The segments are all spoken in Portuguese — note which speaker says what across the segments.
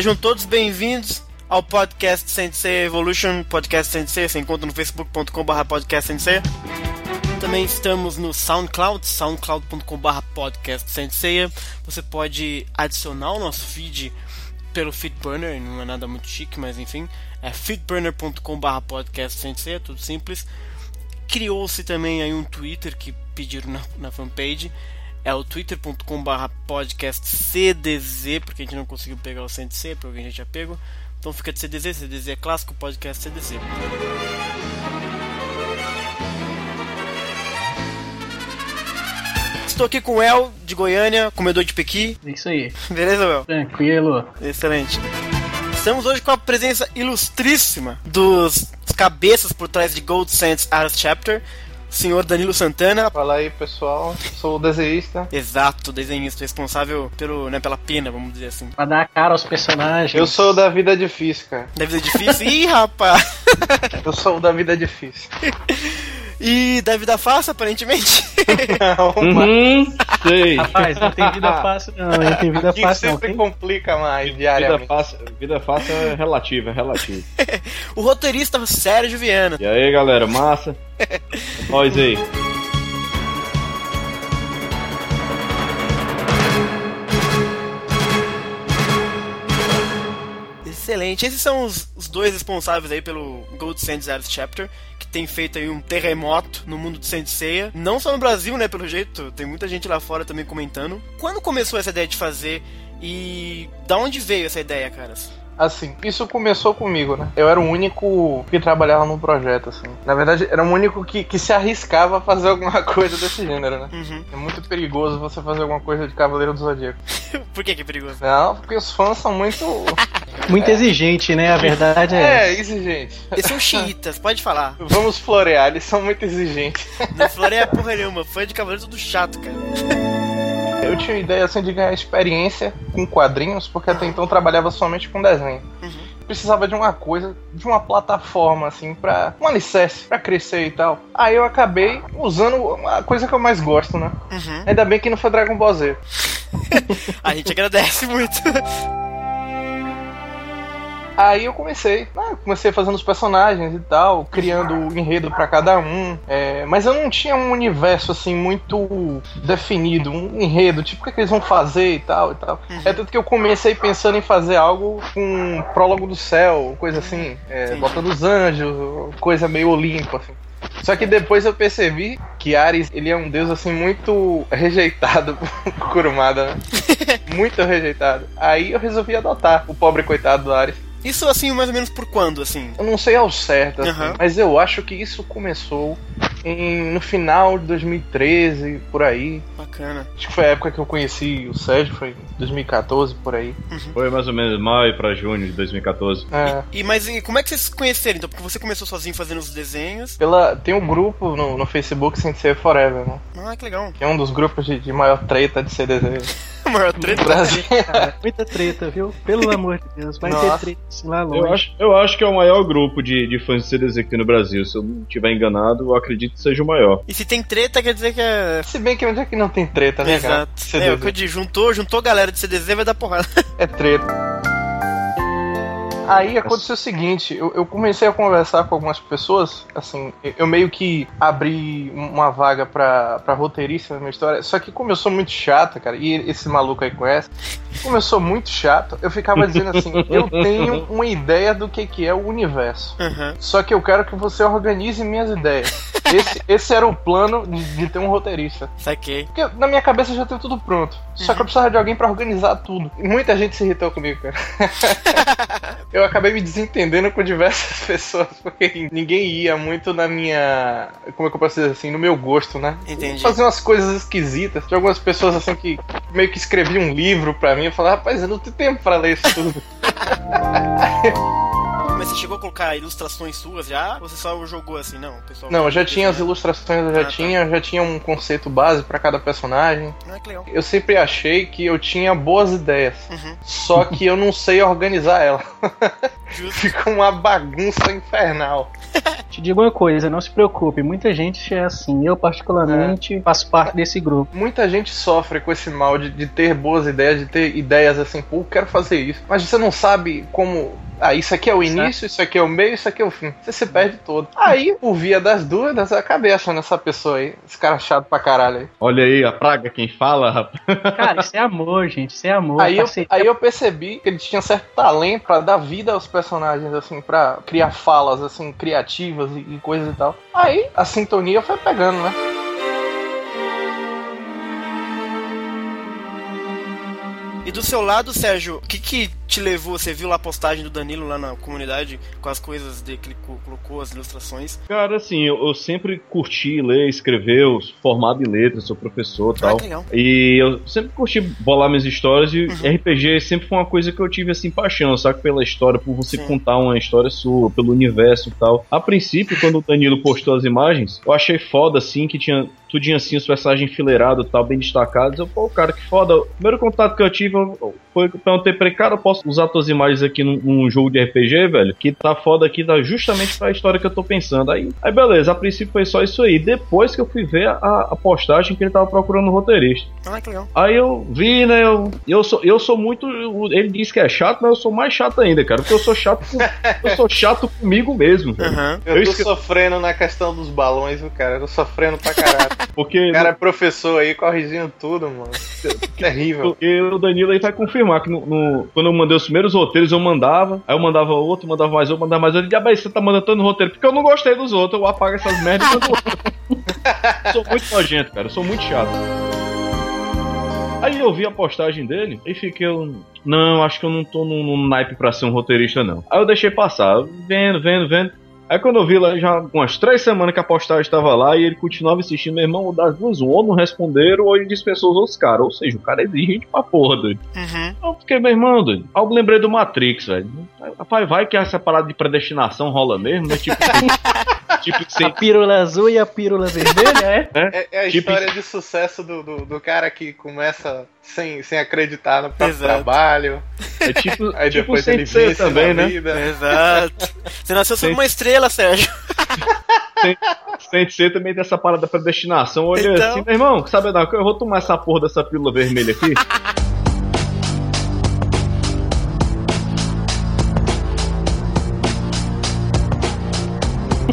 Speaker 1: Sejam todos bem-vindos ao podcast Sensei Evolution, podcast Sensei, você encontra no facebook.com.br podcast Sensei. Também estamos no SoundCloud, soundcloud.com.br podcast Sensei. Você pode adicionar o nosso feed pelo Feedburner, não é nada muito chique, mas enfim, é feedburner.com.br podcast Sensei, tudo simples. Criou-se também aí um Twitter que pediram na, na fanpage, é o twitter.com.br podcast CDZ, porque a gente não conseguiu pegar o Sensei, porque alguém já tinha pego. Então fica de CDZ, CDZ é clássico, podcast CDZ. Estou aqui com o El, de Goiânia, comedor de pequi.
Speaker 2: Isso aí.
Speaker 1: Beleza, El?
Speaker 2: Tranquilo.
Speaker 1: Excelente. Estamos hoje com a presença ilustríssima dos cabeças por trás de Gold Sands Art Chapter, senhor Danilo Santana.
Speaker 3: Fala aí, pessoal. Sou o desenhista.
Speaker 1: Exato, desenhista, responsável pelo, né, pela pena, vamos dizer assim.
Speaker 2: Pra dar a cara aos personagens.
Speaker 3: Eu sou o da vida difícil, cara.
Speaker 1: Da vida difícil? Ih, rapaz!
Speaker 3: Eu sou o da vida difícil.
Speaker 1: E da vida fácil, aparentemente.
Speaker 3: Não,
Speaker 4: Uhum, sei.
Speaker 2: Rapaz, não tem vida fácil não, não tem vida
Speaker 3: que
Speaker 2: fácil não.
Speaker 3: sempre
Speaker 2: Tem...
Speaker 3: complica mais
Speaker 4: Vida
Speaker 3: diariamente.
Speaker 4: fácil, vida fácil é relativa, é relativa.
Speaker 1: o roteirista Sérgio Viana.
Speaker 4: E aí, galera, massa? Nós aí.
Speaker 1: Excelente. Esses são os, os dois responsáveis aí pelo Gold Sands Art Chapter, tem feito aí um terremoto no mundo de Senseiya. Não só no Brasil, né, pelo jeito, tem muita gente lá fora também comentando. Quando começou essa ideia de fazer e da onde veio essa ideia, caras?
Speaker 3: Assim, isso começou comigo, né? Eu era o único que trabalhava num projeto, assim. Na verdade, era o único que, que se arriscava a fazer alguma coisa desse gênero, né?
Speaker 1: Uhum.
Speaker 3: É muito perigoso você fazer alguma coisa de Cavaleiro do Zodíaco.
Speaker 1: Por que que é perigoso?
Speaker 3: Não, porque os fãs são muito.
Speaker 2: Muito exigente, né? A verdade é.
Speaker 3: É, exigente.
Speaker 1: Eles são xiitas, pode falar.
Speaker 3: Vamos florear, eles são muito exigentes.
Speaker 1: Não floreia porra nenhuma, fã de Cavaleiro é tudo chato, cara.
Speaker 3: Eu tinha a ideia assim de ganhar experiência com quadrinhos, porque até então eu trabalhava somente com desenho.
Speaker 1: Uhum.
Speaker 3: Precisava de uma coisa, de uma plataforma assim para um alicerce para crescer e tal. Aí eu acabei usando a coisa que eu mais gosto, né?
Speaker 1: Uhum.
Speaker 3: Ainda bem que não foi Dragon Ball Z.
Speaker 1: A gente agradece muito.
Speaker 3: Aí eu comecei, ah, comecei fazendo os personagens e tal, criando o enredo pra cada um. é, mas eu não tinha um universo assim muito definido, um enredo, tipo o que, é que eles vão fazer e tal e tal. É tanto que eu comecei pensando em fazer algo com um prólogo do céu, coisa assim, é,
Speaker 1: Entendi.
Speaker 3: botando os anjos, coisa meio olimpo assim. Só que depois eu percebi que Ares, ele é um deus assim muito rejeitado por Kurumada, né? muito rejeitado. Aí eu resolvi adotar o pobre coitado do Ares.
Speaker 1: Isso assim, mais ou menos por quando, assim?
Speaker 3: Eu não sei ao certo, assim,
Speaker 1: Aham.
Speaker 3: mas eu acho que isso começou em- no final de 2013, por aí.
Speaker 1: Bacana.
Speaker 3: Acho que foi a época que eu conheci o Sérgio, foi em 2014, por aí.
Speaker 4: Foi mais ou menos maio pra junho de 2014.
Speaker 3: É,
Speaker 1: E mas e como é que vocês se conheceram? Então, porque você começou sozinho fazendo os desenhos.
Speaker 3: pela, tem um grupo no, no Facebook Sensei Forever, né?
Speaker 1: Ah, que legal.
Speaker 3: Que é um dos grupos de, de maior treta de CDZ
Speaker 1: A maior treta.
Speaker 3: Brasil.
Speaker 2: Cara, muita treta, viu? Pelo amor de Deus, vai
Speaker 3: Nossa.
Speaker 2: ter treta assim lá longe.
Speaker 4: Eu acho, eu acho que é o maior grupo de, de fãs de CDZ que tem no Brasil. Se eu não estiver enganado, eu acredito que seja o maior.
Speaker 1: E se tem treta, quer dizer que é.
Speaker 3: Se bem que onde é que não tem treta, né, cara?
Speaker 1: Exato.
Speaker 3: CDZ.
Speaker 1: É o que eu digo, juntou, juntou galera de CDZ, vai dar porrada.
Speaker 3: É treta. Aí aconteceu o seguinte, eu, eu comecei a conversar com algumas pessoas, assim, eu meio que abri uma vaga pra, pra roteirista na minha história, só que como eu sou muito chato, cara, e esse maluco aí conhece, como eu sou muito chato, eu ficava dizendo assim, eu tenho uma ideia do que, que é o universo,
Speaker 1: Uhum.
Speaker 3: só que eu quero que você organize minhas ideias. Esse, esse era o plano de, de ter um roteirista.
Speaker 1: Saquei.
Speaker 3: Porque na minha cabeça já tem tudo pronto. Só que eu precisava de alguém pra organizar tudo. E muita gente se irritou comigo, cara. eu acabei me desentendendo com diversas pessoas, porque ninguém ia muito na minha. Como é que eu posso dizer assim? No meu gosto, né?
Speaker 1: Entendi.
Speaker 3: Fazer umas coisas esquisitas. Tinha algumas pessoas assim que meio que escreviam um livro pra mim. Eu falava, rapaz, eu não tenho tempo pra ler isso tudo.
Speaker 1: mas você chegou a colocar ilustrações suas já? Ou você só jogou assim? Não, pessoal.
Speaker 3: Não, eu já tinha as ilustrações, eu já
Speaker 1: Ah, tá.
Speaker 3: tinha, eu já tinha um conceito base pra cada personagem.
Speaker 1: Ah, que legal.
Speaker 3: Eu sempre achei que eu tinha boas ideias,
Speaker 1: Uhum.
Speaker 3: só que eu não sei organizar ela. Fica uma bagunça infernal.
Speaker 2: Te digo uma coisa, não se preocupe, muita gente é assim. Eu, particularmente, faço parte desse grupo.
Speaker 3: Muita gente sofre com esse mal de, de ter boas ideias, de ter ideias assim, pô, eu quero fazer isso. Mas você não sabe como. Ah, isso aqui é o início, isso aqui é o meio, isso aqui é o fim. Você se perde todo. Aí, por via das dúvidas, eu acabei achando essa pessoa aí. Esse cara chato pra caralho aí.
Speaker 4: Olha aí, a praga quem fala, rapaz.
Speaker 2: Cara, isso é amor, gente, isso é amor.
Speaker 3: Aí eu, aí eu percebi que ele tinha certo talento pra dar vida aos personagens, assim, pra criar falas, assim, criativas e, e coisas e tal. Aí a sintonia foi pegando, né?
Speaker 1: E do seu lado, Sérgio, o que que te levou? Você viu lá a postagem do Danilo lá na comunidade com as coisas de, que ele co- colocou, as ilustrações?
Speaker 4: Cara, assim, eu, eu sempre curti ler, escrever, eu formado em letras, sou professor e
Speaker 1: Ah,
Speaker 4: tal.
Speaker 1: legal.
Speaker 4: E eu sempre curti bolar minhas histórias e RPG sempre foi uma coisa que eu tive assim paixão, sabe? Pela história, por você
Speaker 1: Sim.
Speaker 4: contar uma história sua, pelo universo e tal. A princípio, quando o Danilo postou as imagens, eu achei foda assim que tinha tudinho assim, os personagens enfileirados e tal, bem destacados. Eu, pô, cara, que foda. O primeiro contato que eu tive foi que eu perguntei pra ele, cara, eu posso usar tuas imagens aqui num, num jogo de RPG, velho? Que tá foda aqui, tá justamente pra história que eu tô pensando. Aí, aí beleza, a princípio foi só isso aí. Depois que eu fui ver a, a postagem que ele tava procurando um roteirista.
Speaker 1: Ah, que legal.
Speaker 4: Aí eu vi, né? Eu, eu, sou, eu sou muito. Ele diz que é chato, mas eu sou mais chato ainda, cara. Porque eu sou chato com, eu sou chato comigo mesmo, velho.
Speaker 1: Aham.
Speaker 3: Eu,
Speaker 4: Eu
Speaker 3: tô
Speaker 4: esque-
Speaker 3: sofrendo na questão dos balões, viu, cara? Eu tô sofrendo pra caralho.
Speaker 4: Porque,
Speaker 3: O cara é professor aí, corrigindo tudo, mano. Terrível.
Speaker 4: porque o Danilo aí vai confirmar que no, no- quando eu mandei os primeiros roteiros, eu mandava. Aí eu mandava outro, mandava mais outro, mandava mais outro. E aí você tá mandando tanto roteiro. Porque eu não gostei dos outros, eu apago essas merdas e mando outro. sou muito nojento, cara. Eu sou muito chato. Aí eu vi a postagem dele e fiquei. Não, acho que eu não tô num, num naipe pra ser um roteirista, não. Aí eu deixei passar, vendo, vendo, vendo. Aí quando eu vi lá, já umas três semanas que a postagem estava lá e ele continuava insistindo, meu irmão, das duas, ou não responderam ou ele dispensou os outros caras. Ou seja, o cara é exigente pra porra, doido.
Speaker 1: Uhum.
Speaker 4: Eu fiquei, meu irmão, doido. Aí eu lembrei do Matrix, velho. Rapaz, vai que essa parada de predestinação rola mesmo, né? Tipo, tipo que
Speaker 2: A
Speaker 4: sem.
Speaker 2: pílula azul e a pílula vermelha, é?
Speaker 3: É, é a
Speaker 4: Tipo-
Speaker 3: história de sucesso do, do, do cara que começa sem, sem acreditar no próprio
Speaker 1: Exato.
Speaker 3: trabalho.
Speaker 4: É tipo,
Speaker 3: Aí
Speaker 4: tipo
Speaker 3: depois ele vence
Speaker 4: também,
Speaker 3: na
Speaker 4: né?
Speaker 3: vida.
Speaker 1: Exato. Você nasceu sob uma estrela, Sérgio.
Speaker 4: Sem ser também dessa parada da predestinação. Olhei
Speaker 1: Então.
Speaker 4: assim, meu irmão, sabe da eu vou tomar essa porra dessa pílula vermelha aqui.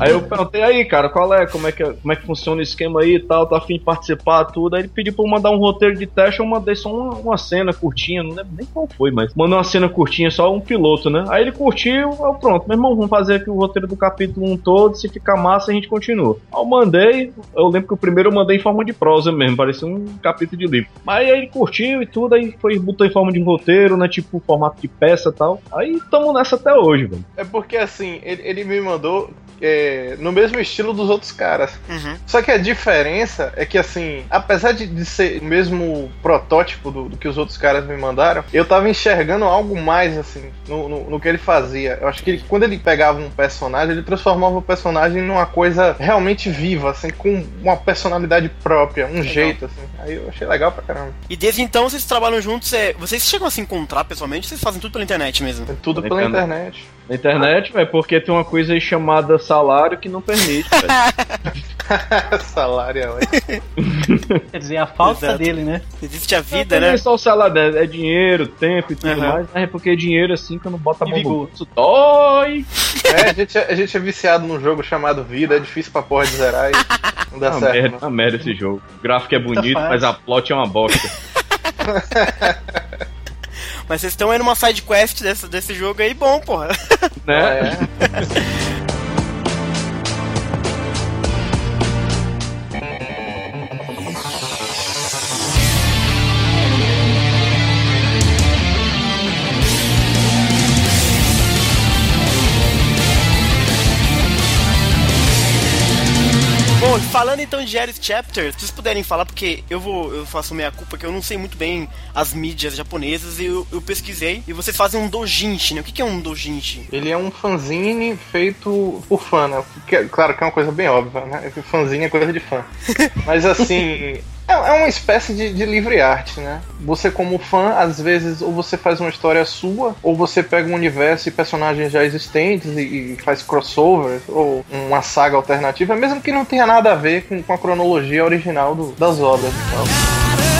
Speaker 4: Aí eu perguntei aí, cara, qual é, como é que, como é que funciona o esquema aí e tal, tá afim de participar, tudo. Aí ele pediu pra eu mandar um roteiro de teste, eu mandei só uma, uma cena curtinha, não lembro nem qual foi, mas mandei uma cena curtinha, só um piloto, né? Aí ele curtiu, eu pronto, meu irmão, vamos fazer aqui o roteiro do capítulo 1 todo, se ficar massa a gente continua. Aí eu mandei, eu lembro que o primeiro eu mandei em forma de prosa mesmo, parecia um capítulo de livro. Mas aí ele curtiu e tudo, aí foi, botou em forma de roteiro, né? Tipo, formato de peça e tal. Aí tamo nessa até hoje, velho.
Speaker 3: É porque assim, ele, ele me mandou é, no mesmo estilo dos outros caras.
Speaker 1: Uhum.
Speaker 3: Só que a diferença é que, assim, apesar de, de ser o mesmo protótipo do, do que os outros caras me mandaram, eu tava enxergando algo mais, assim, no, no, no que ele fazia. Eu acho que ele- quando ele pegava um personagem, ele transformava o personagem numa coisa realmente viva, assim, com uma personalidade própria, um jeito, assim. Aí eu achei legal pra caramba.
Speaker 1: E desde então vocês trabalham juntos. É... Vocês chegam a se encontrar pessoalmente? Vocês fazem tudo pela internet mesmo?
Speaker 3: É tudo pela
Speaker 4: internet.
Speaker 3: Internet.
Speaker 4: Na internet, velho, porque tem uma coisa aí chamada salário que não permite, velho.
Speaker 3: Salário, é ótimo.
Speaker 2: Quer dizer, a falta
Speaker 1: Exato.
Speaker 2: dele, né?
Speaker 1: Existe a
Speaker 4: Não
Speaker 1: vida,
Speaker 4: é
Speaker 1: né?
Speaker 4: nem só o salário, é, é dinheiro, tempo e tudo
Speaker 1: Aham.
Speaker 4: mais. mas É porque dinheiro assim, quando bota a mão no bolso, dói.
Speaker 3: É, a gente, é- a gente é viciado num jogo chamado Vida, é difícil pra porra de zerar e não dá
Speaker 4: Uma
Speaker 3: certo.
Speaker 4: merda,
Speaker 3: não.
Speaker 4: uma merda esse jogo. O gráfico é bonito,
Speaker 2: fácil.
Speaker 4: mas a plot é uma bosta.
Speaker 1: Mas vocês estão aí numa side quest desse, desse jogo aí, bom, porra.
Speaker 4: né?
Speaker 3: É.
Speaker 1: falando então de Ares Chapter, se vocês puderem falar, porque eu vou, eu faço minha culpa que eu não sei muito bem as mídias japonesas e eu, eu pesquisei e vocês fazem um dojinshi, né? O que, que é um dojinshi?
Speaker 3: Ele é um fanzine feito por fã, né? Que, claro que é uma coisa bem óbvia, né? Fanzine é coisa de fã. Mas assim, é, é uma espécie de, de, livre arte, né? Você, como fã, às vezes, ou você faz uma história sua, ou você pega um universo e personagens já existentes e, e faz crossover, ou uma saga alternativa, mesmo que não tenha nada a ver com, com a cronologia original do, das obras e tal.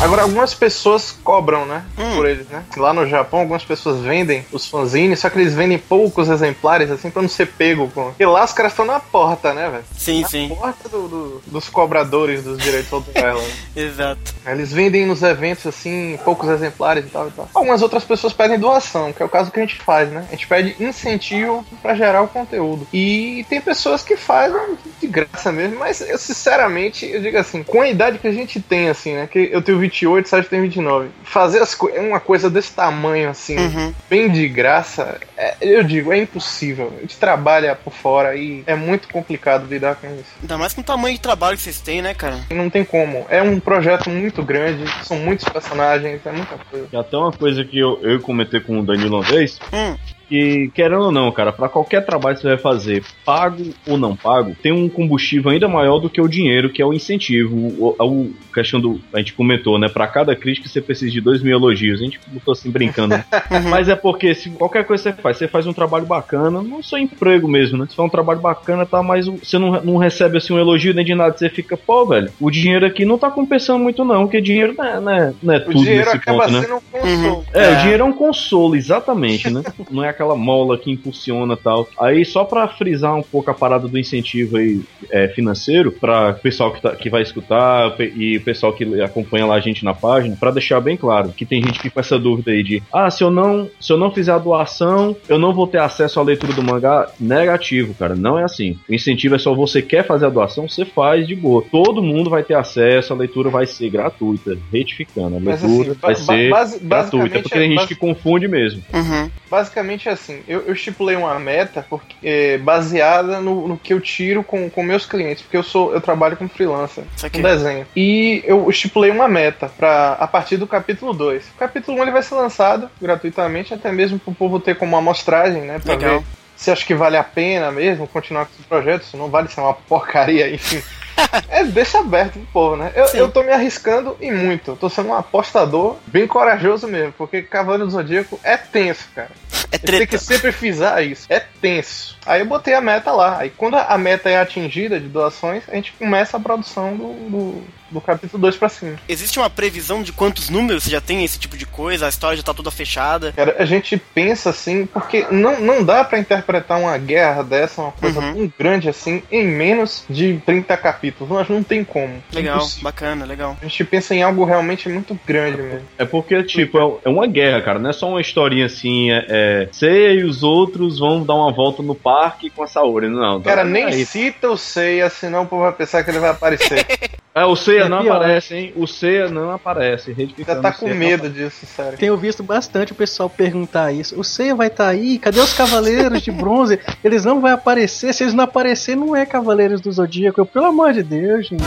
Speaker 3: Agora, algumas pessoas cobram, né? Hum. Por eles, né? Lá no Japão, algumas pessoas vendem os fanzines, só que eles vendem poucos exemplares, assim, pra não ser pego. Com... E lá os caras estão na porta, né, velho?
Speaker 1: Sim,
Speaker 3: na
Speaker 1: sim.
Speaker 3: Na porta do, do, dos cobradores dos direitos autorais.
Speaker 1: Exato.
Speaker 3: Eles vendem nos eventos, assim, poucos exemplares e tal e tal. Algumas outras pessoas pedem doação, que é o caso que a gente faz, né? A gente pede incentivo para gerar o conteúdo. E tem pessoas que fazem de graça mesmo, mas eu, sinceramente, eu digo assim, com a idade que a gente tem, assim, né? Que eu tenho 28, Sérgio tem 29. Fazer as co uma coisa desse tamanho, assim, uhum. bem de graça, é, eu digo, é impossível. A gente trabalha por fora e é muito complicado lidar com isso.
Speaker 1: Ainda mais com o tamanho de trabalho que vocês têm, né, cara?
Speaker 3: Não tem como. É um projeto muito grande, são muitos personagens, é muita coisa.
Speaker 4: E até uma coisa que eu, eu comentei com o Danilo uma vez, hum que, querendo ou não, cara, para qualquer trabalho que você vai fazer, pago ou não pago, tem um combustível ainda maior do que o dinheiro, que é o incentivo. O, o questão do. A gente comentou, né? Para cada crítica você precisa de dois mil elogios. A gente botou assim brincando. Uhum. Mas é porque se qualquer coisa você faz, você faz um trabalho bacana, não só emprego mesmo, né? Se for um trabalho bacana, tá, mas você não, não recebe assim um elogio nem de nada, você fica, pô, velho, o dinheiro aqui não tá compensando muito, não, porque dinheiro não é, não é, não é tudo nesse ponto, né? Um uhum. É, é, o dinheiro é um consolo, exatamente, né? Não é aquela mola que impulsiona tal. Aí, só para frisar um pouco a parada do incentivo aí, é, financeiro, para o pessoal que, tá, que vai escutar e o pessoal que acompanha lá a gente na página, para deixar bem claro que tem gente que com essa dúvida aí de, ah, se eu não, se eu não fizer a doação, eu não vou ter acesso à leitura do mangá. Negativo, cara, não é assim. O incentivo é só você quer fazer a doação, você faz de boa. Todo mundo vai ter acesso, a leitura vai ser gratuita, retificando. A leitura assim, vai ser gratuita, porque tem gente que confunde mesmo.
Speaker 3: Uhum. Basicamente é assim, eu, eu estipulei uma meta porque, é, baseada no, no, que eu tiro com, com meus clientes, porque eu sou eu trabalho como freelancer, com desenho. E eu estipulei uma meta para a partir do capítulo 2. O capítulo 1 um, ele vai ser lançado gratuitamente, até mesmo para o povo ter como amostragem, né, para ver se acha que vale a pena mesmo continuar com esse projeto, se não vale ser uma porcaria, enfim. é, deixa aberto pro povo, né? Eu, eu tô me arriscando e muito. Eu tô sendo um apostador bem corajoso mesmo, porque Cavaleiro do Zodíaco é tenso, cara. É treta. Tem que sempre frisar isso. É tenso. Aí eu botei a meta lá. Aí quando a meta é atingida de doações, a gente começa a produção do, do, do capítulo 2 pra cima.
Speaker 1: Existe uma previsão de quantos números você já tem esse tipo de coisa? A história já tá toda fechada?
Speaker 3: Cara, a gente pensa assim, porque não, não dá para interpretar uma guerra dessa, uma coisa uhum. tão grande assim, em menos de 30 capítulos. Nós não tem como.
Speaker 1: Legal, bacana, legal.
Speaker 3: A gente pensa em algo realmente muito grande mesmo.
Speaker 4: É porque, tipo, é, é uma guerra, cara. Não é só uma historinha assim, é, é Seiya e os outros vão dar uma volta no parque com a Saori. Não,
Speaker 3: cara, nem é cita o Seiya, senão o povo vai pensar que ele vai aparecer.
Speaker 4: É, o Seiya é não pior. aparece, hein? O Seiya não aparece.
Speaker 3: Já tá com medo disso, sério.
Speaker 2: Tenho visto bastante o pessoal perguntar isso. O Seiya vai estar tá aí? Cadê os Cavaleiros de Bronze? Eles não vão aparecer. Se eles não aparecer, não é Cavaleiros do Zodíaco. Eu, pelo amor de Deus, gente.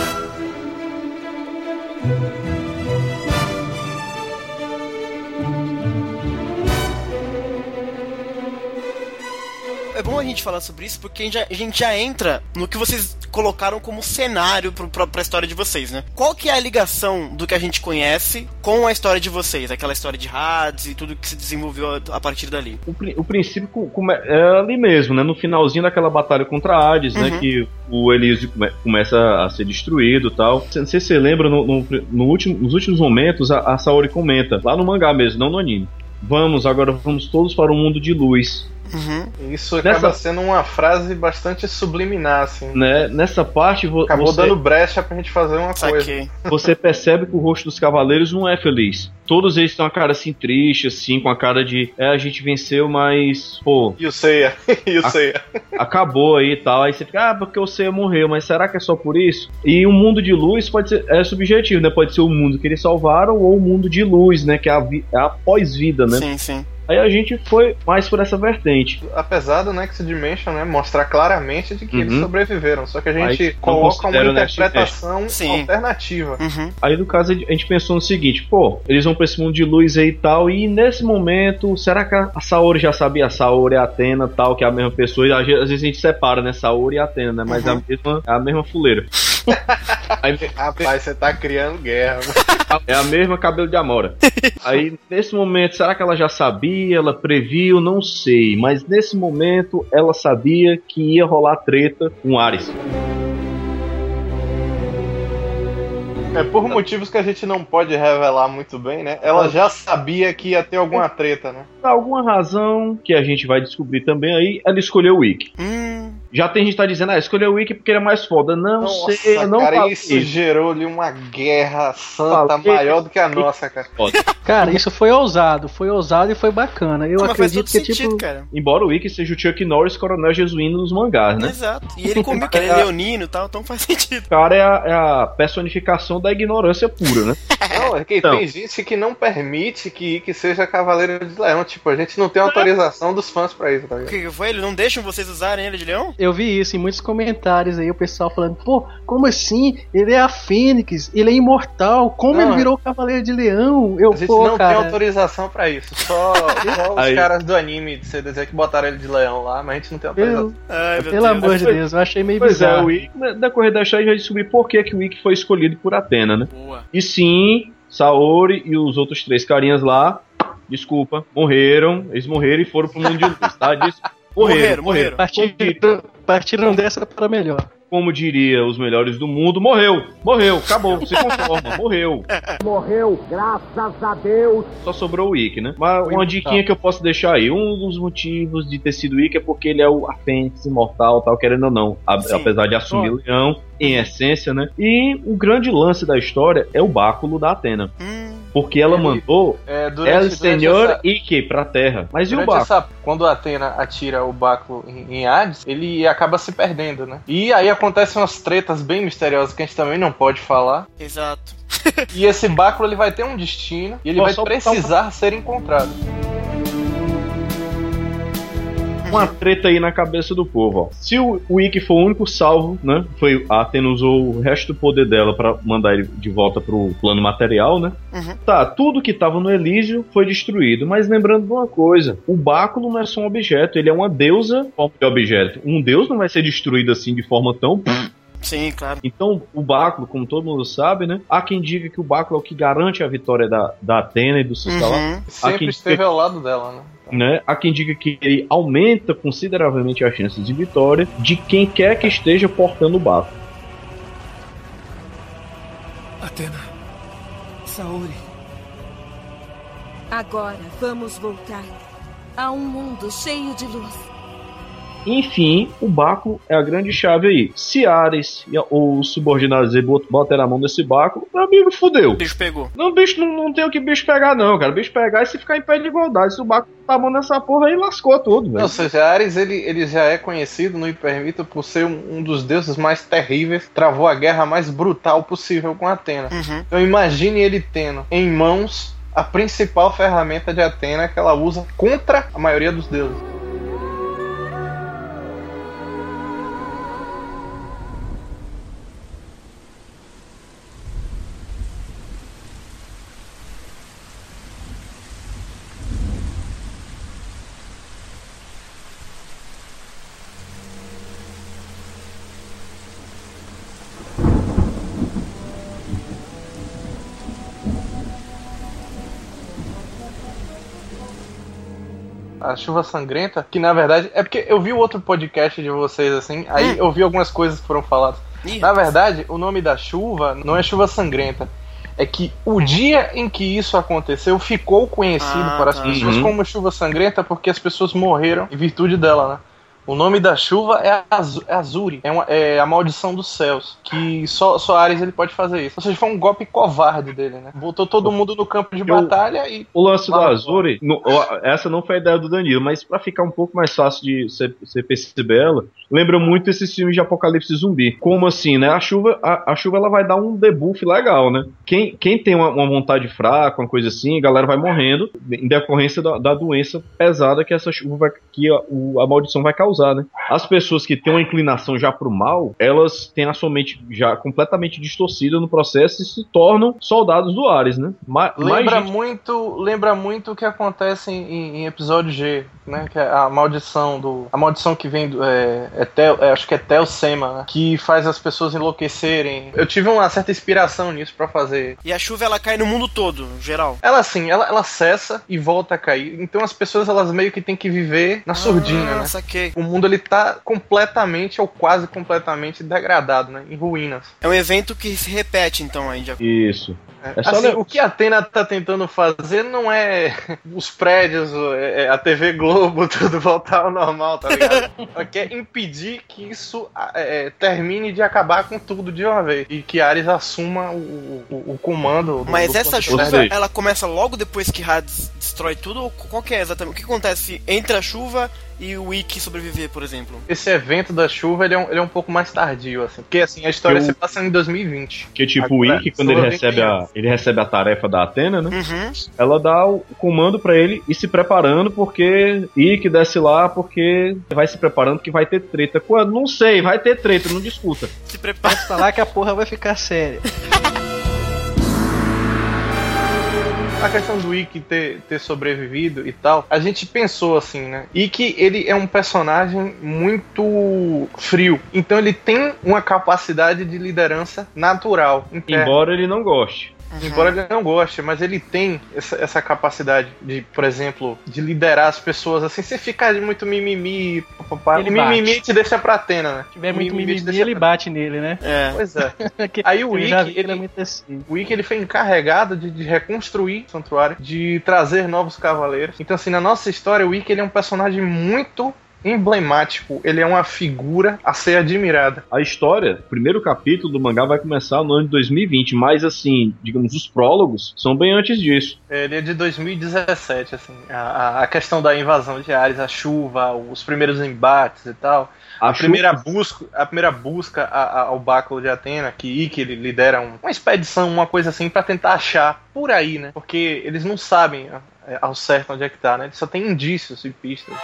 Speaker 1: Bom a gente falar sobre isso porque a gente, já, a gente já entra no que vocês colocaram como cenário pro, pra, pra história de vocês, né? Qual que é a ligação do que a gente conhece com a história de vocês? Aquela história de Hades e tudo que se desenvolveu a, a partir dali.
Speaker 4: O, o princípio é ali mesmo, né? No finalzinho daquela batalha contra Hades, né? uhum. né? Que o Elísio come, começa a ser destruído e tal. Não sei se você lembra, no, no, no último, nos últimos momentos, a, a Saori comenta, lá no mangá mesmo, não no anime. Vamos, agora vamos todos para o um mundo de luz.
Speaker 3: Uhum. Isso Nessa... acaba sendo uma frase bastante subliminar, assim.
Speaker 4: Né? Nessa parte. Vo
Speaker 3: Acabou
Speaker 4: você...
Speaker 3: dando brecha pra gente fazer uma Saquei.
Speaker 4: coisa. Você percebe que o rosto dos cavaleiros não é feliz. Todos eles têm uma cara assim triste, assim, com a cara de. É, a gente venceu, mas. Pô.
Speaker 3: E o Seiya? e o Seiya?
Speaker 4: acabou aí e tal. Aí você fica, ah, porque o Seiya morreu, mas será que é só por isso? E o um mundo de luz pode ser. É subjetivo, né? Pode ser o mundo que eles salvaram ou o mundo de luz, né? Que é a, vi... é a pós-vida, né?
Speaker 1: Sim, sim.
Speaker 4: Aí a gente foi mais por essa vertente.
Speaker 3: Apesar do Next Dimension, né, mostrar claramente de que eles
Speaker 4: Uhum.
Speaker 3: sobreviveram. Só que a gente
Speaker 4: Aí
Speaker 3: coloca uma interpretação alternativa.
Speaker 1: Uhum.
Speaker 4: Aí no caso a gente pensou no seguinte, pô, eles vão pra esse mundo de luz aí e tal, e nesse momento, será que a Saori já sabia? A Saori e a Atena tal, que é a mesma pessoa, e às vezes a gente separa, né? Saori e Atena, né? Mas é a mesma, é a mesma fuleira. Aí,
Speaker 3: Rapaz, você tá criando guerra.
Speaker 4: é a mesma cabelo de Amora. Aí, nesse momento, será que ela já sabia? Ela previu? Não sei. Mas nesse momento, ela sabia que ia rolar treta com Ares.
Speaker 3: É por motivos que a gente não pode revelar muito bem, né? Ela já sabia que ia ter alguma treta, né?
Speaker 4: Por alguma razão, que a gente vai descobrir também aí, ela escolheu o Wiki.
Speaker 1: Hum,
Speaker 4: Já tem gente que tá dizendo, ah, escolheu o Wiki porque ele é mais foda. Não
Speaker 3: Nossa,
Speaker 4: sei, eu não
Speaker 3: cara,
Speaker 4: falei
Speaker 3: isso gerou ali uma guerra santa
Speaker 4: Falei.
Speaker 3: maior do que a nossa, cara.
Speaker 2: Cara, isso foi ousado, foi ousado e foi bacana. Eu
Speaker 1: mas
Speaker 2: acredito que,
Speaker 1: sentido,
Speaker 2: tipo.
Speaker 1: cara.
Speaker 4: Embora o Wiki seja o Chuck Norris coronel jesuíno nos mangás, né?
Speaker 1: Exato. E ele comigo que ele é leonino e tal, então faz sentido.
Speaker 4: O cara é a, é a personificação da ignorância pura, né?
Speaker 3: Não, é que
Speaker 4: Então.
Speaker 3: tem gente que não permite que que seja Cavaleiro de Leão. Tipo, a gente não tem autorização dos fãs pra isso, tá
Speaker 1: O
Speaker 3: ligado?
Speaker 1: que que foi? Eles não deixam vocês usarem ele de leão?
Speaker 2: Eu vi isso em muitos comentários aí, o pessoal falando, pô, como assim? Ele é a Fênix, ele é imortal, como
Speaker 3: Não,
Speaker 2: ele
Speaker 3: é-
Speaker 2: virou Cavaleiro de Leão? Eu,
Speaker 3: A gente
Speaker 2: pô,
Speaker 3: não tem
Speaker 2: cara.
Speaker 3: autorização pra isso. Só, só os caras do anime de CDZ que botaram ele de leão lá, mas a gente não tem autorização.
Speaker 2: Eu,
Speaker 1: Ai,
Speaker 2: pelo
Speaker 1: Deus.
Speaker 2: amor de
Speaker 4: Foi-
Speaker 2: Deus, eu achei meio
Speaker 4: Pois é,
Speaker 2: bizarro.
Speaker 4: o Wiki, na decorrer da história, a gente vai descobrir por que, que o Wiki foi escolhido por Atena, né?
Speaker 1: Boa.
Speaker 4: E sim, Saori e os outros três carinhas lá, desculpa, morreram. Eles morreram e foram pro mundo de luz, tá? Diz-
Speaker 1: Morreram,
Speaker 4: Morreram,
Speaker 1: morreram.
Speaker 2: Partiram, partiram dessa para melhor.
Speaker 4: como diria os melhores do mundo, morreu, morreu, acabou, se conforma, morreu.
Speaker 5: Morreu, graças a Deus.
Speaker 4: Só sobrou o Wiki, né? Mas uma diquinha que eu posso deixar aí. Um dos motivos de ter sido Wiki é porque ele é o a Fênix imortal, tal, querendo ou não. a- apesar de assumir o leão, em essência, né? E o grande lance da história é o báculo da Atena.
Speaker 1: Hum,
Speaker 4: Porque ela
Speaker 3: Ele-
Speaker 4: mandou
Speaker 3: É,
Speaker 4: El Senhor
Speaker 3: essa,
Speaker 4: Ike pra terra. Mas e o báculo?
Speaker 3: essa- quando a Atena atira o báculo em, em Hades, ele acaba se perdendo, né? E aí acontecem umas tretas bem misteriosas que a gente também não pode falar.
Speaker 1: exato.
Speaker 3: E esse báculo ele vai ter um destino e ele vai precisar ser encontrado.
Speaker 4: Uma treta aí na cabeça do povo, ó. Se o Ikki for o único salvo, né? Foi a Atena usou o resto do poder dela pra mandar ele de volta pro plano material, né?
Speaker 1: Uhum.
Speaker 4: Tá, tudo que tava no Elísio foi destruído, mas lembrando de uma coisa, o báculo não é só um objeto, ele é uma deusa de objeto. Um deus não vai ser destruído assim de forma tão
Speaker 1: Sim, claro.
Speaker 4: então, o báculo, como todo mundo sabe, né? Há quem diga que o báculo é o que garante a vitória da, da Atena e do Cisalá.
Speaker 1: Uhum.
Speaker 3: Sempre esteve ao lado dela, né?
Speaker 4: Né? Há quem diga que ele aumenta consideravelmente as chances de vitória de quem quer que esteja portando o báculo.
Speaker 6: Atena. Saori.
Speaker 7: Agora vamos voltar a um mundo cheio de luz.
Speaker 4: Enfim, o báculo é a grande chave aí. Se Ares e- ou os subordinados aí bot- botarem a mão nesse báculo, meu amigo, fudeu.
Speaker 1: O bicho pegou.
Speaker 4: Não, bicho, não, não tem o que bicho pegar, não, cara. Bicho pegar é se ficar em pé de igualdade. Se o báculo tá a mão nessa porra aí, lascou tudo, velho.
Speaker 3: Ou seja, Ares ele, ele já é conhecido no Hipermito por ser um, um dos deuses mais terríveis, travou a guerra mais brutal possível com Atena.
Speaker 1: Uhum.
Speaker 3: Então imagine ele tendo em mãos a principal ferramenta de Atena que ela usa contra a maioria dos deuses. Chuva sangrenta, que na verdade é porque eu vi o outro podcast de vocês assim, aí eu vi algumas coisas que foram faladas. Na verdade, o nome da chuva não é chuva sangrenta. É que o dia em que isso aconteceu ficou conhecido
Speaker 1: Ah,
Speaker 3: para as
Speaker 1: tá.
Speaker 3: pessoas
Speaker 4: Uhum.
Speaker 3: como chuva sangrenta porque as pessoas morreram em virtude dela, né? O nome da chuva é, Az é Azuri, é, uma, é, a maldição dos céus, que só, só Ares ele pode fazer isso. Ou seja, foi um golpe covarde dele, né? Botou todo mundo no campo de
Speaker 4: Eu-
Speaker 3: batalha e
Speaker 4: O lance do Azuri, no- essa não foi a ideia do Danilo, mas pra ficar um pouco mais fácil de você perceber ela, lembra muito esses filmes de apocalipse zumbi. Como assim, né? A chuva, a, a chuva ela vai dar um debuff legal, né? Quem, quem tem uma, uma vontade fraca, uma coisa assim, a galera vai morrendo em decorrência da, da doença pesada que essa chuva vai, que a, o- a maldição vai causar, né? As pessoas que têm uma inclinação já pro mal, elas têm a sua mente já completamente distorcida no processo e se tornam soldados do Ares, né? Ma-
Speaker 3: lembra
Speaker 4: gente-
Speaker 3: muito, lembra muito o que acontece em, em episódio G, né? Que é a maldição do, a maldição que vem do, é, é Tel- é, acho que é Telsema, né? Que faz as pessoas enlouquecerem. Eu tive uma certa inspiração nisso pra fazer.
Speaker 1: E a chuva ela cai no mundo todo, geral.
Speaker 3: Ela assim, ela, ela cessa e volta a cair. Então as pessoas elas meio que têm que viver na surdina,
Speaker 1: ah,
Speaker 3: né?
Speaker 1: saquei.
Speaker 3: O mundo ele tá completamente ou quase completamente degradado, né? Em ruínas.
Speaker 1: É um evento que se repete, então, aí. de-
Speaker 4: Isso.
Speaker 3: É,
Speaker 4: só
Speaker 3: assim,
Speaker 4: le-
Speaker 3: o que a Atena tá tentando fazer não é os prédios, é- é a TV Globo, tudo voltar ao normal, tá ligado? Ela quer impedir que isso é, é, termine de acabar com tudo de uma vez. E que Ares assuma o, o, o comando. do-
Speaker 1: Mas
Speaker 3: do
Speaker 1: essa chuva, ela começa logo depois que Hades destrói tudo? Ou qual que é exatamente? O que acontece entre a chuva e o Ikki sobreviver, por exemplo?
Speaker 3: Esse evento da chuva ele é, um, ele é um pouco mais tardio, assim. Porque assim, a história
Speaker 4: Eu-
Speaker 3: se passa em 2020.
Speaker 4: Que tipo, o Ikki, quando ele recebe, a, ele recebe a tarefa da Atena, né?
Speaker 1: Uhum.
Speaker 4: Ela dá o comando pra ele ir se preparando, porque Ikki desce lá, porque vai se preparando que vai ter treta. Quando? Não sei, vai ter treta, não discuta.
Speaker 1: Se prepara.
Speaker 2: Pode falar que a porra vai ficar séria.
Speaker 3: A questão do Ikki ter, ter sobrevivido e tal, a gente pensou assim, né? Ikki, ele é um personagem muito frio. Então ele tem uma capacidade de liderança natural. interna.
Speaker 4: Embora ele não goste.
Speaker 3: Embora ele não goste, mas ele tem essa, essa capacidade de, por exemplo, de liderar as pessoas assim, sem ficar de muito mimimi. Papapá.
Speaker 2: Ele
Speaker 3: o mimimi te deixa pra Atena, né?
Speaker 2: Se tiver
Speaker 3: O
Speaker 2: muito
Speaker 3: te
Speaker 2: mimimi,
Speaker 3: deixa
Speaker 2: ele
Speaker 3: pra-
Speaker 2: bate nele, né?
Speaker 1: É.
Speaker 3: Pois é. Aí o
Speaker 2: que ele é
Speaker 3: ele-
Speaker 2: muito assim.
Speaker 3: O Ikki ele foi encarregado de, de reconstruir o santuário, de trazer novos cavaleiros. Então, assim, na nossa história, o Ikki ele é um personagem muito emblemático. Ele é uma figura a ser admirada.
Speaker 4: A história, o primeiro capítulo do mangá vai começar no ano de 2020, mas assim, digamos, os prólogos são bem antes disso.
Speaker 3: Ele é de 2017, assim. A, a- questão da invasão de Ares, a chuva, os primeiros embates e tal.
Speaker 4: A,
Speaker 3: A primeira busca, a primeira busca ao báculo de Atena, que ele lidera um- uma expedição, uma coisa assim, pra tentar achar por aí, né? Porque eles não sabem ao certo onde é que tá, né? Eles só tem indícios e pistas.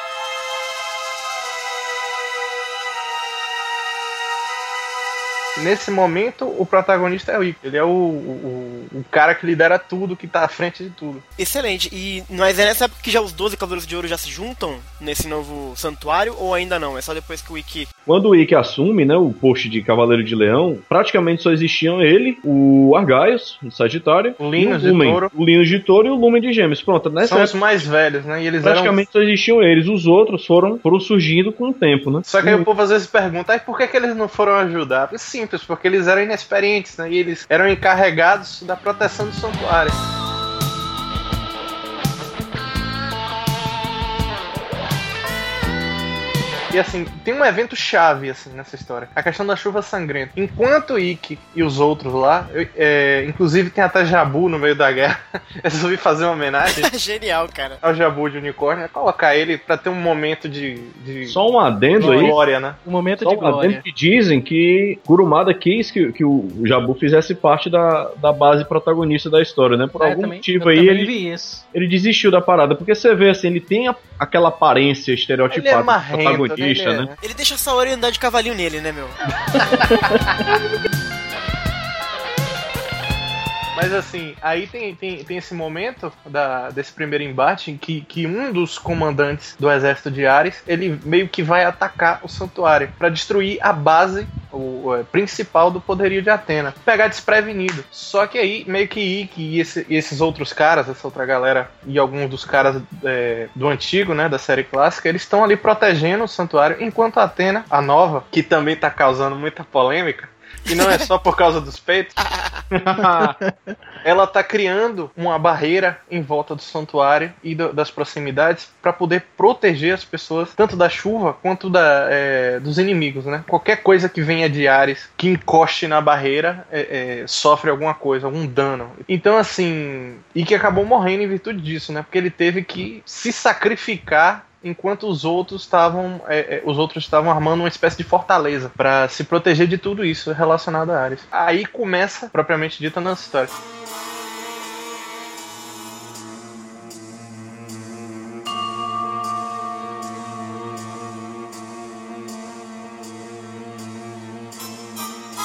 Speaker 3: Nesse momento, o protagonista é o Ikki. Ele é o, o, o cara que lidera tudo, que tá à frente de tudo.
Speaker 1: Excelente. E mas é nessa época que já os 12 Cavaleiros de Ouro já se juntam nesse novo santuário ou ainda não? É só depois que o Ikki.
Speaker 4: Quando o Ikki assume, né, o posto de Cavaleiro de Leão, praticamente só existiam ele, o Argaios, o Sagitário,
Speaker 3: O Linus
Speaker 4: e
Speaker 3: de. Touro.
Speaker 4: O Linus de Touro e o Lumen de Gêmeos. Pronto, nessa
Speaker 3: São os
Speaker 4: época,
Speaker 3: mais velhos, né? E eles eram
Speaker 4: praticamente só existiam eles. Os outros foram, foram surgindo com o tempo, né?
Speaker 3: Só que aí o povo às vezes pergunta, "Ai, por que, que eles não foram ajudar? É simples, porque eles eram inexperientes, né? E eles eram encarregados da proteção do santuário. E assim, tem um evento chave assim nessa história. A questão da chuva sangrenta. Enquanto Ikki e os outros lá, eu- é, inclusive tem até Jabu no meio da guerra, eu resolvi fazer uma homenagem
Speaker 1: Genial, cara.
Speaker 3: ao Jabu de unicórnio, é colocar ele pra ter um momento de, de,
Speaker 4: Só um adendo
Speaker 3: de
Speaker 4: aí.
Speaker 3: glória, né?
Speaker 2: Um momento
Speaker 4: Só
Speaker 2: de
Speaker 4: um adendo
Speaker 2: glória.
Speaker 4: que dizem que Kurumada quis que, que o Jabu fizesse parte da, da base protagonista da história, né? Por
Speaker 2: É,
Speaker 4: algum
Speaker 2: também-
Speaker 4: motivo
Speaker 2: eu
Speaker 4: aí ele,
Speaker 2: vi isso.
Speaker 4: ele desistiu da parada. Porque você vê assim, ele tem a- aquela aparência
Speaker 3: Ele é
Speaker 4: estereotipada
Speaker 3: marrento,
Speaker 4: protagonista,
Speaker 3: né? Ele
Speaker 4: né?
Speaker 3: é-
Speaker 1: Ele deixa a Saori andar de cavalinho nele, né, meu?
Speaker 3: Mas assim, aí tem, tem, tem esse momento da, desse primeiro embate em que, que um dos comandantes do exército de Ares, ele meio que vai atacar o santuário pra destruir a base o, é, principal do poderio de Atena. Pegar desprevenido. Só que aí, meio que Ikki e, esse- esses outros caras, essa outra galera, e alguns dos caras é, do antigo, né, da série clássica, eles estão ali protegendo o santuário, enquanto a Atena, a nova, que também tá causando muita polêmica, e não é só por causa dos peitos, ela tá criando uma barreira em volta do santuário e do, das proximidades para poder proteger as pessoas tanto da chuva quanto da, é, dos inimigos, né? Qualquer coisa que venha de Ares que encoste na barreira é, é, sofre alguma coisa, algum dano. Então, assim, e que acabou morrendo em virtude disso, né? Porque ele teve que se sacrificar enquanto os outros estavam é, é, os outros estavam armando uma espécie de fortaleza para se proteger de tudo isso relacionado a Ares. Aí começa propriamente dita nossa história.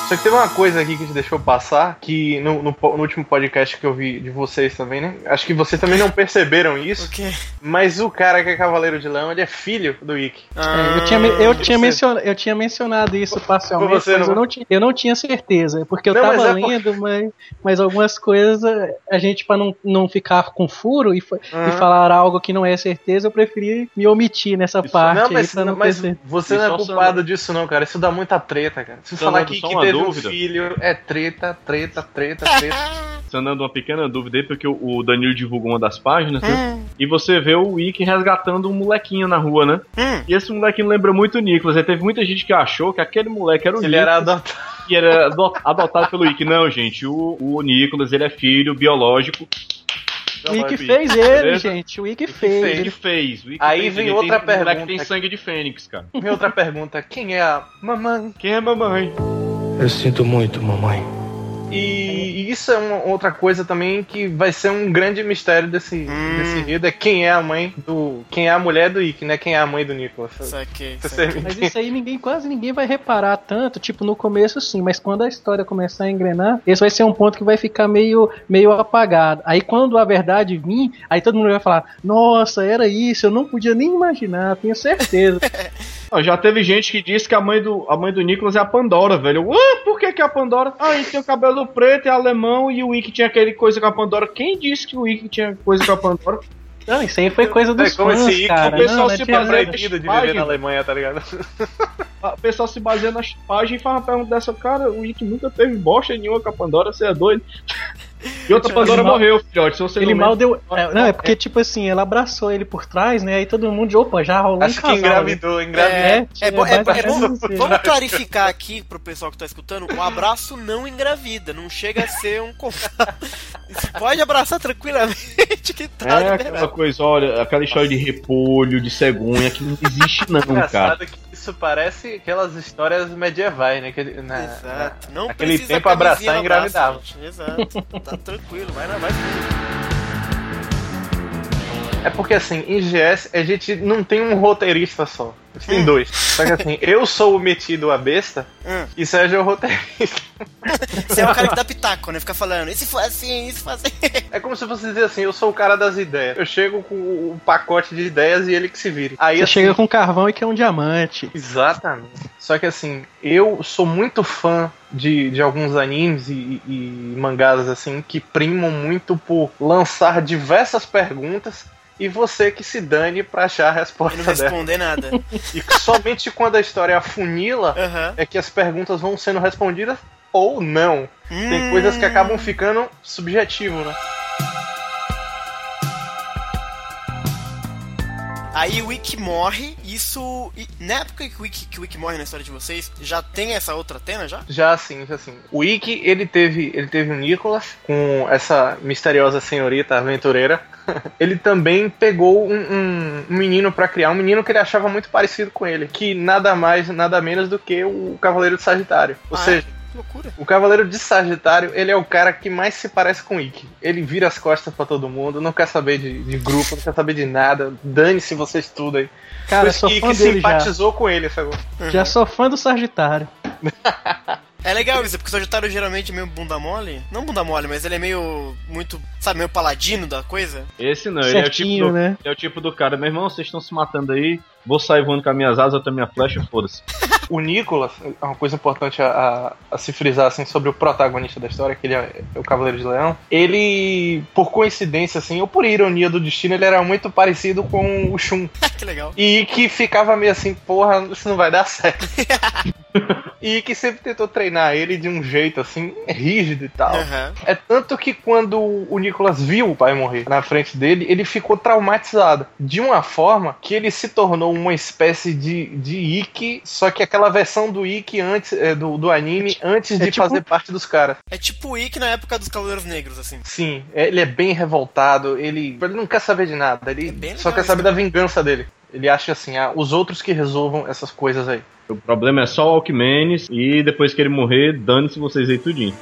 Speaker 3: Só que teve uma coisa aqui que a gente deixou passar, que no, no, no, último podcast que eu vi de vocês também, né? Acho que vocês também não perceberam isso.
Speaker 1: O quê?
Speaker 3: Mas o cara que é Cavaleiro de Leão, ele é filho do Ikki.
Speaker 2: Ah, é, eu, tinha, eu, tinha mencionado, eu tinha mencionado isso parcialmente, você mas não... Eu, não tinha, eu não tinha certeza. Porque eu não, tava mas é lendo, porque... mas, mas algumas coisas, a gente, pra não, não ficar com furo e, uhum. e falar algo que não é certeza, eu preferi me omitir nessa isso, parte.
Speaker 3: Não, mas,
Speaker 2: não,
Speaker 3: mas você não é culpado disso, não, cara. Isso dá muita treta, cara. Se falar que, que teve dúvida. um filho, é treta, treta, treta, treta.
Speaker 4: Sanando uma pequena dúvida aí, porque o Danilo divulgou uma das páginas, né? Hum. E você vê o Wiki resgatando um molequinho na rua, né? Hum. E esse molequinho lembra muito o Nicolas. E teve muita gente que achou que aquele moleque era o
Speaker 3: Ele era adotado.
Speaker 4: E era adotado pelo Wiki. Não, gente, o, o Nicolas, ele é filho biológico
Speaker 2: o Wiki fez ele, Beleza? gente. O Wiki fez.
Speaker 4: O Wiki fez.
Speaker 3: Aí
Speaker 4: fez.
Speaker 3: vem ele outra
Speaker 4: tem,
Speaker 3: pergunta.
Speaker 4: que tem sangue de fênix, cara.
Speaker 3: Vem outra pergunta. Quem é a mamãe?
Speaker 4: Quem é a mamãe?
Speaker 6: Eu sinto muito, mamãe.
Speaker 3: E, isso é uma outra coisa também que vai ser um grande mistério desse, hum. desse enredo, é quem é a mãe do. Quem é a mulher do Ick, né? Quem é a mãe do Nicholas.
Speaker 1: Saquei,
Speaker 2: saquei. Mas isso aí ninguém, quase ninguém vai reparar tanto, tipo, no começo sim, mas quando a história começar a engrenar, esse vai ser um ponto que vai ficar meio, meio apagado. Aí quando a verdade vir, aí todo mundo vai falar, nossa, era isso, eu não podia nem imaginar, tenho certeza.
Speaker 4: já teve gente que disse que a mãe do, a mãe do Nicholas é a Pandora, velho. Ué, por que, que é a Pandora? Ah, ele tem o cabelo preto, é alemão e o Wiki tinha aquele coisa com a Pandora. Quem disse que o Wiki tinha coisa com a Pandora?
Speaker 2: Não, isso aí foi coisa dos é, como fãs, esse cara.
Speaker 3: O pessoal não, se baseia nas de viver na Alemanha, tá ligado?
Speaker 4: O pessoal se baseia nas páginas e faz uma pergunta dessa, cara, o Wiki nunca teve bosta nenhuma com a Pandora, você é doido? E outra Pandora mal, morreu, filhote. Se você
Speaker 2: ele mal deu. É, não, é porque, tipo assim, ela abraçou ele por trás, né? Aí todo mundo, opa, já rolou
Speaker 3: Acho um casal. que engravidou, né? engravidou.
Speaker 1: É, é, é, bom, é, é bom, vamos clarificar aqui pro pessoal que tá escutando: o abraço não engravida, não chega a ser um Pode abraçar tranquilamente que tá.
Speaker 4: É aquela coisa, olha, aquela história de repolho, de cegonha, que não existe, não, cara.
Speaker 3: Que isso parece aquelas histórias medievais, né? Que,
Speaker 1: na, Exato. Não
Speaker 3: aquele tempo abraçar e engravidava.
Speaker 1: Exato. Tá tranquilo, vai na vai.
Speaker 3: É porque assim, em GS a gente não tem um roteirista só. A gente tem hum. dois. Só que assim, eu sou o metido a besta hum. e Sérgio é o roteirista.
Speaker 1: Você é o cara que dá pitaco, né? Fica falando, e se for assim, se for assim.
Speaker 3: É como se você dizer assim, eu sou o cara das ideias. Eu chego com o pacote de ideias e ele que se vire. Aí,
Speaker 2: você
Speaker 3: assim,
Speaker 2: chega com carvão e quer um diamante.
Speaker 3: Exatamente. Só que assim, eu sou muito fã de, de alguns animes e, e mangás assim que primam muito por lançar diversas perguntas e você que se dane pra achar a resposta
Speaker 1: e não responder
Speaker 3: dela.
Speaker 1: nada.
Speaker 3: E somente quando a história afunila uhum. é que as perguntas vão sendo respondidas ou não. Hum. Tem coisas que acabam ficando subjetivo, né?
Speaker 1: Aí o Wiki morre, isso. Na época que o Wiki, que o Wiki morre na história de vocês, já tem essa outra Atena já?
Speaker 3: Já sim, já sim. O Wiki, ele teve, ele teve o Nicholas com essa misteriosa senhorita aventureira. ele também pegou um, um, um menino para criar, um menino que ele achava muito parecido com ele, que nada mais, nada menos do que o Cavaleiro de Sagitário. Ou ah, é? seja,
Speaker 1: que loucura.
Speaker 3: O Cavaleiro de Sagitário, ele é o cara que mais se parece com o Ikki. Ele vira as costas para todo mundo, não quer saber de, de, grupo, não quer saber de nada. Dane-se você estuda aí.
Speaker 2: Cara, sou fã que dele
Speaker 3: simpatizou
Speaker 2: já.
Speaker 3: com ele, sabe?
Speaker 2: Uhum. Já sou fã do Sagitário.
Speaker 1: É legal isso, porque o Sagitário geralmente é meio bunda mole. Não bunda mole, mas ele é meio. muito. sabe, meio paladino da coisa.
Speaker 4: Esse não, ele é, o tipo do, né? é o tipo do cara. Meu irmão, vocês estão se matando aí, vou sair voando com as minhas asas, eu tenho minha flecha, foda-se.
Speaker 3: o Nicolas, é uma coisa importante a, a, a, se frisar assim, sobre o protagonista da história, que ele é, é, o Cavaleiro de Leão. Ele, por coincidência, assim, ou por ironia do destino, ele era muito parecido com o Shun.
Speaker 1: que legal.
Speaker 3: E que ficava meio assim, porra, isso não vai dar certo. E que sempre tentou treinar ele de um jeito assim, rígido e tal. Uhum. É tanto que quando o Nicolas viu o pai morrer na frente dele, ele ficou traumatizado. De uma forma que ele se tornou uma espécie de, de Ikki, só que aquela versão do Ikki antes, é, do, do anime, antes é de tipo, fazer parte dos caras.
Speaker 1: É tipo o Ikki na época dos Cavaleiros Negros, assim.
Speaker 3: Sim, ele é bem revoltado, ele, ele não quer saber de nada, ele é só quer saber da vingança dele. Ele acha assim, ah, os outros que resolvam essas coisas aí.
Speaker 4: O problema é só o Alckmenes e depois que ele morrer, dane-se vocês aí tudinho.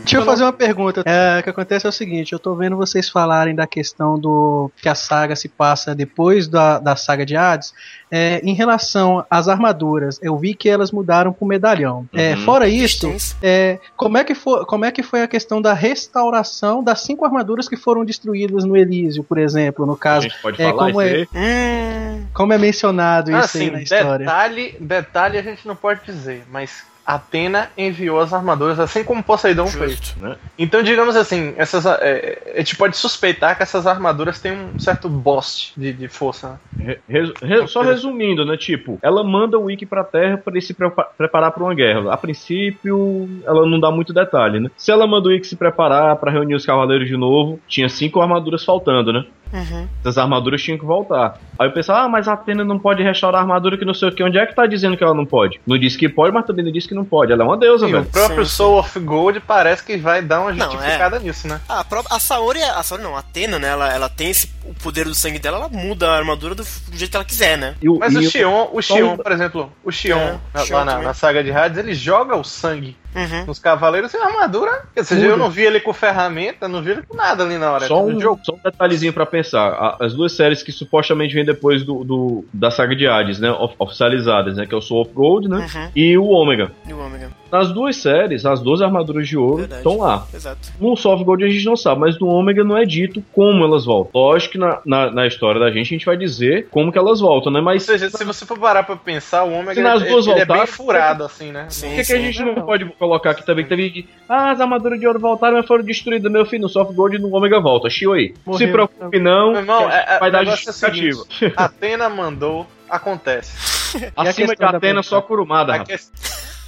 Speaker 2: Deixa eu fazer uma pergunta. É, o que acontece é o seguinte: eu tô vendo vocês falarem da questão do que a saga se passa depois da, da saga de Hades. É, em relação às armaduras, eu vi que elas mudaram pro medalhão. É, uhum. fora isso, é, como, é que foi, como é que foi a questão da restauração das cinco armaduras que foram destruídas no Elísio, por exemplo, no caso? A
Speaker 4: gente pode é, falar
Speaker 2: como, é, como é mencionado ah, isso aí na história?
Speaker 3: Detalhe, detalhe a gente não pode dizer, mas Atena enviou as armaduras, assim como Poseidon Justo, fez. Né? Então, digamos assim, essas, é, a gente pode suspeitar que essas armaduras têm um certo boss de, de força.
Speaker 4: Né? Re, re, só resumindo, né? Tipo, ela manda o Wiki pra Terra para ele se preparar para uma guerra. A princípio, ela não dá muito detalhe, né? Se ela manda o Wiki se preparar para reunir os cavaleiros de novo, tinha cinco armaduras faltando, né? Uhum. Essas armaduras tinham que voltar. Aí eu pensava, ah, mas a Atena não pode restaurar a armadura que não sei o que. Onde é que tá dizendo que ela não pode? Não disse que pode, mas também não disse que não pode. Ela é uma deusa, velho. O
Speaker 3: próprio sim, Soul of Gold parece que vai dar uma justificada não, é. nisso, né?
Speaker 1: A, própria, a Saori, a Saori não, a Atena, né? Ela, ela tem esse, o poder do sangue dela, ela muda a armadura do, do jeito que ela quiser, né?
Speaker 3: O, mas o Xion, o Xion, por exemplo, o Xion, é, lá Xion na, na, saga de Hades, ele joga o sangue Uhum. Os cavaleiros sem armadura. Quer dizer, eu não vi ele com ferramenta, não vi ele com nada ali na hora.
Speaker 4: Só um, só um detalhezinho pra pensar. As duas séries que supostamente vêm depois do, do, da saga de Hades, né? Oficializadas, né? Que é o Soul of Gold, né? Uhum. E o Ômega. E o Ômega. Nas duas séries, as 12 armaduras de ouro estão lá. Exato. No of Gold a gente não sabe, mas no Ômega não é dito como elas voltam. Lógico que na, na, na, história da gente a gente vai dizer como que elas voltam, né? Mas.
Speaker 3: Ou seja, se você for parar pra pensar, o Ômega nas duas ele, voltar, é bem furado, assim, né?
Speaker 4: Sim, Por que, sim, que a gente não, não pode colocar aqui também que teve de. Ah, as armaduras de ouro voltaram, mas foram destruídas, meu filho. No Soft Gold no Ômega volta. Shio aí. Se preocupe, não. Meu irmão, é, vai dar é justificativa.
Speaker 3: É Atena mandou, acontece.
Speaker 4: Acima de Atena, só curumada, rapaz.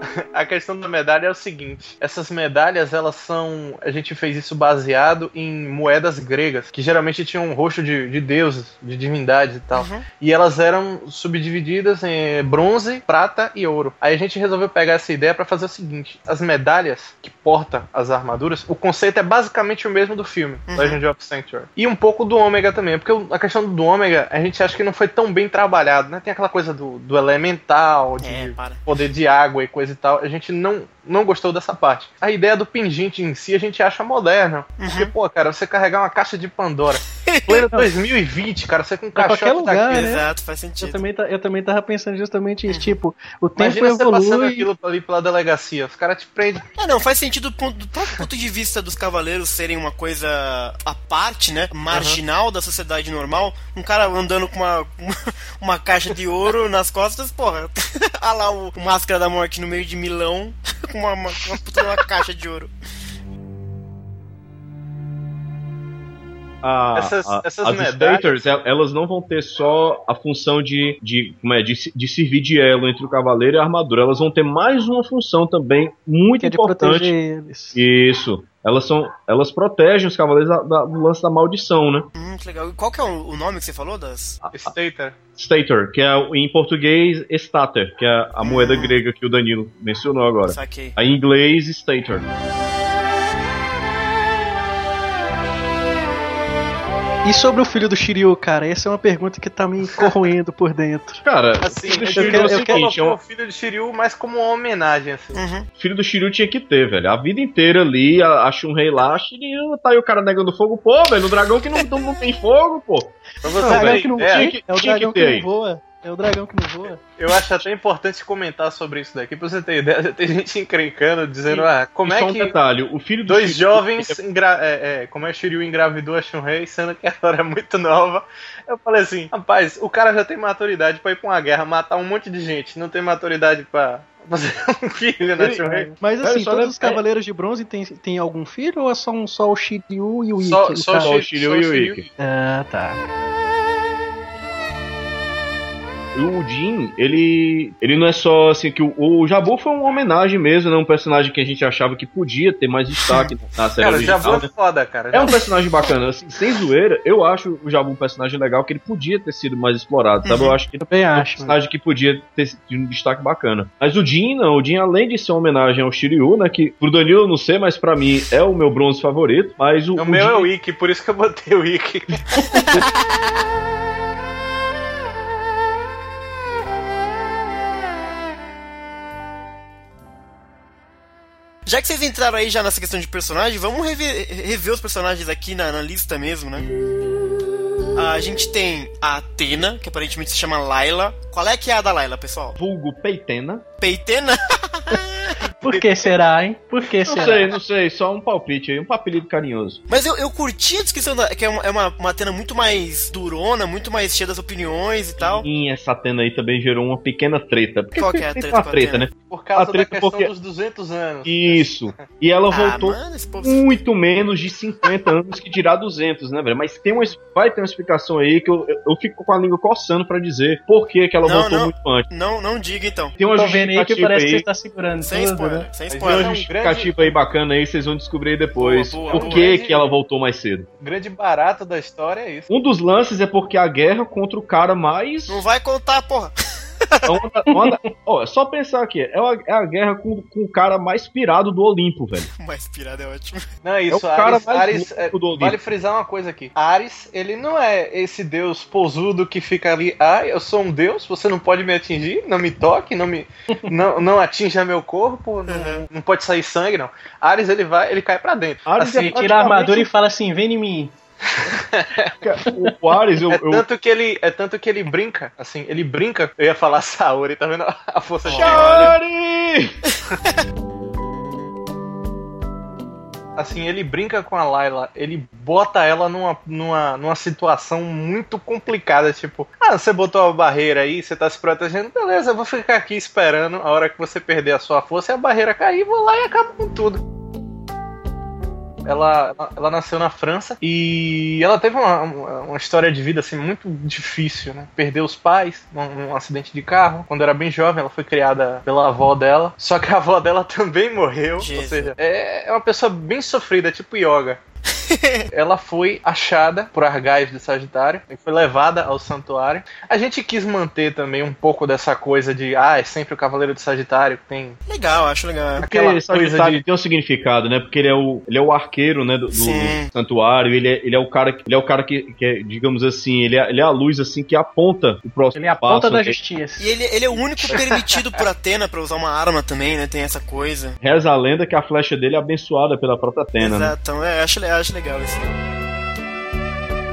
Speaker 3: a questão da medalha é o seguinte: essas medalhas, elas são. A gente fez isso baseado em moedas gregas, que geralmente tinham um rosto de, de deuses, de divindades e tal. Uhum. E elas eram subdivididas em bronze, prata e ouro. Aí a gente resolveu pegar essa ideia para fazer o seguinte: as medalhas que porta as armaduras, o conceito é basicamente o mesmo do filme, uhum. Legend of Sanctuary. E um pouco do ômega também, porque a questão do ômega a gente acha que não foi tão bem trabalhado, né? Tem aquela coisa do, do elemental, de é, poder de água e coisa e tal. A gente não não gostou dessa parte. A ideia do pingente em si a gente acha moderna. Uhum. Porque, pô, cara, você carregar uma caixa de Pandora. Pleno 2020, cara, você com um caixote
Speaker 2: qualquer lugar,
Speaker 3: né?
Speaker 1: Exato, faz sentido.
Speaker 2: Eu também, eu também tava pensando justamente isso. Uhum. Tipo, o tempo Imagina evolui...
Speaker 3: você passando aquilo ali pela delegacia. Os caras te prendem.
Speaker 1: É, não, faz sentido do ponto, do próprio ponto de vista dos cavaleiros serem uma coisa à parte, né? Marginal uhum. da sociedade normal. Um cara andando com uma, uma, uma caixa de ouro nas costas, porra. Olha lá o, o Máscara da Morte no meio de Milão com uma, uma, uma puta uma caixa de ouro.
Speaker 4: A, essas, a, essas as medalhas... elas não vão ter só a função de, de, como é, de, de servir de elo entre o cavaleiro e a armadura, elas vão ter mais uma função também muito que importante. É eles. Isso. Elas são. Elas protegem os cavaleiros da, da, do lance da maldição, né?
Speaker 1: Hum, que legal. E qual que é o, o nome que você falou das.
Speaker 3: Stater.
Speaker 4: Stater, que é em português Stater, que é a moeda hum. grega que o Danilo mencionou agora. Saquei. A em inglês Stater.
Speaker 2: E sobre o filho do Shiryu, cara? Essa é uma pergunta que tá me corroendo por dentro.
Speaker 4: Cara,
Speaker 3: assim, eu é é o filho do Shiryu mais como uma homenagem, assim.
Speaker 4: Uhum. Filho do Shiryu tinha que ter, velho. A vida inteira ali, a, a Shunrei lá, Shiryu, tá aí o cara negando fogo. Pô, velho, o dragão que não, não, não tem fogo, pô.
Speaker 2: Pra você não, ver, que não, é, tinha que, é o dragão que, que não voa. É o dragão que não voa.
Speaker 3: Eu acho até importante comentar sobre isso daqui, pra você ter ideia. Tem gente encrencando, dizendo, ah, como é
Speaker 4: que. Um detalhe, o filho do
Speaker 3: Dois Shiryu... jovens, engra... é, é, como é Shiryu engravidou a Shunrei, sendo que ela era muito nova. Eu falei assim, rapaz, o cara já tem maturidade pra ir pra uma guerra, matar um monte de gente, não tem maturidade pra. Fazer um filho, né, Shunrei?
Speaker 2: Mas assim, todos os Cavaleiros de Bronze tem, tem algum filho ou é só, um, só o Shiryu e o Ikki?
Speaker 3: Só, só, o Shiryu e o Ikki.
Speaker 2: Ah, tá.
Speaker 4: O Jin, ele, ele não é só assim que o, o Jabu foi uma homenagem mesmo, né? Um personagem que a gente achava que podia ter mais destaque na série cara, original. Cara, o Jabu
Speaker 3: é né? foda, cara.
Speaker 4: É um personagem bacana, assim, sem zoeira. Eu acho o Jabu um personagem legal que ele podia ter sido mais explorado, sabe? Uhum. Eu acho que
Speaker 2: também
Speaker 4: é
Speaker 2: um
Speaker 4: personagem que podia ter um destaque bacana. Mas o Jin, não, o Jin além de ser uma homenagem ao Shiryu, né, que pro Danilo eu não sei, mas para mim é o meu bronze favorito, mas o
Speaker 3: O,
Speaker 4: o
Speaker 3: meu Jin... é o Ikki, por isso que eu botei o Ikki.
Speaker 1: Já que vocês entraram aí já nessa questão de personagem, vamos rever, rever os personagens aqui na, na lista mesmo, né? A gente tem a Atena, que aparentemente se chama Laila. Qual é que é a da Laila, pessoal?
Speaker 4: Vulgo Peitena.
Speaker 1: Peitena?
Speaker 2: Por que será, hein? Por que
Speaker 4: não
Speaker 2: será?
Speaker 4: Não sei, não sei, só um palpite aí, um apelido carinhoso.
Speaker 1: Mas eu, eu curti a descrição da, que é uma, é uma, uma Atena muito mais durona, muito mais cheia das opiniões e tal.
Speaker 4: E essa Atena aí também gerou uma pequena treta.
Speaker 1: Porque Qual que é a treta?
Speaker 4: Uma treta, né?
Speaker 3: Por causa a treta da questão porque... dos 200 anos.
Speaker 4: Isso. E ela ah, voltou mano, povo... muito menos de 50 anos que dirá 200, né, velho? Mas tem uma, vai ter uma explicação aí que eu, eu fico com a língua coçando pra dizer por que, que ela
Speaker 1: não,
Speaker 4: voltou
Speaker 1: não,
Speaker 4: muito antes.
Speaker 1: Não, não diga então.
Speaker 2: Tem uma Tô vendo aí que parece aí. que você tá segurando
Speaker 1: Sem
Speaker 2: tudo,
Speaker 1: spoiler,
Speaker 2: né?
Speaker 1: sem spoiler
Speaker 4: um justificativa aí bacana aí, vocês vão descobrir depois
Speaker 1: boa,
Speaker 4: boa, por que, que ela voltou mais cedo.
Speaker 3: Grande barato da história é isso.
Speaker 4: Um dos lances é porque a guerra contra o cara mais.
Speaker 1: Não vai contar, porra.
Speaker 4: Onda, onda, ó, é só pensar aqui, é a, é a guerra com, com, o cara mais pirado do Olimpo, velho.
Speaker 1: mais pirado é ótimo.
Speaker 3: Não, é isso, é o cara Ares, mais Ares é, do Olimpo. Vale frisar uma coisa aqui. Ares, ele não é esse deus posudo que fica ali, ah, eu sou um deus, você não pode me atingir, não me toque, não me não, não atinja meu corpo, não, uhum. não pode sair sangue, não. Ares, ele vai, ele cai para dentro.
Speaker 2: Ares assim, ele tira a armadura e fala assim, vem em mim
Speaker 4: o Ares, eu,
Speaker 3: é tanto que ele é tanto que ele brinca, assim, ele brinca. Eu ia falar Saori, tá vendo a força de
Speaker 4: Saori!
Speaker 3: assim, ele brinca com a Layla, ele bota ela numa, numa, numa situação muito complicada, tipo, ah, você botou a barreira aí, você tá se protegendo, beleza, eu vou ficar aqui esperando a hora que você perder a sua força e a barreira cair, vou lá e acabo com tudo ela, ela nasceu na França e ela teve uma, uma história de vida assim muito difícil, né? Perdeu os pais num, num, acidente de carro. Quando era bem jovem, ela foi criada pela avó dela. Só que a avó dela também morreu. Jesus. Ou seja, é, é uma pessoa bem sofrida, tipo yoga. ela foi achada por Argais de Sagitário e foi levada ao santuário. A gente quis manter também um pouco dessa coisa de, ah, é sempre o Cavaleiro de Sagitário que tem.
Speaker 1: Legal, acho legal.
Speaker 4: Aquela Porque coisa de... tem um significado, né? Porque ele é o, ele é o arqueiro, né, do, do santuário, ele é, ele é o cara, ele é o cara que, que é, digamos assim, ele é, ele é a luz assim que aponta o próximo
Speaker 2: Ele é a
Speaker 4: passo,
Speaker 2: ponta da
Speaker 4: né?
Speaker 2: justiça.
Speaker 1: E ele, ele é o único permitido por Atena para usar uma arma também, né? Tem essa coisa.
Speaker 4: Reza a lenda que a flecha dele é abençoada pela própria Atena.
Speaker 1: Exato,
Speaker 4: né?
Speaker 1: então é, acho, acho legal isso.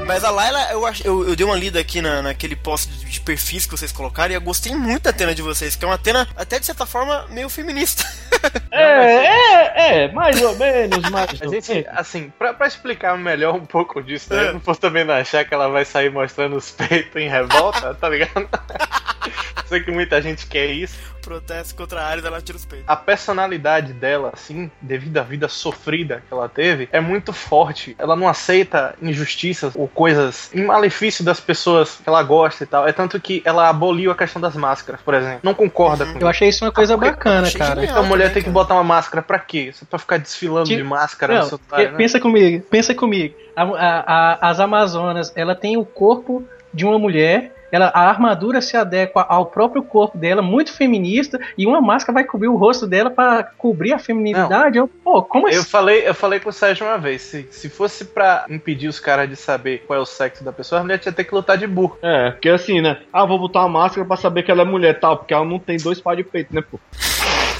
Speaker 1: Mas a Layla, eu, eu, eu dei uma lida aqui na, naquele post de, de, perfis que vocês colocaram e eu gostei muito da Atena de vocês, que é uma Atena, até de certa forma, meio feminista.
Speaker 4: É, é, é, mais ou menos, mais
Speaker 3: A gente, assim, pra, pra explicar melhor um pouco disso, né? É. Não posso também não achar que ela vai sair mostrando os peitos em revolta, tá ligado? Sei que muita gente quer isso
Speaker 1: protesto contra a Ares, ela tira os peitos.
Speaker 3: A personalidade dela, assim, devido à vida sofrida que ela teve, é muito forte. Ela não aceita injustiças ou coisas em malefício das pessoas que ela gosta e tal. É tanto que ela aboliu a questão das máscaras, por exemplo. Não concorda uhum. com
Speaker 2: Eu achei isso uma coisa ah, bacana, cara.
Speaker 3: Então a mulher tem que botar uma máscara pra quê? Só pra ficar desfilando de máscara
Speaker 2: não, no né? Pensa comigo, pensa comigo. A, a, a, as Amazonas, ela tem o corpo de uma mulher ela, a armadura se adequa ao próprio corpo dela, muito feminista, e uma máscara vai cobrir o rosto dela para cobrir a feminilidade. Eu, pô, como
Speaker 3: eu assim? Falei, eu falei com o Sérgio uma vez: se, se fosse para impedir os caras de saber qual é o sexo da pessoa, a mulher tinha que ter que lutar de burro.
Speaker 4: É, porque assim, né? Ah, vou botar uma máscara para saber que ela é mulher tal, porque ela não tem dois pais de peito, né, pô?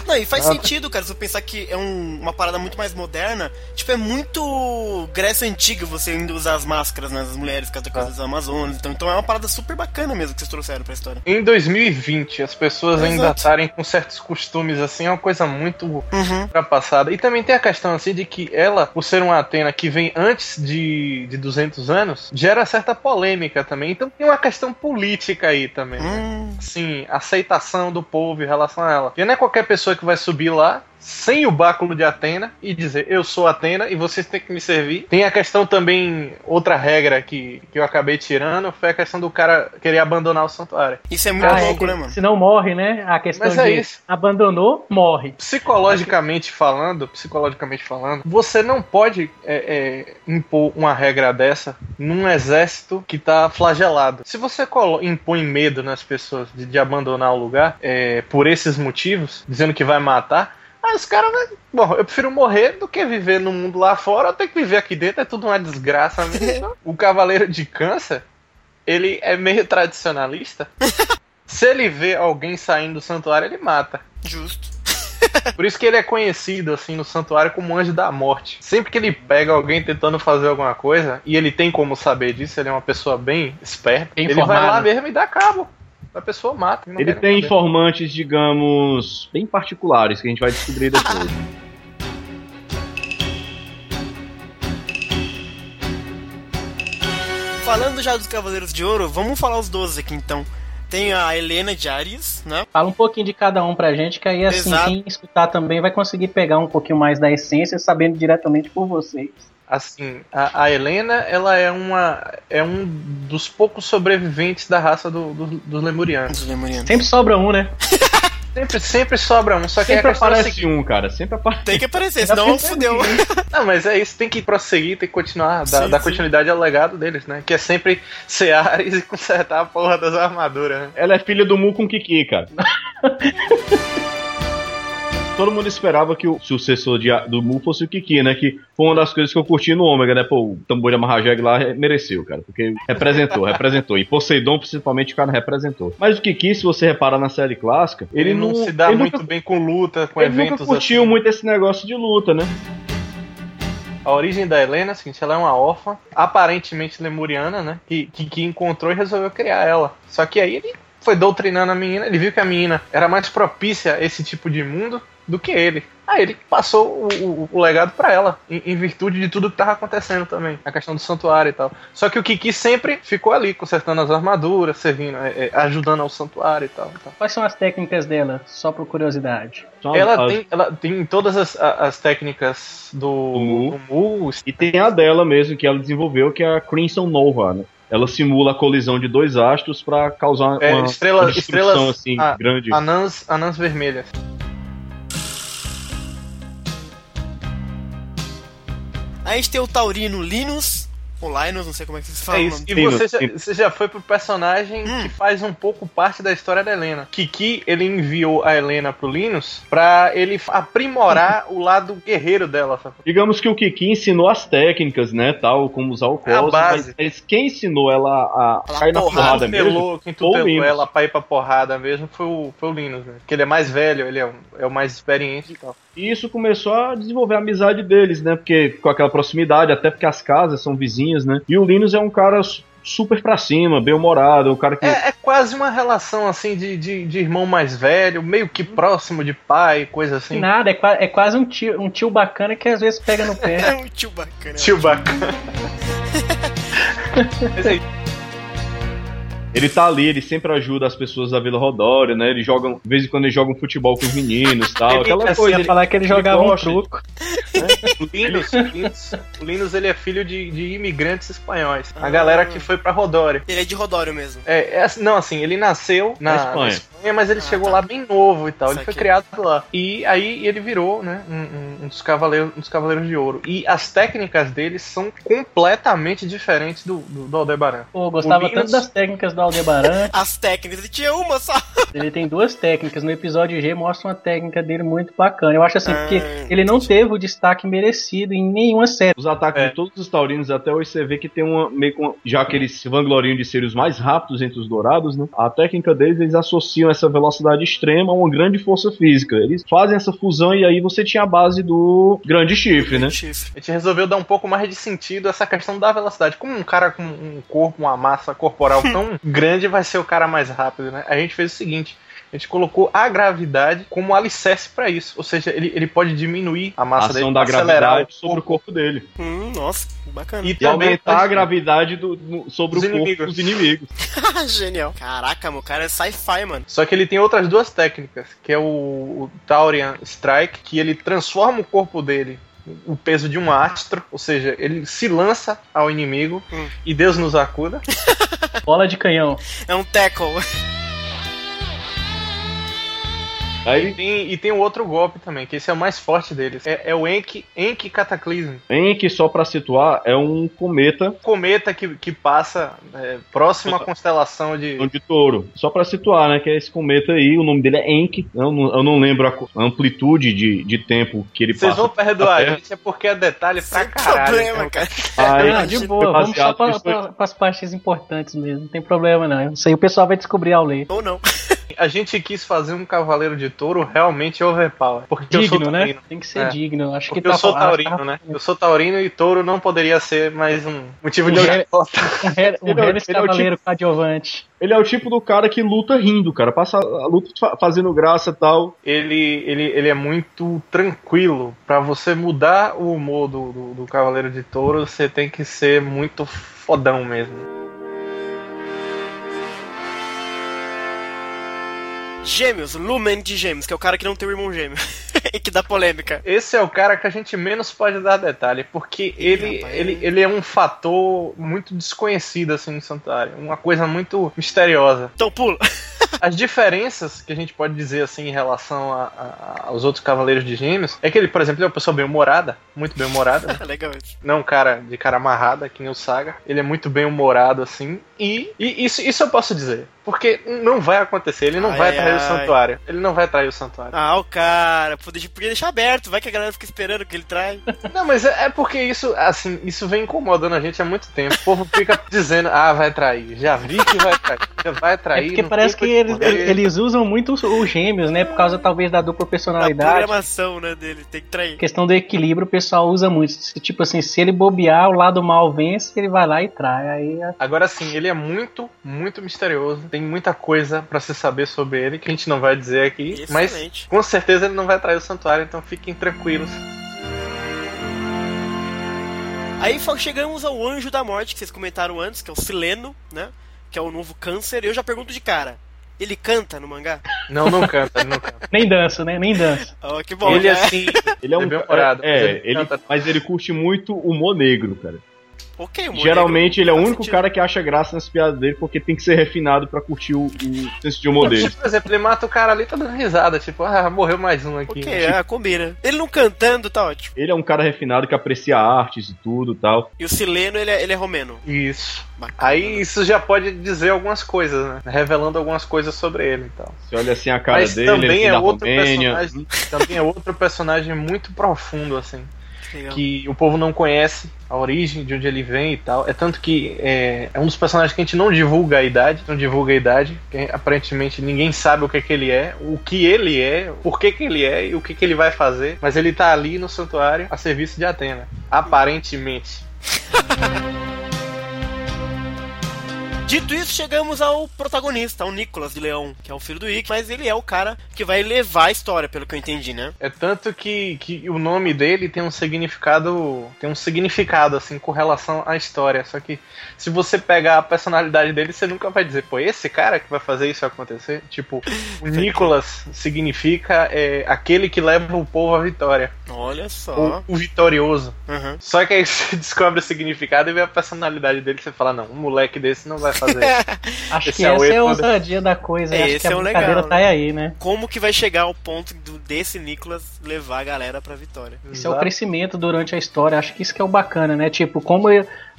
Speaker 1: Não, e faz ah, sentido, cara, se eu pensar que é um, uma parada muito mais moderna. Tipo, é muito Grécia Antiga você ainda usar as máscaras nas né, mulheres, cada coisa das Amazonas. Então, então é uma parada super bacana mesmo que vocês trouxeram pra história.
Speaker 3: Em 2020, as pessoas é, ainda estarem com certos costumes assim, é uma coisa muito uhum. ultrapassada. E também tem a questão assim de que ela, por ser uma Atena que vem antes de, de 200 anos, gera certa polêmica também. Então tem uma questão política aí também. Né?
Speaker 1: Hum.
Speaker 3: Sim, aceitação do povo em relação a ela. E não é qualquer pessoa que vai subir lá sem o báculo de Atena e dizer eu sou Atena e vocês têm que me servir. Tem a questão também, outra regra que, que eu acabei tirando, foi a questão do cara querer abandonar o santuário.
Speaker 1: Isso é muito ah, louco, é, né, mano?
Speaker 2: Se não morre, né? A questão Mas é de isso. abandonou, morre.
Speaker 3: Psicologicamente falando, psicologicamente falando, você não pode é, é, impor uma regra dessa num exército que tá flagelado. Se você impõe medo nas pessoas de, de abandonar o lugar é, por esses motivos, dizendo que vai matar, Aí os caras, bom, eu prefiro morrer do que viver no mundo lá fora, eu tenho que viver aqui dentro, é tudo uma desgraça mesmo. o Cavaleiro de Câncer, ele é meio tradicionalista. Se ele vê alguém saindo do santuário, ele mata.
Speaker 1: Justo.
Speaker 3: Por isso que ele é conhecido, assim, no santuário como anjo da morte. Sempre que ele pega alguém tentando fazer alguma coisa, e ele tem como saber disso, ele é uma pessoa bem esperta, ele vai lá mesmo e dá cabo a pessoa mata.
Speaker 4: Ele tem informantes, digamos, bem particulares que a gente vai descobrir depois.
Speaker 1: Falando já dos Cavaleiros de Ouro, vamos falar os 12 aqui então. Tem a Helena de Ares, né?
Speaker 2: Fala um pouquinho de cada um pra gente, que aí assim, Exato. quem escutar também vai conseguir pegar um pouquinho mais da essência, sabendo diretamente por vocês.
Speaker 3: Assim, a, a, Helena, ela é uma é um dos poucos sobreviventes da raça do, do, dos lemurianos.
Speaker 2: lemurianos. Sempre sobra um, né?
Speaker 3: Sempre, sempre sobra um, só que
Speaker 4: sempre é aparece um, cara. Sempre aparece.
Speaker 1: Tem que aparecer, senão fudeu.
Speaker 3: Não, mas é isso, tem que prosseguir, tem que continuar, dar, sim, dar continuidade ao legado deles, né? Que é sempre ser Ares e consertar a porra das armaduras. Né?
Speaker 4: Ela é filha do Mu com Kiki, cara. todo mundo esperava que o sucessor de, do Mu fosse o Kiki, né? Que foi uma das coisas que eu curti no Ômega, né? Pô, o tambor de Amarrajeg lá mereceu, cara. Porque representou, representou. E Poseidon, principalmente, o cara representou. Mas o Kiki, se você reparar na série clássica, ele, ele não,
Speaker 3: se dá muito
Speaker 4: nunca,
Speaker 3: bem com luta, com
Speaker 4: ele
Speaker 3: eventos.
Speaker 4: Ele nunca curtiu assim. muito esse negócio de luta, né?
Speaker 3: A origem da Helena é a seguinte, ela é uma órfã, aparentemente lemuriana, né? Que, que, que encontrou e resolveu criar ela. Só que aí ele foi doutrinando a menina, ele viu que a menina era mais propícia a esse tipo de mundo do que ele. Aí ele passou o, o, o legado para ela, em, em, virtude de tudo que tava acontecendo também, a questão do santuário e tal. Só que o Kiki sempre ficou ali, consertando as armaduras, servindo, é, é, ajudando ao santuário e tal, e tal,
Speaker 2: Quais são as técnicas dela, só por curiosidade?
Speaker 3: Ela tem, ela tem todas as, as técnicas do, do Mu. do, Mu.
Speaker 4: E tem a dela mesmo, que ela desenvolveu, que é a Crimson Nova, né? ela simula a colisão de dois astros para causar é, uma,
Speaker 3: estrela, uma estrelas
Speaker 4: assim a, grande.
Speaker 3: Anãs, anãs vermelhas.
Speaker 1: A gente tem o Taurino Linus, o Linus, não sei como é que vocês falam.
Speaker 3: É isso. E você já, você já foi pro personagem hum. que faz um pouco parte da história da Helena. Kiki, ele enviou a Helena pro Linus pra ele aprimorar o lado guerreiro dela. Sabe?
Speaker 4: Digamos que o Kiki ensinou as técnicas, né, tal, como usar o cosmo,
Speaker 3: mas,
Speaker 4: mas quem ensinou ela a ela cair na porrada mesmo?
Speaker 3: Quem tutelou ela pra ir pra porrada mesmo foi o, foi o Linus, né? Porque ele é mais velho, ele é, é o mais experiente e tal.
Speaker 4: E isso começou a desenvolver a amizade deles, né? Porque com aquela proximidade, até porque as casas são vizinhas, né? E o Linus é um cara super pra cima, bem humorado, um cara que.
Speaker 3: É, é quase uma relação assim de, de, de, irmão mais velho, meio que próximo de pai, coisa assim.
Speaker 2: Nada, é, é quase um tio, um tio bacana que às vezes pega no pé.
Speaker 1: é um tio bacana.
Speaker 3: Tio bacana.
Speaker 4: Ele tá ali, ele sempre ajuda as pessoas da Vila Rodória, né? Ele joga, de vez em quando ele joga um futebol com os meninos tal.
Speaker 2: Aquela assim, coisa. Ia falar que ele jogava ele um truco.
Speaker 3: O Linus, Linus, o Linus, ele é filho de, de imigrantes espanhóis. A galera que foi pra Rodória.
Speaker 1: Ele é de Rodório mesmo.
Speaker 3: É, é não, assim, ele nasceu na, na Espanha. Espanha. mas ele ah, chegou tá. lá bem novo e tal. Isso ele foi aqui. criado lá. E aí ele virou, né, um, um, dos cavaleiros, um dos cavaleiros de ouro. E as técnicas dele são completamente diferentes do, do, do Aldebaran.
Speaker 2: Pô, gostava Linus... tanto das técnicas do Aldebaran.
Speaker 1: As técnicas, ele tinha uma só.
Speaker 2: Ele tem duas técnicas. No episódio G mostra uma técnica dele muito bacana. Eu acho assim, ah, porque ele não teve o destaque merecido em nenhuma série.
Speaker 4: Os ataques é. de todos os taurinos, até hoje você vê que tem uma meio com, já que eles se vangloriam de serem os mais rápidos entre os dourados, né? A técnica deles, eles associam essa velocidade extrema a uma grande força física. Eles fazem essa fusão e aí você tinha a base do grande chifre, né?
Speaker 3: Chifre. A gente resolveu dar um pouco mais de sentido a essa questão da velocidade. Como um cara com um corpo, uma massa corporal tão grande vai ser o cara mais rápido, né? A gente fez o seguinte: a gente colocou a gravidade como alicerce para isso. Ou seja, ele, ele pode diminuir a massa a ação
Speaker 4: dele, da gravidade sobre o corpo dele.
Speaker 1: Hum, nossa, bacana.
Speaker 4: E, e aumentar a gravidade do, no, sobre o corpo inimigos. dos inimigos.
Speaker 1: Genial. Caraca, meu cara é sci-fi, mano.
Speaker 3: Só que ele tem outras duas técnicas, que é o, o Taurian Strike, que ele transforma o corpo dele o peso de um astro, ou seja, ele se lança ao inimigo hum. e Deus nos acuda.
Speaker 2: Bola de canhão.
Speaker 1: É um tackle.
Speaker 3: Aí... E, tem, e tem um outro golpe também, que esse é o mais forte deles. É, é o Enki, Enki Cataclysm.
Speaker 4: Enki, só para situar, é um cometa.
Speaker 3: Cometa que, que passa é, próximo à constelação de...
Speaker 4: de touro. Só para situar, né, que é esse cometa aí, o nome dele é Enki. Eu não, eu não lembro a amplitude de, de tempo que ele
Speaker 3: Vocês
Speaker 4: passa.
Speaker 3: Vocês vão perdoar, gente, é porque é detalhe pra Sem caralho. problema,
Speaker 2: né? cara. Aí, ah, de boa, vamos só para pra, as partes importantes mesmo, não tem problema não. Isso aí o pessoal vai descobrir ao ler.
Speaker 1: Ou não.
Speaker 3: A gente quis fazer um cavaleiro de touro realmente overpower. Porque digno, eu sou
Speaker 2: né? Tem que ser é. digno. Acho
Speaker 3: porque
Speaker 2: que
Speaker 3: tá eu sou taurino, né? Eu sou taurino e touro não poderia ser mais um motivo de
Speaker 2: overpowers. Um Harris é Cavaleiro tipo, coadjuvante.
Speaker 4: Ele é o tipo do cara que luta rindo, cara. Passa a luta fazendo graça e tal.
Speaker 3: Ele, ele, ele é muito tranquilo. para você mudar o humor do, do, do Cavaleiro de Touro, você tem que ser muito fodão mesmo.
Speaker 1: Gêmeos, Lumen de Gêmeos, que é o cara que não tem o irmão gêmeo. e que dá polêmica.
Speaker 3: Esse é o cara que a gente menos pode dar detalhe, porque ele, rapaz, ele, ele é um fator muito desconhecido assim no santuário. Uma coisa muito misteriosa.
Speaker 1: Então pula.
Speaker 3: As diferenças que a gente pode dizer assim em relação a, a, aos outros Cavaleiros de Gêmeos é que ele, por exemplo, é uma pessoa bem humorada, muito bem humorada. Né?
Speaker 1: Legal isso.
Speaker 3: Não um cara de cara amarrada, que nem o Saga. Ele é muito bem humorado, assim. E, e isso, isso eu posso dizer. Porque não vai acontecer, ele não ai, vai trair ai. o santuário. Ele não vai trair o santuário.
Speaker 1: Ah, o cara, podia deixar aberto, vai que a galera fica esperando que ele trai.
Speaker 3: Não, mas é, é, porque isso, assim, isso vem incomodando a gente há muito tempo. O povo fica dizendo, ah, vai trair. Já vi que vai trair. Já vai trair.
Speaker 2: É porque parece que eles, eles usam muito os, os, gêmeos, né? Por causa talvez da dupla personalidade. A
Speaker 1: programação, né, dele, tem que trair.
Speaker 2: questão do equilíbrio, o pessoal usa muito. Tipo assim, se ele bobear, o lado mal vence, ele vai lá e trai. Aí... É
Speaker 3: Agora sim, ele é muito, muito misterioso. Tem muita coisa para se saber sobre ele que a gente não vai dizer aqui. Excelente. Mas com certeza ele não vai trair o santuário, então fiquem tranquilos.
Speaker 1: Aí chegamos ao Anjo da Morte, que vocês comentaram antes, que é o Sileno, né? Que é o novo câncer. E eu já pergunto de cara: ele canta no mangá?
Speaker 3: Não, não canta, não canta.
Speaker 2: Nem dança, né? Nem dança.
Speaker 1: Oh, que bom.
Speaker 3: Ele né? assim,
Speaker 4: ele é um bem humorado. É, mas ele, ele mas ele curte muito o humor negro, cara.
Speaker 1: Ok,
Speaker 4: Geralmente ele é o único sentido. cara que acha graça nas piadas dele porque tem que ser refinado para curtir o, o senso de humor dele.
Speaker 3: Por exemplo, ele mata o cara ali tá dando risada, tipo, ah, morreu mais um aqui.
Speaker 1: Ok, tipo, ah, combina. Ele não cantando, tá ótimo.
Speaker 4: Ele é um cara refinado que aprecia artes e tudo tal.
Speaker 1: E o Sileno, ele é, ele é romeno.
Speaker 3: Isso. Bacana, Aí né? isso já pode dizer algumas coisas, né? Revelando algumas coisas sobre ele e tal.
Speaker 4: Você olha assim a cara
Speaker 3: Mas
Speaker 4: dele,
Speaker 3: também
Speaker 4: é
Speaker 3: outro personagem, também é outro personagem muito profundo, assim. Legal. que o povo não conhece a origem, de onde ele vem e tal. É tanto que é, é, um dos personagens que a gente não divulga a idade, não divulga a idade, que aparentemente ninguém sabe o que, é que ele é, o que ele é, por que, que ele é e o que, que ele vai fazer, mas ele tá ali no santuário a serviço de Atena. Aparentemente.
Speaker 1: Dito isso, chegamos ao protagonista, ao Nicolas de Leão, que é o filho do Ick, mas ele é o cara que vai levar a história, pelo que eu entendi, né?
Speaker 3: É tanto que, que o nome dele tem um significado, tem um significado assim com relação à história, só que se você pegar a personalidade dele, você nunca vai dizer, pô, esse cara que vai fazer isso acontecer? Tipo, o Nicolas significa é, aquele que leva o povo à vitória.
Speaker 1: Olha só.
Speaker 3: O, o vitorioso. Uhum. Só que aí você descobre o significado e vê a personalidade dele você fala, não, um moleque desse não vai fazer.
Speaker 2: Acho esse que é essa é a ousadia da coisa. É, Acho que a é brincadeira legal, tá né? aí, né?
Speaker 1: Como que vai chegar ao ponto do, desse Nicolas levar a galera pra vitória?
Speaker 2: Isso Exato. é o crescimento durante a história. Acho que isso que é o bacana, né? Tipo, como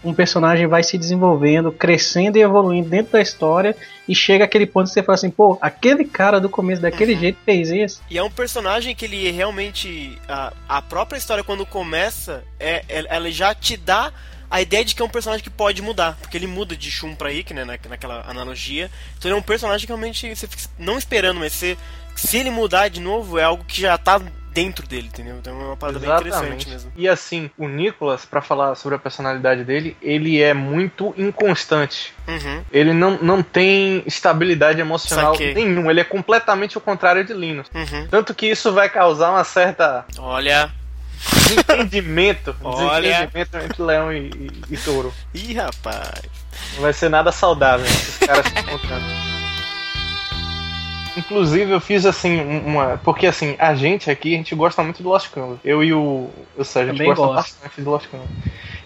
Speaker 2: um personagem vai se desenvolvendo, crescendo e evoluindo dentro da história e chega aquele ponto que você fala assim, pô, aquele cara do começo daquele uhum. jeito fez isso.
Speaker 1: E é um personagem que ele realmente a, a própria história quando começa, é, ela já te dá a ideia de que é um personagem que pode mudar, porque ele muda de Shun pra Ikki, né, naquela analogia. Então ele é um personagem que realmente você fica não esperando, mas você, se ele mudar de novo, é algo que já tá dentro dele, entendeu? Então é uma parada Exatamente. bem interessante mesmo.
Speaker 3: E assim, o Nicholas, para falar sobre a personalidade dele, ele é muito inconstante. Uhum. Ele não, não tem estabilidade emocional nenhuma. Ele é completamente o contrário de Linus. Uhum. Tanto que isso vai causar uma certa.
Speaker 1: Olha.
Speaker 3: Desentendimento. Olha. Desentendimento entre leão e, e, e touro.
Speaker 1: Ih, rapaz.
Speaker 3: Não vai ser nada saudável esses caras se encontrando. Inclusive, eu fiz assim, uma. Porque assim, a gente aqui, a gente gosta muito do Lost Canvas. Eu e o, o Sérgio, a gente gosta gosto. bastante do Lost Canvas.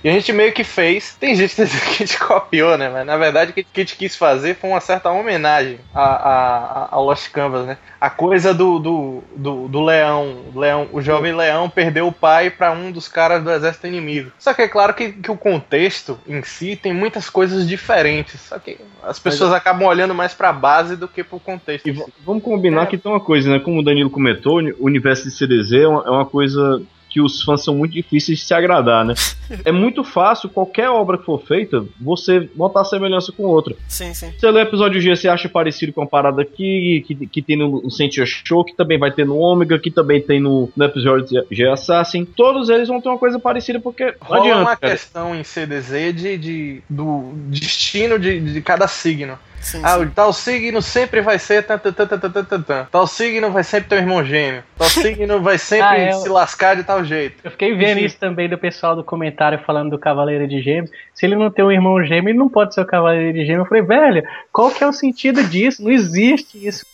Speaker 3: E a gente meio que fez. Tem gente que a gente copiou, né? Mas na verdade o que a gente quis fazer foi uma certa homenagem a, a, a Lost Canvas, né? A coisa do, do, do, do leão, leão. O jovem leão perdeu o pai para um dos caras do exército inimigo. Só que é claro que, que o contexto em si tem muitas coisas diferentes. Só que as pessoas Mas... acabam olhando mais pra base do que pro contexto.
Speaker 4: E vamos combinar é. que tem uma coisa, né? Como o Danilo comentou, o universo de CDZ é uma, é uma coisa que os fãs são muito difíceis de se agradar, né? é muito fácil, qualquer obra que for feita, você botar semelhança com outra.
Speaker 1: Sim, sim.
Speaker 4: Você lê o episódio G, você acha parecido com a parada aqui, que, que tem no, no Sentia Show, que também vai ter no Ômega, que também tem no, no episódio G Assassin. Todos eles vão ter uma coisa parecida, porque
Speaker 3: Rola adianta, uma cara. questão em CDZ de, de do destino de, de cada signo. Sim, ah, sim. tal signo sempre vai ser tan, tan, tan, tal signo vai sempre ter um irmão gêmeo, tal signo vai sempre ah, eu... se lascar de tal jeito.
Speaker 2: Eu fiquei vendo isso também do pessoal do comentário falando do Cavaleiro de Gêmeos. Se ele não tem um irmão gêmeo, ele não pode ser o Cavaleiro de Gêmeos. Eu falei, velho, qual que é o sentido disso? Não existe isso.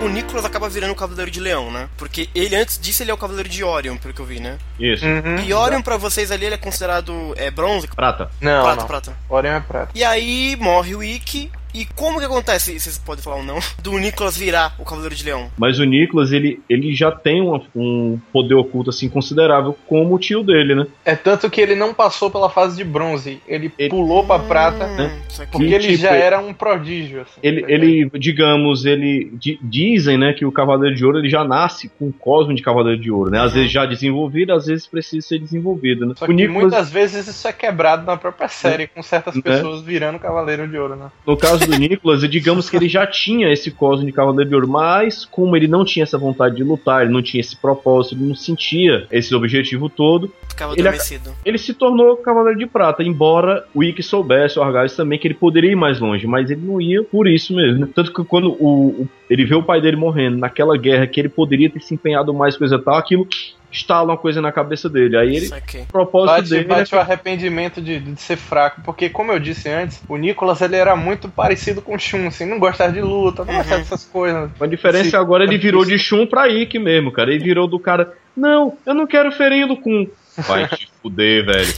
Speaker 1: O Nicholas acaba virando o Cavaleiro de Leão, né? Porque ele, antes disso, ele é o Cavaleiro de Orion, pelo que eu vi, né?
Speaker 4: Isso.
Speaker 1: Uhum. E Orion, pra vocês ali, ele é considerado é, bronze?
Speaker 4: Prata.
Speaker 3: Não,
Speaker 1: Prata,
Speaker 3: não.
Speaker 1: prata.
Speaker 3: Orion é prata.
Speaker 1: E aí morre o Ikki, e como que acontece, vocês podem falar ou não, do Nicholas virar o Cavaleiro de Leão?
Speaker 4: Mas o Nicholas, ele, ele já tem uma, um poder oculto assim considerável como o tio dele, né?
Speaker 3: É tanto que ele não passou pela fase de bronze, ele, ele... pulou pra hum, prata, né? Porque e, ele tipo, já era um prodígio. Assim,
Speaker 4: ele, ele, digamos, ele dizem, né, que o Cavaleiro de Ouro ele já nasce com o cosmo de Cavaleiro de Ouro, né? Às uhum. vezes já desenvolvido, às vezes precisa ser desenvolvido, né?
Speaker 3: Só que Nicholas... muitas vezes isso é quebrado na própria série, é. com certas né? pessoas virando Cavaleiro de Ouro, né?
Speaker 4: No caso caso do Nicholas, digamos que ele já tinha esse cosmo de Cavaleiro de Ouro, mas como ele não tinha essa vontade de lutar, ele não tinha esse propósito, ele não sentia esse objetivo todo, ele, ele, se tornou Cavaleiro de Prata, embora o Ikki soubesse, o Argyle também, que ele poderia ir mais longe, mas ele não ia por isso mesmo. Tanto que quando o, o, ele vê o pai dele morrendo naquela guerra que ele poderia ter se empenhado mais, coisa tal, aquilo instala uma coisa na cabeça dele. Aí ele,
Speaker 3: o propósito bate, dele. Bate é... o arrependimento de, de, ser fraco, porque, como eu disse antes, o Nicolas ele era muito parecido com o Shun, assim, não gostava de luta, não uhum. gostava dessas coisas.
Speaker 4: A diferença Esse, agora ele virou de Shun pra Ikki mesmo, cara. Ele virou do cara, não, eu não quero ferindo com. Vai te fuder, velho.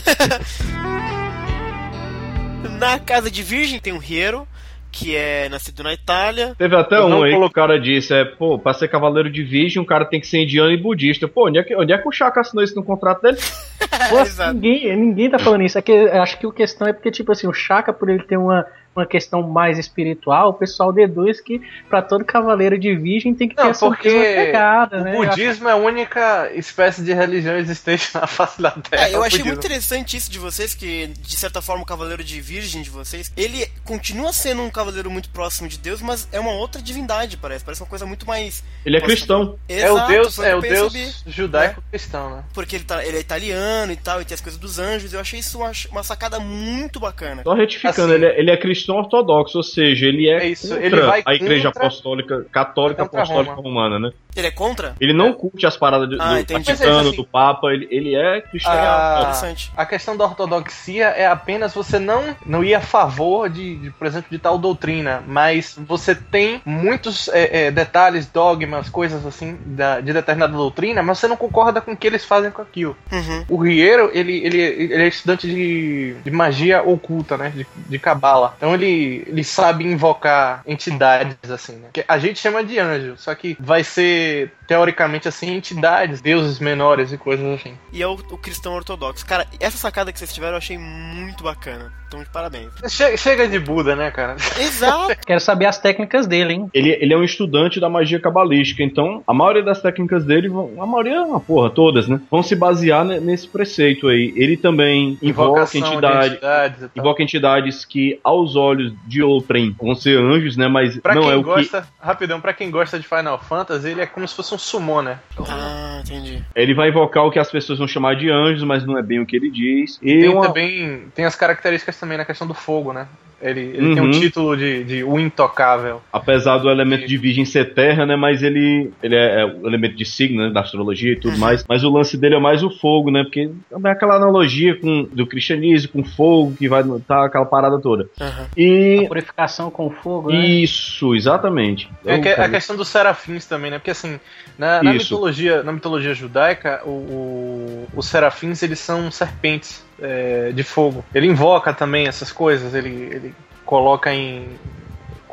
Speaker 1: na casa de Virgem tem um Hero que é nascido na Itália.
Speaker 4: Teve até um aí que o cara disse, é, pô, pra ser cavaleiro de virgem, um cara tem que ser indiano e budista. Pô, onde é que, onde é que o Chaka assinou isso no contrato dele?
Speaker 2: Pô, ninguém, ninguém tá falando isso. É que, acho que a questão é porque, tipo assim, o Chaka, por ele ter uma uma questão mais espiritual, o pessoal deduz que para todo cavaleiro de virgem tem que ter Não, essa
Speaker 3: porque pegada, o né? budismo é a única espécie de religião existente na face da Terra.
Speaker 1: É, eu achei muito interessante isso de vocês, que de certa forma o cavaleiro de virgem de vocês, ele continua sendo um cavaleiro muito próximo de Deus, mas é uma outra divindade, parece. Parece uma coisa muito mais.
Speaker 4: Ele é cristão.
Speaker 3: Exato, é o Deus, é o Deus judaico-cristão, né?
Speaker 1: Porque ele, tá, ele é italiano e tal, e tem as coisas dos anjos. Eu achei isso uma, uma sacada muito bacana.
Speaker 4: Só retificando, assim, ele, é, ele é cristão cristão ortodoxo, ou seja, ele é, é isso, ele vai a igreja apostólica, católica apostólica Roma. romana, né?
Speaker 1: Ele é contra?
Speaker 4: Ele não é. curte as paradas do, ah, do Vaticano, assim, do Papa, ele, ele é cristão.
Speaker 3: A, interessante. A questão da ortodoxia é apenas você não, não ir a favor de, de por exemplo, de tal doutrina, mas você tem muitos é, é, detalhes, dogmas, coisas assim da, de determinada doutrina, mas você não concorda com o que eles fazem com aquilo. Uhum. O Riero, ele, ele, ele é estudante de, de magia oculta, né? De, de cabala. Então ele, ele sabe invocar entidades, assim, né? Que a gente chama de anjo, só que vai ser teoricamente, assim, entidades, deuses menores e coisas assim.
Speaker 1: E é o, o cristão ortodoxo. Cara, essa sacada que vocês tiveram eu achei muito bacana. Então, de parabéns.
Speaker 3: Chega, chega de Buda, né, cara?
Speaker 1: Exato.
Speaker 2: Quero saber as técnicas dele, hein?
Speaker 4: Ele, ele é um estudante da magia cabalística, então a maioria das técnicas dele, a maioria, uma porra, todas, né? Vão se basear nesse preceito aí. Ele também invoca entidade, entidades, invoca entidades que, aos olhos de outrem, vão ser anjos, né? Mas
Speaker 3: pra
Speaker 4: não é o
Speaker 3: gosta,
Speaker 4: que...
Speaker 3: Rapidão, pra quem gosta de Final Fantasy, ele é como se fosse um summon, né?
Speaker 1: Ah, entendi.
Speaker 4: Ele vai invocar o que as pessoas vão chamar de anjos, mas não é bem o que ele diz.
Speaker 3: E tem uma... também tem as características também na questão do fogo, né? Ele, ele uhum. tem um título de, de o intocável.
Speaker 4: Apesar do elemento de virgem ser terra, né? Mas ele, ele é, é o elemento de signo, né, da astrologia e tudo uhum. mais. Mas o lance dele é mais o fogo, né? Porque é aquela analogia com, do cristianismo, com fogo, que vai tá aquela parada toda.
Speaker 2: Uhum. E... A purificação com fogo, né?
Speaker 4: Isso, exatamente.
Speaker 3: É que, a questão dos serafins também, né? Porque assim, na, na mitologia, na mitologia judaica, o, o, os serafins eles são serpentes é, de fogo. Ele invoca também essas coisas, ele, ele coloca em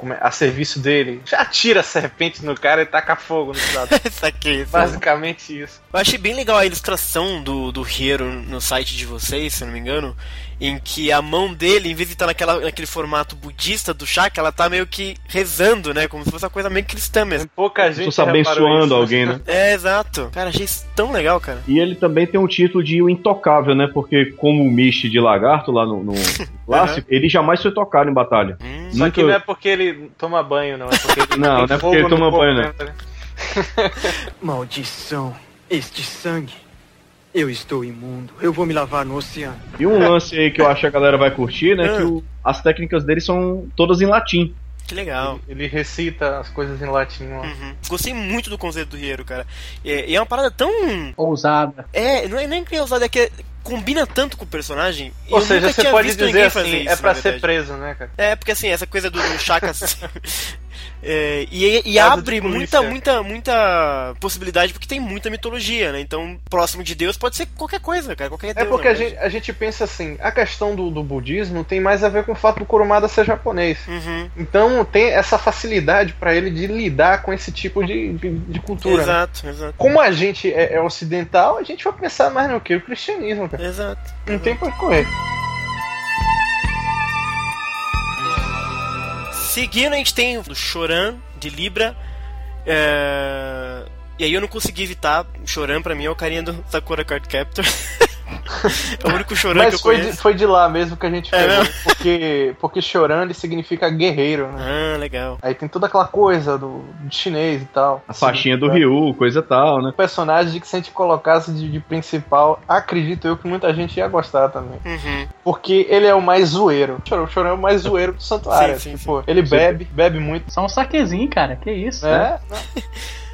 Speaker 3: é, a serviço dele, já tira a serpente no cara e taca fogo no cidadão.
Speaker 1: isso aqui,
Speaker 3: Basicamente isso.
Speaker 1: Eu achei bem legal a ilustração do, do Hero no site de vocês, se não me engano em que a mão dele, em vez de estar naquela, naquele formato budista do chá, ela tá meio que rezando, né? Como se fosse uma coça meio cristã mesmo.
Speaker 3: Tem pouca gente
Speaker 4: Você abençoando alguém, né?
Speaker 1: É, exato. Cara, achei isso tão legal, cara.
Speaker 4: E ele também tem um título de o intocável, né? Porque como o Mish de lagarto lá no, no clássico, uhum. ele jamais foi tocado em batalha.
Speaker 3: Hum. Só que não é porque ele toma banho, não. É porque ele
Speaker 4: não, não é porque ele toma banho, né?
Speaker 8: Maldição. Este sangue. Eu estou imundo. Eu vou me lavar no oceano.
Speaker 4: E um lance aí que eu acho que a galera vai curtir, né? Que o, as técnicas dele são todas em latim.
Speaker 1: Que legal.
Speaker 3: Ele, ele recita as coisas em latim lá.
Speaker 1: Uhum. Gostei muito do conceito do Riero, cara. E, e, é uma parada tão.
Speaker 2: Ousada.
Speaker 1: É, não é nem que é ousada, é que é, combina tanto com o personagem.
Speaker 3: Ou seja, você pode dizer assim, isso, é pra ser preso, né, cara?
Speaker 1: É, porque assim, essa coisa do, do Chaka. É, e, e abre muita, muita, muita possibilidade, porque tem muita mitologia, né? Então, próximo de Deus pode ser qualquer coisa, cara. Qualquer
Speaker 3: é
Speaker 1: Deus,
Speaker 3: porque a gente, a gente pensa assim, a questão do, do budismo tem mais a ver com o fato do Kurumada ser japonês.
Speaker 1: Uhum.
Speaker 3: Então tem essa facilidade para ele de lidar com esse tipo de, de, de cultura.
Speaker 1: Exato, né? exato.
Speaker 3: Como a gente é, é, ocidental, a gente vai pensar mais no que? O cristianismo, cara.
Speaker 1: Exato.
Speaker 3: Não tem pra correr.
Speaker 1: Seguindo, a gente tem o Choran, de Libra. É... E aí eu não consegui evitar. Chorando pra mim é o carinha do Sakura Card Captor. é o único chorando
Speaker 3: Mas
Speaker 1: que eu
Speaker 3: foi
Speaker 1: conheço.
Speaker 3: De, foi de lá mesmo que a gente é pegou. porque, porque chorando significa guerreiro, né?
Speaker 1: Ah, legal.
Speaker 3: Aí tem toda aquela coisa do, do chinês e tal.
Speaker 4: A faixinha do Ryu, coisa tal, né?
Speaker 3: O personagem que se a gente colocasse de, de, principal, acredito eu que muita gente ia gostar também.
Speaker 1: Uhum.
Speaker 3: Porque ele é o mais zoeiro. O Chorão é o mais zoeiro do santuário. Sim, sim, tipo, sim. Ele bebe, bebe muito.
Speaker 2: Só um saquezinho, cara. Que isso,
Speaker 3: é? Né?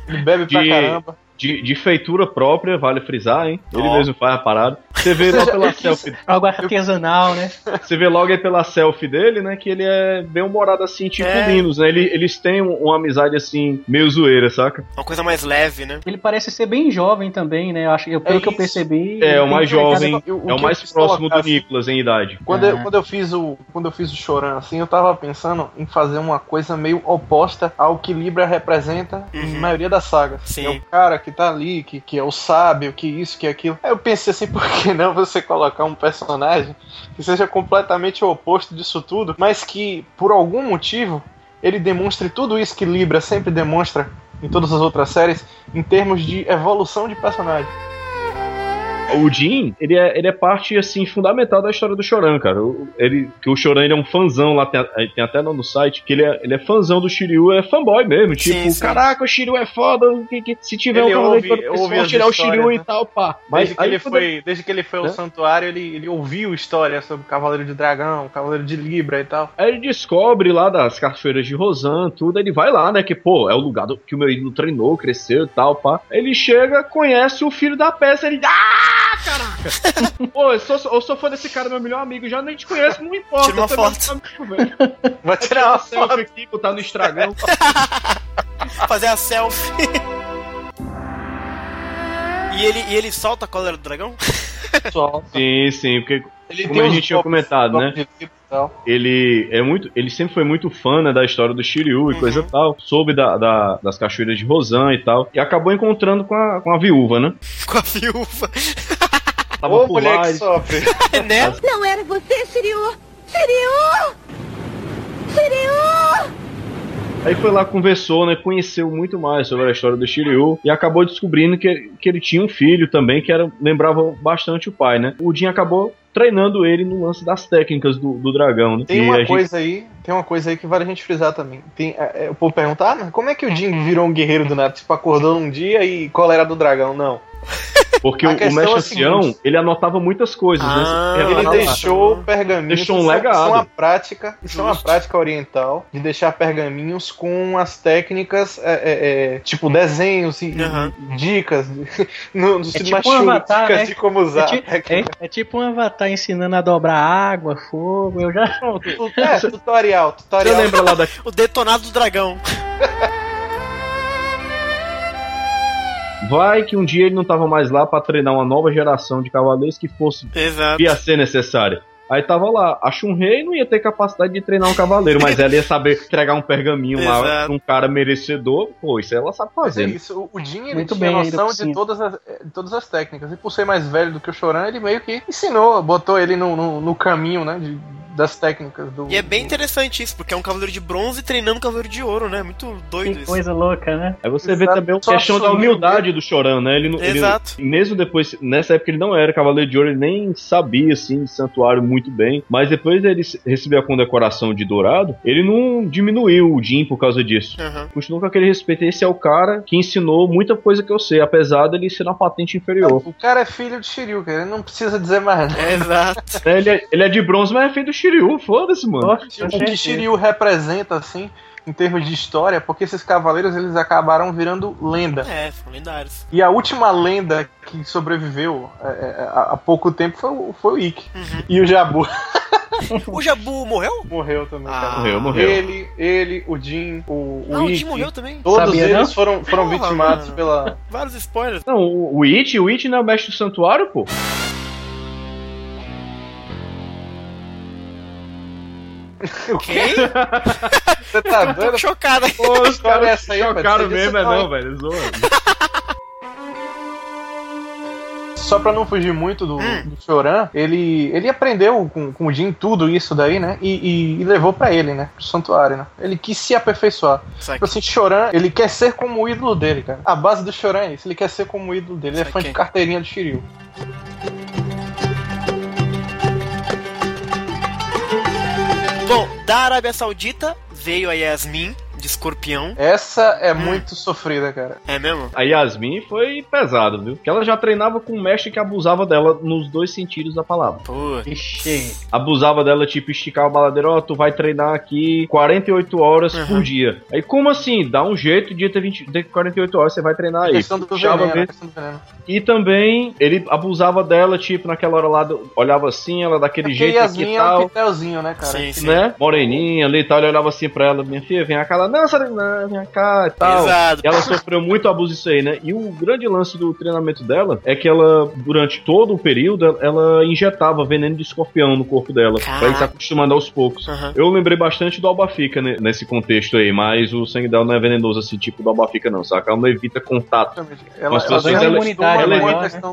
Speaker 3: Ele bebe pra caramba.
Speaker 4: De, de, feitura própria, vale frisar, hein? Ele oh. mesmo faz a parada. Você vê lá pela selfie.
Speaker 2: Algo artesanal, né?
Speaker 4: Você vê logo aí pela selfie dele, né? Que ele é bem humorado assim, tipo é. Linus, né? Ele, eles têm uma amizade assim, meio zoeira, saca?
Speaker 1: Uma coisa mais leve, né?
Speaker 2: Ele parece ser bem jovem também, né? Eu acho, eu, pelo é que eu percebi.
Speaker 4: É, o mais jovem. Eu, o é o mais próximo do Nicolas em idade.
Speaker 3: Quando, eu, quando eu fiz o. Quando eu fiz o Choran, assim, eu tava pensando em fazer uma coisa meio oposta ao que Libra representa uhum. na maioria das sagas.
Speaker 1: Sim.
Speaker 3: É o cara que tá ali, que, que é o sábio, que isso, que aquilo. Aí eu pensei assim, por que não você colocar um personagem que seja completamente o oposto disso tudo, mas que, por algum motivo, ele demonstre tudo isso que Libra sempre demonstra em todas as outras séries, em termos de evolução de personagem
Speaker 4: o Jin, ele é, ele é parte, assim, fundamental da história do Choran, cara. Ele, que o Choran, ele é um fanzão lá, tem, tem até no site, que ele é, ele é fãzão do Shiryu, é fanboy mesmo. Tipo, sim, sim. caraca, o Shiryu é foda, que, que, se tiver
Speaker 3: ele
Speaker 4: um
Speaker 3: ouve, ouve tirar o Shiryu
Speaker 4: né? e tal, pá.
Speaker 3: Mas desde que, ele foi, desde que ele foi ao santuário, ele, ele ouviu história sobre o Cavaleiro de Dragão, o Cavaleiro de Libra e tal.
Speaker 4: Aí ele descobre lá das cachoeiras de Rosan, tudo, ele vai lá, né, que, pô, é o lugar do, que o meu ídolo treinou, cresceu e tal, pá. Ele chega, conhece o filho da peça, ele, ah, caraca! Pô, eu sou, eu sou fã desse cara, meu melhor amigo. Já nem te conheço, não importa.
Speaker 1: Tira uma foto.
Speaker 3: Amigo, Vou tirar uma foto
Speaker 4: aqui, botar no estragão.
Speaker 1: Fazer a selfie. E ele, e ele solta a cólera do dragão?
Speaker 3: Solta.
Speaker 4: Sim, sim, porque ele como a gente tinha comentado, né? ele é muito, ele sempre foi muito fã né, da história do Shiryu e uhum. coisa tal, soube da, da, das cachoeiras de Rosan e tal, e acabou encontrando com a, com a viúva, né?
Speaker 1: Com a viúva.
Speaker 3: Tava Ô, mulher que sofre.
Speaker 7: né? Não era você, Shiryu! Shiryu! Shiryu!
Speaker 4: Aí foi lá, conversou, né? Conheceu muito mais sobre a história do Shiryu e acabou descobrindo que, que ele tinha um filho também que era, lembrava bastante o pai, né? O Jin acabou treinando ele no lance das técnicas do, do dragão, né?
Speaker 3: Tem uma coisa gente... aí, tem uma coisa aí que vale a gente frisar também. Tem, é, é, o povo pergunta, ah, como é que o Jin virou um guerreiro do nada? Tipo, acordou um dia e qual era do dragão? Não.
Speaker 4: Porque o, o Mestre é Ancião, ele anotava muitas coisas, né?
Speaker 3: ah, né? Ele deixou pergaminhos.
Speaker 4: Deixou um legado. Isso
Speaker 3: é uma prática, isso é uma prática oriental de deixar pergaminhos com as técnicas, é, é, é tipo desenhos e, uhum. dicas
Speaker 2: no, no é tipo um avatar, né?
Speaker 3: de como usar.
Speaker 2: É, é, é, tipo um avatar ensinando a dobrar água, fogo. Eu já.
Speaker 3: É, tutorial, tutorial.
Speaker 1: Você lembra lá da... o detonado do dragão.
Speaker 4: Vai que um dia ele não tava mais lá para treinar uma nova geração de cavaleiros que fosse
Speaker 1: Exato.
Speaker 4: ia ser necessária. Aí tava lá, a Shun-Rei não ia ter capacidade de treinar um cavaleiro, mas ela ia saber entregar um pergaminho lá pra um cara merecedor. Pô, isso ela sabe fazer. É
Speaker 3: isso, o Jin ele tinha bem, noção de todas, as, de todas as técnicas. E por ser mais velho do que o Choran, ele meio que ensinou, botou ele no, no, no caminho, né? De, das técnicas do.
Speaker 1: E é bem interessante isso, porque é um cavaleiro de bronze treinando um cavaleiro de ouro, né? Muito doido
Speaker 2: que
Speaker 1: isso.
Speaker 2: coisa louca, né?
Speaker 4: Aí você Exato. vê também a questão da humildade do Choran, né? Ele,
Speaker 1: Exato.
Speaker 4: Ele, mesmo depois, nessa época ele não era cavaleiro de ouro, ele nem sabia, assim, de santuário muito bem. Mas depois ele recebeu a condecoração de dourado, ele não diminuiu o Jin por causa disso. Uhum. Continuou com aquele respeito. Esse é o cara que ensinou muita coisa que eu sei, apesar dele ser uma patente inferior.
Speaker 3: O cara é filho de Shiryu, cara. Ele não precisa dizer mais
Speaker 1: nada. exato.
Speaker 4: É, ele, é, ele é de bronze, mas é filho do Shiryu. Foda-se mano.
Speaker 3: o que Shiryu representa, assim, em termos de história, porque esses cavaleiros eles acabaram virando lenda.
Speaker 1: É, são lendários.
Speaker 3: E a última lenda que sobreviveu é, é há pouco tempo foi, o, foi o Ikki. Uhum. E o Jabu.
Speaker 1: o Jabu morreu?
Speaker 3: Morreu também, ah, cara.
Speaker 4: Morreu, morreu.
Speaker 3: Ele, ele, o Jin, o, o
Speaker 1: ah, o Jin morreu também?
Speaker 3: Todos Sabia, eles não? foram, foram Porra, vitimados mano. pela...
Speaker 1: Vários spoilers.
Speaker 4: Não, o, o It, o It não é o mestre do santuário, pô?
Speaker 1: O quê?
Speaker 3: Você tá doido? Um
Speaker 1: chocado.
Speaker 4: Pô, os caras essa aí, chocaram mesmo, é não, velho. Zoa.
Speaker 3: Só pra não fugir muito do, hum. do Choran, ele, ele aprendeu com, com o Jin tudo isso daí, né? E, e, e, levou pra ele, né? Pro santuário, né? Ele quis se aperfeiçoar. Tipo assim, Choran, ele quer ser como o ídolo dele, cara. A base do Choran é isso, ele quer ser como o ídolo dele. Ele é fã de carteirinha do Shiryu.
Speaker 1: Bom, da Arábia Saudita veio a Yasmin, de escorpião.
Speaker 3: Essa é hum. muito sofrida, cara.
Speaker 1: É mesmo?
Speaker 4: A Yasmin foi pesado, viu? Porque ela já treinava com um mestre que abusava dela nos dois sentidos da palavra.
Speaker 1: Puxa.
Speaker 4: Abusava dela, tipo, esticar o baladeiro, ó, oh, tu vai treinar aqui 48 horas uhum. por dia. Aí como assim? Dá um jeito de ter, 20, ter 48 horas, você vai treinar aí.
Speaker 3: Questão do veneno, questão do veneno.
Speaker 4: E também ele abusava dela, tipo, naquela hora lá, olhava assim, ela daquele é jeito
Speaker 3: Yasmin aqui e tal. É um pitelzinho, né, cara?
Speaker 4: Sim, sim. Né? Moreninha ali e tal, ele olhava assim pra ela, minha filha, vem cá, não, Sarina, vem cá e tal. Exato. Ela sofreu muito abuso disso aí, né? E o grande lance do treinamento dela é que ela, durante todo o período, ela injetava veneno de escorpião no corpo dela, Caraca. pra ir se acostumando aos poucos. Uhum. Eu lembrei bastante do Albafica nesse contexto aí, mas o sangue dela não é venenoso assim, tipo do Albafica não, saca? Ela não evita contato.
Speaker 3: Ela, com as pessoas, ela, ela, ela,
Speaker 4: evita,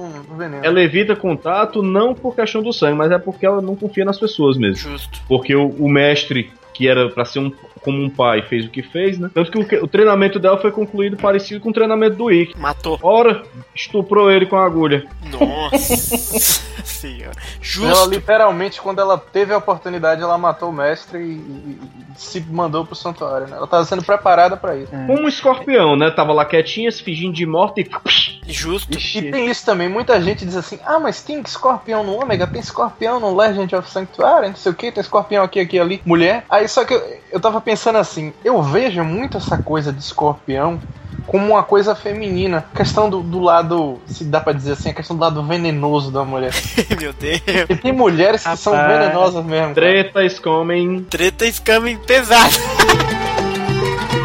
Speaker 4: ela evita contato não por questão do sangue, mas é porque ela não confia nas pessoas mesmo.
Speaker 1: Justo.
Speaker 4: Porque o, o mestre que era para ser um como um pai fez o que fez, né? Tanto que o, o treinamento dela foi concluído parecido com o treinamento do Ikki.
Speaker 1: Matou.
Speaker 4: Ora, estuprou ele com a agulha.
Speaker 1: Nossa senhora. Justo.
Speaker 3: Ela literalmente, quando ela teve a oportunidade, ela matou o mestre e, e, e se mandou pro santuário, né? Ela tava sendo preparada para isso.
Speaker 4: Como um escorpião, né? Tava lá quietinha, se fingindo de morta e.
Speaker 1: Justo.
Speaker 3: E, e tem isso também, muita gente diz assim: ah, mas tem escorpião no Ômega, tem escorpião no Legend of Sanctuary, não sei o que, tem escorpião aqui, aqui, ali. Mulher. Aí só que eu, eu tava pensando assim, eu vejo muito essa coisa de escorpião como uma coisa feminina. A questão do, do lado, se dá para dizer assim, a questão do lado venenoso da mulher.
Speaker 1: Meu Deus.
Speaker 3: E tem mulheres que Rapaz, são venenosas mesmo.
Speaker 4: Tretas comem.
Speaker 1: Tretas comem pesado.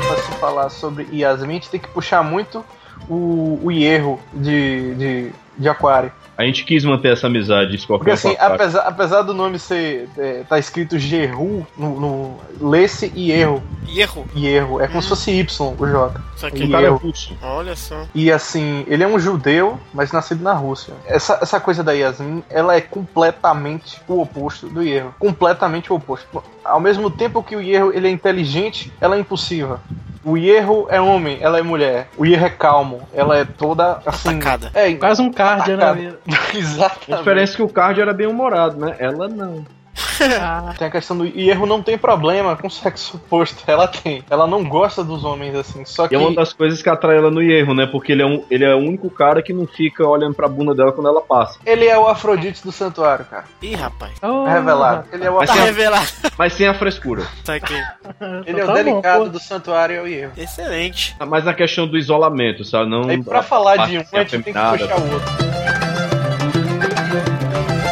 Speaker 3: pra se falar sobre Yasmin, a gente tem que puxar muito o, o erro de, de, de Aquário.
Speaker 4: A gente quis manter essa amizade Scorpion
Speaker 3: Porque assim, apesar, apesar do nome ser. É, tá escrito Geru no, no Lesse e erro.
Speaker 1: E erro?
Speaker 3: E erro. É como hum. se fosse Y o J.
Speaker 1: Só que cara é russo. Olha só.
Speaker 3: E assim, ele é um judeu, mas nascido na Rússia. Essa, essa coisa da Yasmin, ela é completamente o oposto do erro. Completamente o oposto. Ao mesmo tempo que o erro ele é inteligente, ela é impulsiva. O Hierro é homem, ela é mulher. O Hierro é calmo, ela é toda assim.
Speaker 1: Atacada.
Speaker 3: É,
Speaker 2: quase um card, né?
Speaker 3: Exatamente.
Speaker 4: A diferença é que o card era bem humorado, né? Ela não.
Speaker 3: tem a questão do e erro não tem problema com sexo oposto. Ela tem. Ela não gosta dos homens assim. Só que.
Speaker 4: E é uma das coisas que atrai ela no erro, né? Porque ele é, um, ele é o único cara que não fica olhando pra bunda dela quando ela passa.
Speaker 3: Ele é o Afrodite do santuário, cara.
Speaker 1: Ih, rapaz.
Speaker 3: Oh, revelado. Ele é o
Speaker 1: mas,
Speaker 3: tá
Speaker 1: sem revelado.
Speaker 4: mas sem a frescura.
Speaker 1: Tá aqui.
Speaker 3: ele é o delicado bom, do santuário e é o erro.
Speaker 1: Excelente.
Speaker 4: Mas na questão do isolamento, sabe? Não.
Speaker 3: E pra falar de um, a gente tem que puxar o outro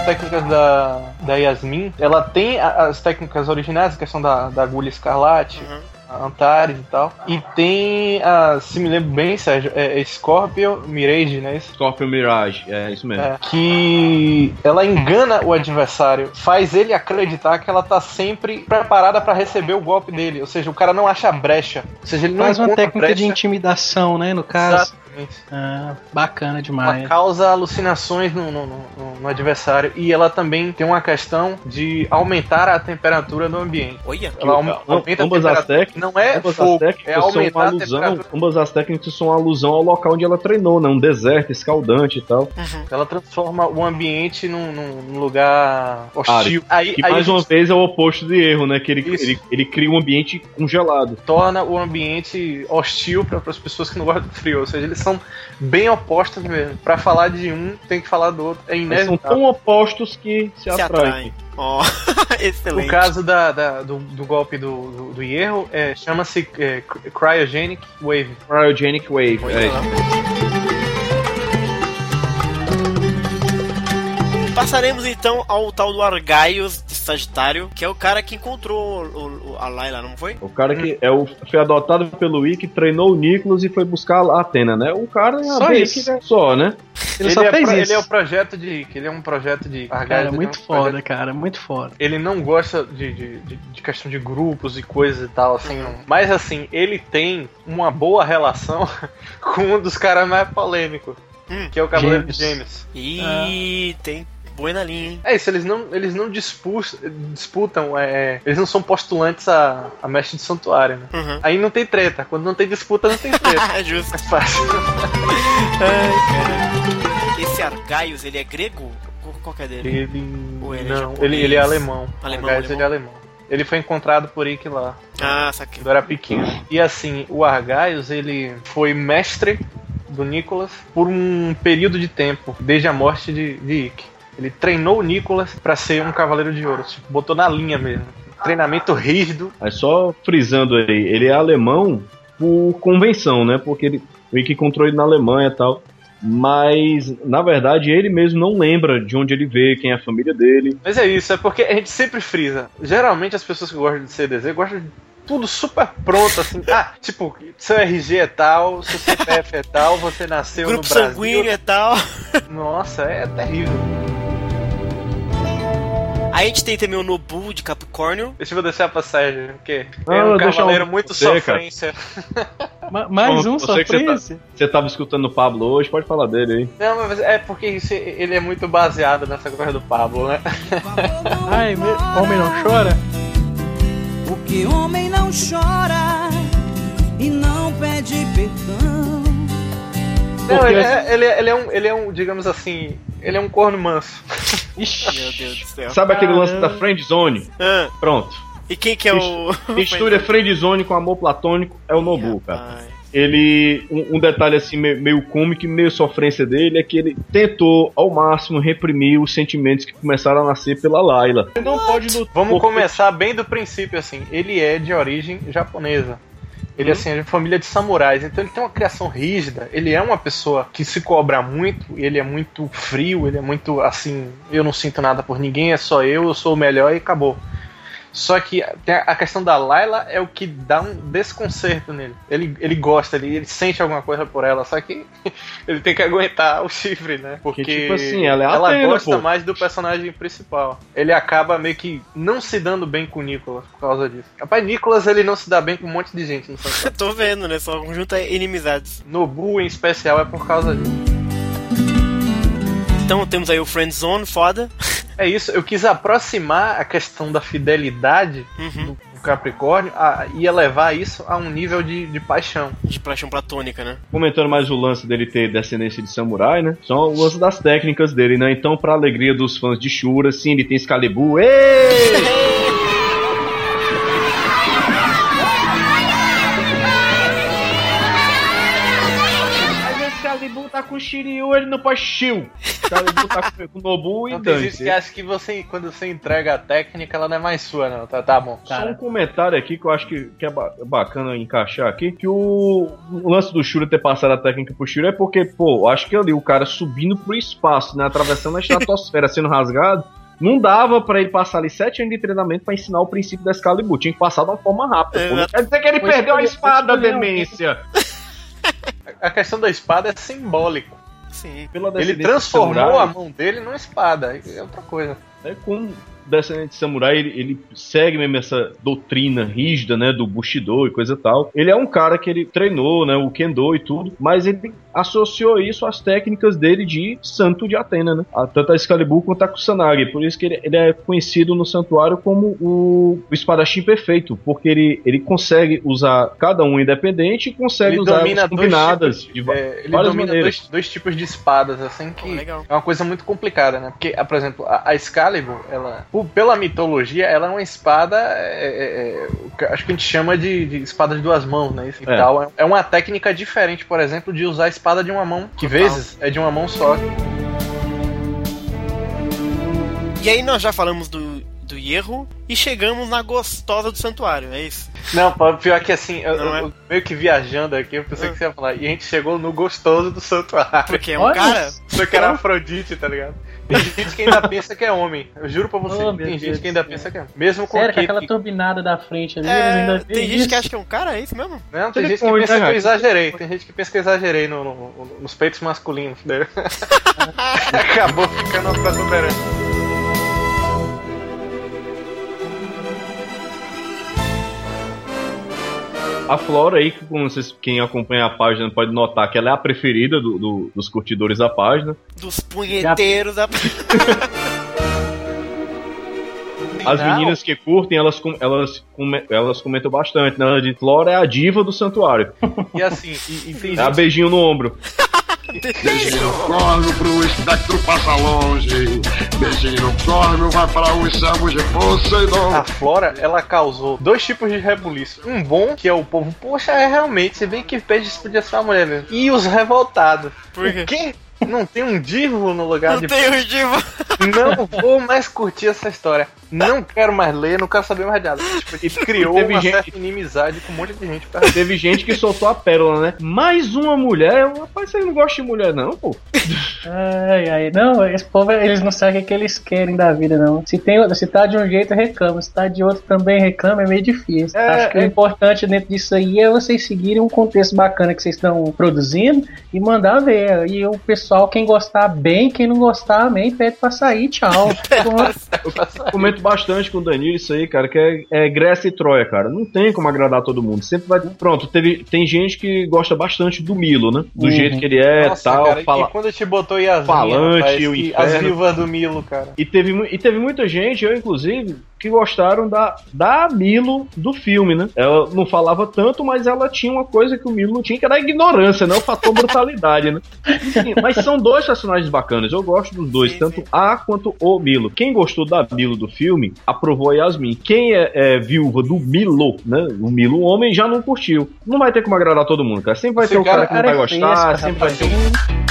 Speaker 3: técnicas da, da Yasmin, ela tem as técnicas originais, a questão da, da agulha escarlate, uhum. Antares e tal. E tem a, se me lembro bem, Sérgio, é, é Scorpio Mirage, né?
Speaker 4: Scorpio Mirage, é isso mesmo. É,
Speaker 3: que ela engana o adversário, faz ele acreditar que ela tá sempre preparada para receber o golpe dele. Ou seja, o cara não acha brecha. Ou seja, ele não
Speaker 2: faz uma técnica
Speaker 3: brecha.
Speaker 2: de intimidação, né? No caso. Exato. Ah, bacana demais.
Speaker 3: Ela causa alucinações no, no, no, no, adversário e ela também tem uma questão de aumentar a temperatura do ambiente.
Speaker 1: Olha,
Speaker 3: ela aumenta ambas a
Speaker 4: as técnicas,
Speaker 3: não é
Speaker 4: ambas
Speaker 3: fogo,
Speaker 4: as é aumentar são alusão, ambas as técnicas são alusão ao local onde ela treinou, né? Um deserto escaldante e tal.
Speaker 3: Uhum. Ela transforma o ambiente num, num lugar hostil.
Speaker 4: Aí, que aí mais uma vez é o oposto de erro, né? Que ele, ele, ele, cria um ambiente congelado.
Speaker 3: Torna o ambiente hostil para as pessoas que não gostam do frio. Ou seja, eles são bem opostos mesmo. Para falar de um, tem que falar do outro. É inevitável.
Speaker 4: São tão opostos que se, se atraem. atraem.
Speaker 1: Oh, excelente.
Speaker 3: O caso da, da do, do, golpe do, do, do hierro é, chama-se é, Cryogenic Wave.
Speaker 4: Cryogenic Wave, é.
Speaker 1: Passaremos então ao tal do Argaios Sagitário, que é o cara que encontrou o, o, a Layla, não foi?
Speaker 4: O cara que é o, foi adotado pelo Wiki, treinou o Nicholas e foi buscar a Atena, né? O cara é
Speaker 2: só isso.
Speaker 4: Né? Só, né?
Speaker 3: Ele, ele só é fez pro, isso. Ele é o projeto de. Ele é um projeto de.
Speaker 2: Argaios, cara, muito é um foda, projeto, cara, muito foda.
Speaker 3: Ele não gosta de, de, de, de, questão de grupos e coisas e tal, assim. Uhum. Mas assim, ele tem uma boa relação com um dos caras mais polêmicos. Hum, que é o Cavaleiro de James.
Speaker 1: E ah. tem Boa na linha, hein?
Speaker 3: É isso, eles não, eles não disputam, disputam é, eles não são postulantes a, a mestre de santuário, né? Uhum. Aí não tem treta. Quando não tem disputa, não tem treta.
Speaker 1: é justo.
Speaker 3: Mais fácil.
Speaker 1: Ai, Esse Argaios, ele é grego? Qual que é dele?
Speaker 3: Ele... ele é não, é ele, ele é alemão.
Speaker 1: Alemão,
Speaker 3: Argaios, ele é alemão. Ele foi encontrado por Ike lá.
Speaker 1: Ah, saquei.
Speaker 3: Quando era pequeno. E assim, o Argaios, ele foi mestre do Nicholas por um período de tempo, desde a morte de, de Ike. Ele treinou o Nicolas para ser um cavaleiro de ouro, tipo, botou na linha mesmo. Treinamento rígido.
Speaker 4: Mas só frisando aí, ele é alemão por convenção, né? Porque ele meio que encontrou ele na Alemanha e tal. Mas, na verdade, ele mesmo não lembra de onde ele veio, quem é a família dele.
Speaker 3: Mas é isso, é porque a gente sempre frisa. Geralmente as pessoas que gostam de CDZ gostam de tudo super pronto, assim. Ah, tipo, seu RG é tal, seu CPF é tal, você nasceu
Speaker 1: Grupo
Speaker 3: no Brasil.
Speaker 1: sanguíneo é tal.
Speaker 3: Nossa, é terrível.
Speaker 1: Aí a gente tem também o Nobu de Capricórnio.
Speaker 3: Deixa eu deixar pra Sérgio, porque é um cavaleiro um... muito você, sofrência.
Speaker 2: Mais um sofrência?
Speaker 4: Você, tá, tava escutando o Pablo hoje, pode falar dele aí.
Speaker 3: Não, mas é porque isso, ele é muito baseado nessa coisa do Pablo, né?
Speaker 2: Ai, meu, homem não chora?
Speaker 9: Porque homem não chora e não pede perdão.
Speaker 3: Não, ele é, ele, é, ele, é um, ele é um, digamos assim, ele é um corno manso.
Speaker 1: Ixi, meu Deus do céu.
Speaker 4: Sabe aquele lance da friend zone?
Speaker 1: Ah.
Speaker 4: Pronto.
Speaker 1: E quem que é o.
Speaker 4: Mistura friend zone com amor platônico é o Nobu, cara. Ele. Um, um, detalhe assim, meio, meio cômico e meio sofrência dele é que ele tentou ao máximo reprimir os sentimentos que começaram a nascer pela Layla.
Speaker 3: Ele não pode lutar. Vamos começar bem do princípio, assim. Ele é de origem japonesa. Ele, assim, é de família de samurais, então ele tem uma criação rígida. Ele é uma pessoa que se cobra muito, ele é muito frio, ele é muito assim. Eu não sinto nada por ninguém, é só eu, eu sou o melhor e acabou. Só que a questão da Layla é o que dá um desconcerto nele. Ele, ele gosta, ele, ele sente alguma coisa por ela, só que ele tem que aguentar o chifre, né? Porque que, tipo assim, ela, é ela pena, gosta pô. mais do personagem principal. Ele acaba meio que não se dando bem com o Nicolas por causa disso. Rapaz, Nicolas ele não se dá bem com um monte de gente no
Speaker 1: Tô vendo, né? Só junta inimizades.
Speaker 3: Nobu em especial é por causa disso.
Speaker 1: Então temos aí o Friendzone, foda.
Speaker 3: É isso, eu quis aproximar a questão da fidelidade uhum. do, Capricórnio a, e elevar isso a um nível de, de paixão.
Speaker 1: De paixão platônica, né?
Speaker 4: Comentando mais o lance dele ter descendência de samurai, né? São o lance das técnicas dele, né? Então, pra alegria dos fãs de Shura, sim, ele tem Excalibur. Ei! tá com o Shiryu, ele não pode Shio. Excalibur tá com o Nobu e não, Dante. Tem gente
Speaker 3: que acha que você, quando você entrega a técnica, ela não é mais sua, não. Tá, tá bom.
Speaker 4: Cara. Só um comentário aqui que eu acho que, que é bacana encaixar aqui, que o, o lance do Shura ter passado a técnica pro Shiro é porque, pô, acho que ali o cara subindo pro espaço, né, atravessando a estratosfera, sendo rasgado, não dava para ele passar ali sete anos de treinamento para ensinar o princípio da Excalibur. Tinha que passar de uma forma rápida. É, quer dizer que ele perdeu a espada, demência
Speaker 3: a questão da espada é simbólico.
Speaker 1: Sim.
Speaker 3: Ele transformou samurai, a mão dele numa espada. É outra coisa.
Speaker 4: É com descendente de samurai, ele, ele, segue mesmo essa doutrina rígida, né, do Bushido e coisa tal. Ele é um cara que ele treinou, né, o Kendo e tudo, mas ele associou isso às técnicas dele de santo de Atena, né? Tanto a Excalibur quanto a Kusanagi. Por isso que ele, ele é conhecido no santuário como o, o, espadachim perfeito, porque ele, ele consegue usar cada um independente e consegue ele usar as combinadas
Speaker 3: tipos, de é, ele várias domina maneiras. Dois, dois, tipos de espadas, assim, que oh, é uma coisa muito complicada, né? Porque, por exemplo, a, a Excalibur, ela, pela mitologia, ela é uma espada, é, é, é acho que a gente chama de, de espada de duas mãos, né? E é. tal. É uma técnica diferente, por exemplo, de usar espada espada de uma mão, que vezes é de uma mão só.
Speaker 1: E aí nós já falamos do, do erro e chegamos na gostosa do santuário, é isso?
Speaker 3: Não, pior que assim, eu, é? eu, meio que viajando aqui, eu pensei que você ia falar, e a gente chegou no gostoso do santuário.
Speaker 1: Porque é um Olha cara?
Speaker 3: Só que era Afrodite, tá ligado? Tem gente que ainda pensa que é homem. Eu juro pra você, oh, tem gente Deus que ainda pensa que é homem. Mesmo com
Speaker 2: Sério, com aquela turbinada da frente ali, é, ainda
Speaker 1: Tem gente isso. que acha que é um cara, é isso mesmo?
Speaker 3: Não, tem gente que pensa que eu exagerei. Tem gente que pensa que eu exagerei no, no, nos peitos masculinos. Acabou ficando uma protuberância.
Speaker 4: A Flora aí, como vocês, quem acompanha a página pode notar que ela é a preferida do, do, dos curtidores da página.
Speaker 1: Dos punheteiros da
Speaker 4: As meninas que curtem, elas, elas, elas comentam bastante, né? De Flora é a diva do santuário.
Speaker 3: E assim, e, e
Speaker 4: tem é beijinho no ombro.
Speaker 5: Beijinho no corno pro espectro passa longe. Beijinho no corno vai para os céus de Poseidon.
Speaker 3: A Flora, ela causou dois tipos de rebuliço. Um bom, que é o povo, poxa, é realmente, você vê que peixe podia ser uma mulher mesmo. E os revoltados.
Speaker 1: Por quê? O quê?
Speaker 3: Não tem um divo no lugar
Speaker 1: não
Speaker 3: de.
Speaker 1: Não tem um divo!
Speaker 3: Não vou mais curtir essa história. Não quero mais ler, não quero saber mais nada. Tipo, ele criou teve uma gente... certa inimizade com um monte de gente.
Speaker 4: Teve gente que soltou a pérola, né? Mais uma mulher? Rapaz, você não gosta de mulher, não, pô.
Speaker 2: Ai, ai. Não, esse povo, eles não sabem o que eles querem da vida, não. Se, tem, se tá de um jeito, reclama. Se tá de outro também reclama, é meio difícil. É, Acho que é... o importante dentro disso aí é vocês seguirem um contexto bacana que vocês estão produzindo e mandar ver. E o pessoal, quem gostar bem, quem não gostar, amém, pede pra sair, tchau.
Speaker 4: Eu comento bastante com o Danilo isso aí, cara, que é, é Grécia e Troia, cara. Não tem como agradar todo mundo. Sempre vai. Pronto, teve, tem gente que gosta bastante do Milo, né? Do uhum. jeito que ele é, Nossa, tal.
Speaker 3: Cara, fala... E quando te botou Yasmin,
Speaker 4: falante, rapaz, o
Speaker 3: as vivas do Milo, cara.
Speaker 4: E teve, e teve muita gente, eu inclusive, que gostaram da, da Milo do filme, né? Ela não falava tanto, mas ela tinha uma coisa que o Milo não tinha, que era a ignorância, né? O fator brutalidade, né? Enfim, mas são dois personagens bacanas, eu gosto dos dois, sim, tanto sim. a quanto o Milo. Quem gostou da Milo do filme, aprovou a Yasmin. Quem é, é viúva do Milo, né? O Milo homem, já não curtiu. Não vai ter como agradar todo mundo, cara. Sempre vai Esse ter o cara, cara que não vai gostar, sempre vai ter um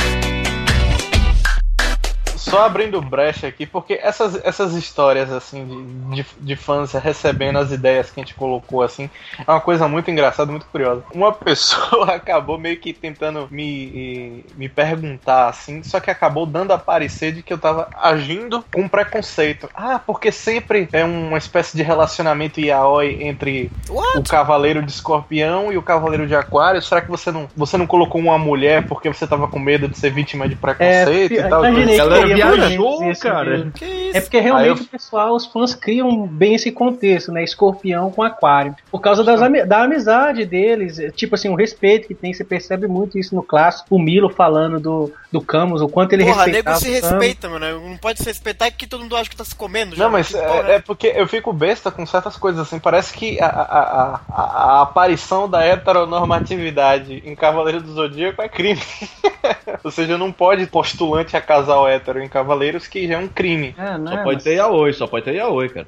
Speaker 3: só abrindo brecha aqui, porque essas, essas histórias, assim, de, de, de, fãs recebendo as ideias que a gente colocou, assim, é uma coisa muito engraçada, muito curiosa. Uma pessoa acabou meio que tentando me, me perguntar, assim, só que acabou dando a parecer de que eu tava agindo com preconceito. Ah, porque sempre é uma espécie de relacionamento yaoi entre What? o Cavaleiro de Escorpião e o Cavaleiro de Aquário. Será que você não, você não colocou uma mulher porque você tava com medo de ser vítima de preconceito é, e tal?
Speaker 2: Imaginei, galera viajou, cara. É porque realmente eu... o pessoal, os fãs criam bem esse contexto, né? Escorpião com Aquário. Por causa das, da amizade deles, tipo assim, o respeito que tem, você percebe muito isso no clássico. O Milo falando do, do Camus, o quanto ele Porra,
Speaker 1: nego se respeita, mano. Não pode se respeitar que todo mundo acha que tá se comendo.
Speaker 3: Já, não, mas é, é, porque eu fico besta com certas coisas assim. Parece que a, a, a, a aparição da heteronormatividade em Cavaleiro do Zodíaco é crime. Ou seja, não pode postulante a casal hétero em Cavaleiros que já é um crime. É,
Speaker 4: só é, pode mas... ter yaoi, só pode ter yaoi, cara.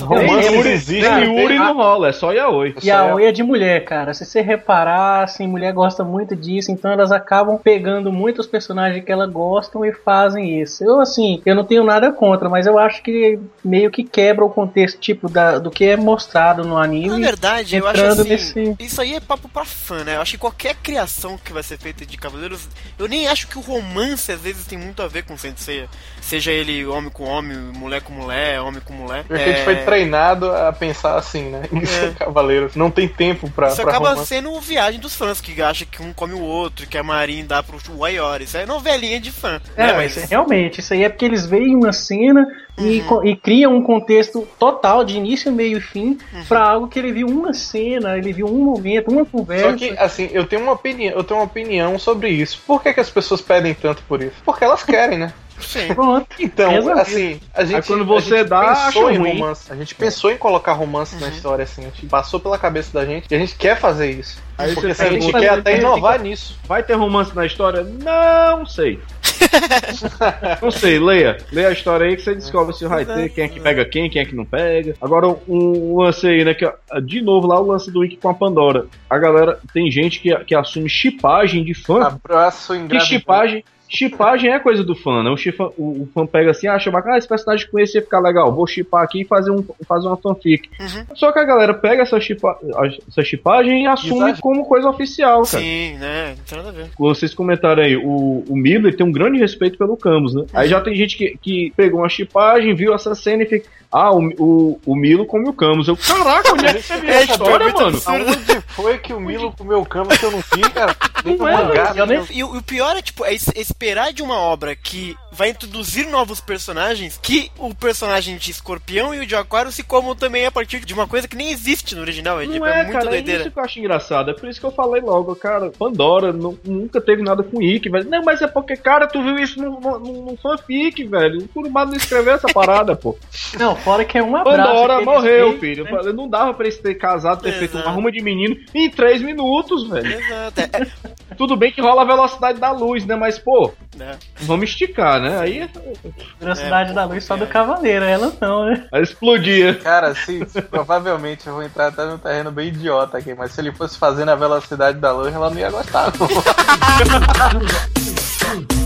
Speaker 3: Romance é, Yuri existe.
Speaker 4: É, Yuri não rola, é só yaoi.
Speaker 2: Yaoi é de mulher, cara. Se você reparar, assim, mulher gosta muito disso, então elas acabam pegando muitos personagens que elas gostam e fazem isso. Eu, assim, eu não tenho nada contra, mas eu acho que meio que quebra o contexto, tipo, da, do que é mostrado no anime. Na
Speaker 1: verdade, eu acho assim, nesse... isso aí é papo pra fã, né? Eu acho que qualquer criação que vai ser feita de Cavaleiros, eu nem acho que o romance às vezes tem muito a ver com Sensei. Seja ele homem com homem, mulher com mulher, homem com mulher.
Speaker 3: Porque é... a gente foi treinado a pensar assim, né? Em é. Cavaleiros. Não tem tempo pra.
Speaker 1: Isso
Speaker 3: pra
Speaker 1: acaba
Speaker 3: romance.
Speaker 1: sendo viagem dos fãs, que acha que um come o outro, que a Marin dá pro Waiori. Isso é novelinha de fã.
Speaker 2: É, né? mas... realmente, isso aí é porque eles veem uma cena e, uhum. e criam um contexto total, de início, meio e fim, uhum. para algo que ele viu uma cena, ele viu um momento, uma conversa.
Speaker 3: Só que, assim, eu tenho uma opinião, eu tenho uma opinião sobre isso. Por que, que as pessoas pedem tanto por isso? Porque elas querem, né?
Speaker 1: Sim. Pronto.
Speaker 3: Então, assim, a gente. Aí
Speaker 4: quando você dá,
Speaker 3: pensou em romance. A gente pensou em colocar romance uhum. na história, assim. A gente passou pela cabeça da gente e a gente quer fazer isso. Aí porque você a gente quer até inovar nisso.
Speaker 4: Vai ter romance na história? Não sei. não sei, leia. Leia a história aí que você descobre se vai ter, quem é que pega quem, quem é que não pega. Agora, um, lance aí, né? Que, de novo, lá o lance do Wiki com a Pandora. A galera, tem gente que, que assume chipagem de fã.
Speaker 3: Abraço
Speaker 4: Que chipagem Chipagem é coisa do fã, né? O, chifa, o, o fã pega assim, acha bacana, ah, esse personagem com esse ia ficar legal, vou chipar aqui e fazer, um, fazer uma fanfic. Uhum. Só que a galera pega essa, chipa, essa chipagem e assume Exato. como coisa oficial, cara.
Speaker 1: Sim, né? Não tem nada a ver.
Speaker 4: Vocês comentaram aí, o, o Miller tem um grande respeito pelo Camus, né? Uhum. Aí já tem gente que, que pegou uma chipagem, viu essa cena e fica. Ah, o, o, o Milo come o Camus. Eu, caraca, onde é que você viu essa história, mano?
Speaker 3: Aonde foi que o Milo comeu o Camus que eu não vi, cara? Não é, mangá,
Speaker 1: né? E, o pior é, tipo, é esperar de uma obra que vai introduzir novos personagens que o personagem de escorpião e o de aquário se comam também a partir de uma coisa que nem existe no original. É,
Speaker 4: não tipo, é, é muito cara, doideira. É isso que eu acho engraçado. É por isso que eu falei logo, cara, Pandora não, nunca teve nada com Ikki, velho. Não, mas é porque, cara, tu viu isso no, no, no fanfic, velho. O Kurumado não escreveu essa parada, pô.
Speaker 2: Não, fora que é uma
Speaker 4: Pandora morreu, fez, filho. Né? Não dava pra eles ter casado, ter Exato. feito uma ruma de menino em três minutos, velho. Exato. É, é. Tudo bem que rola a velocidade da luz, né? Mas, pô, é. vamos esticar, né? Aí. É-
Speaker 2: velocidade da luz só do cavaleiro, ela não, né?
Speaker 4: Aí explodia.
Speaker 3: Cara, sim, provavelmente eu vou entrar até num terreno bem idiota aqui, mas se ele fosse fazer na velocidade da luz, ela não ia gostar, não.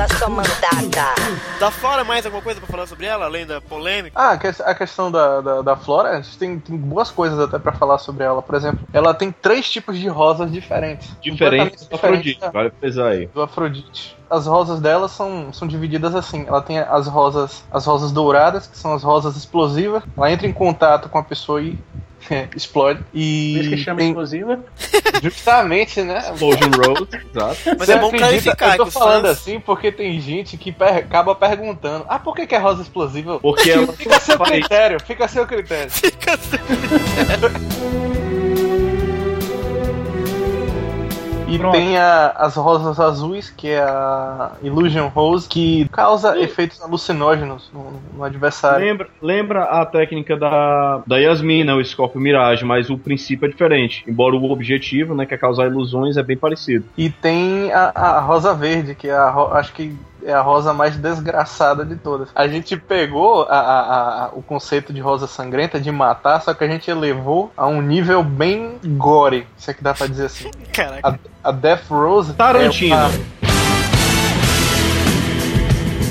Speaker 1: Fala, sua mandada. Da Flora, mais alguma coisa pra falar sobre ela, além da polêmica?
Speaker 3: Ah, a questão da, da, da Flora, a gente tem, tem boas coisas até pra falar sobre ela. Por exemplo, ela tem três tipos de rosas diferentes.
Speaker 4: Diferentes do Afrodite, vale pesar aí.
Speaker 3: Do Afrodite as rosas dela são, são divididas assim. Ela tem as rosas as rosas douradas, que são as rosas explosivas. Ela entra em contato com a pessoa e é, explode. E.
Speaker 2: Por isso que chama tem... explosiva?
Speaker 3: Justamente, né?
Speaker 4: Explosion Road, exato.
Speaker 1: Mas Você é bom acredita? clarificar.
Speaker 3: Eu tô falando fãs... assim porque tem gente que per... acaba perguntando: ah, por que, que é rosa explosiva?
Speaker 4: Porque ela.
Speaker 3: Fica a seu critério, fica a seu critério. Fica a seu critério. E Pronto. tem a, as rosas azuis, que é a Illusion Rose, que causa Sim. efeitos alucinógenos no, no, adversário.
Speaker 4: Lembra, lembra a técnica da, da Yasmina, o Scorpio Mirage, mas o princípio é diferente. Embora o objetivo, né, que é causar ilusões, é bem parecido.
Speaker 3: E tem a, a rosa verde, que é a, acho que é a rosa mais desgraçada de todas. A gente pegou a, a, a, o conceito de rosa sangrenta, de matar, só que a gente elevou a um nível bem gore, se é que dá pra dizer assim.
Speaker 1: Caraca.
Speaker 3: A, Death Rose.
Speaker 4: Tarantino. É uma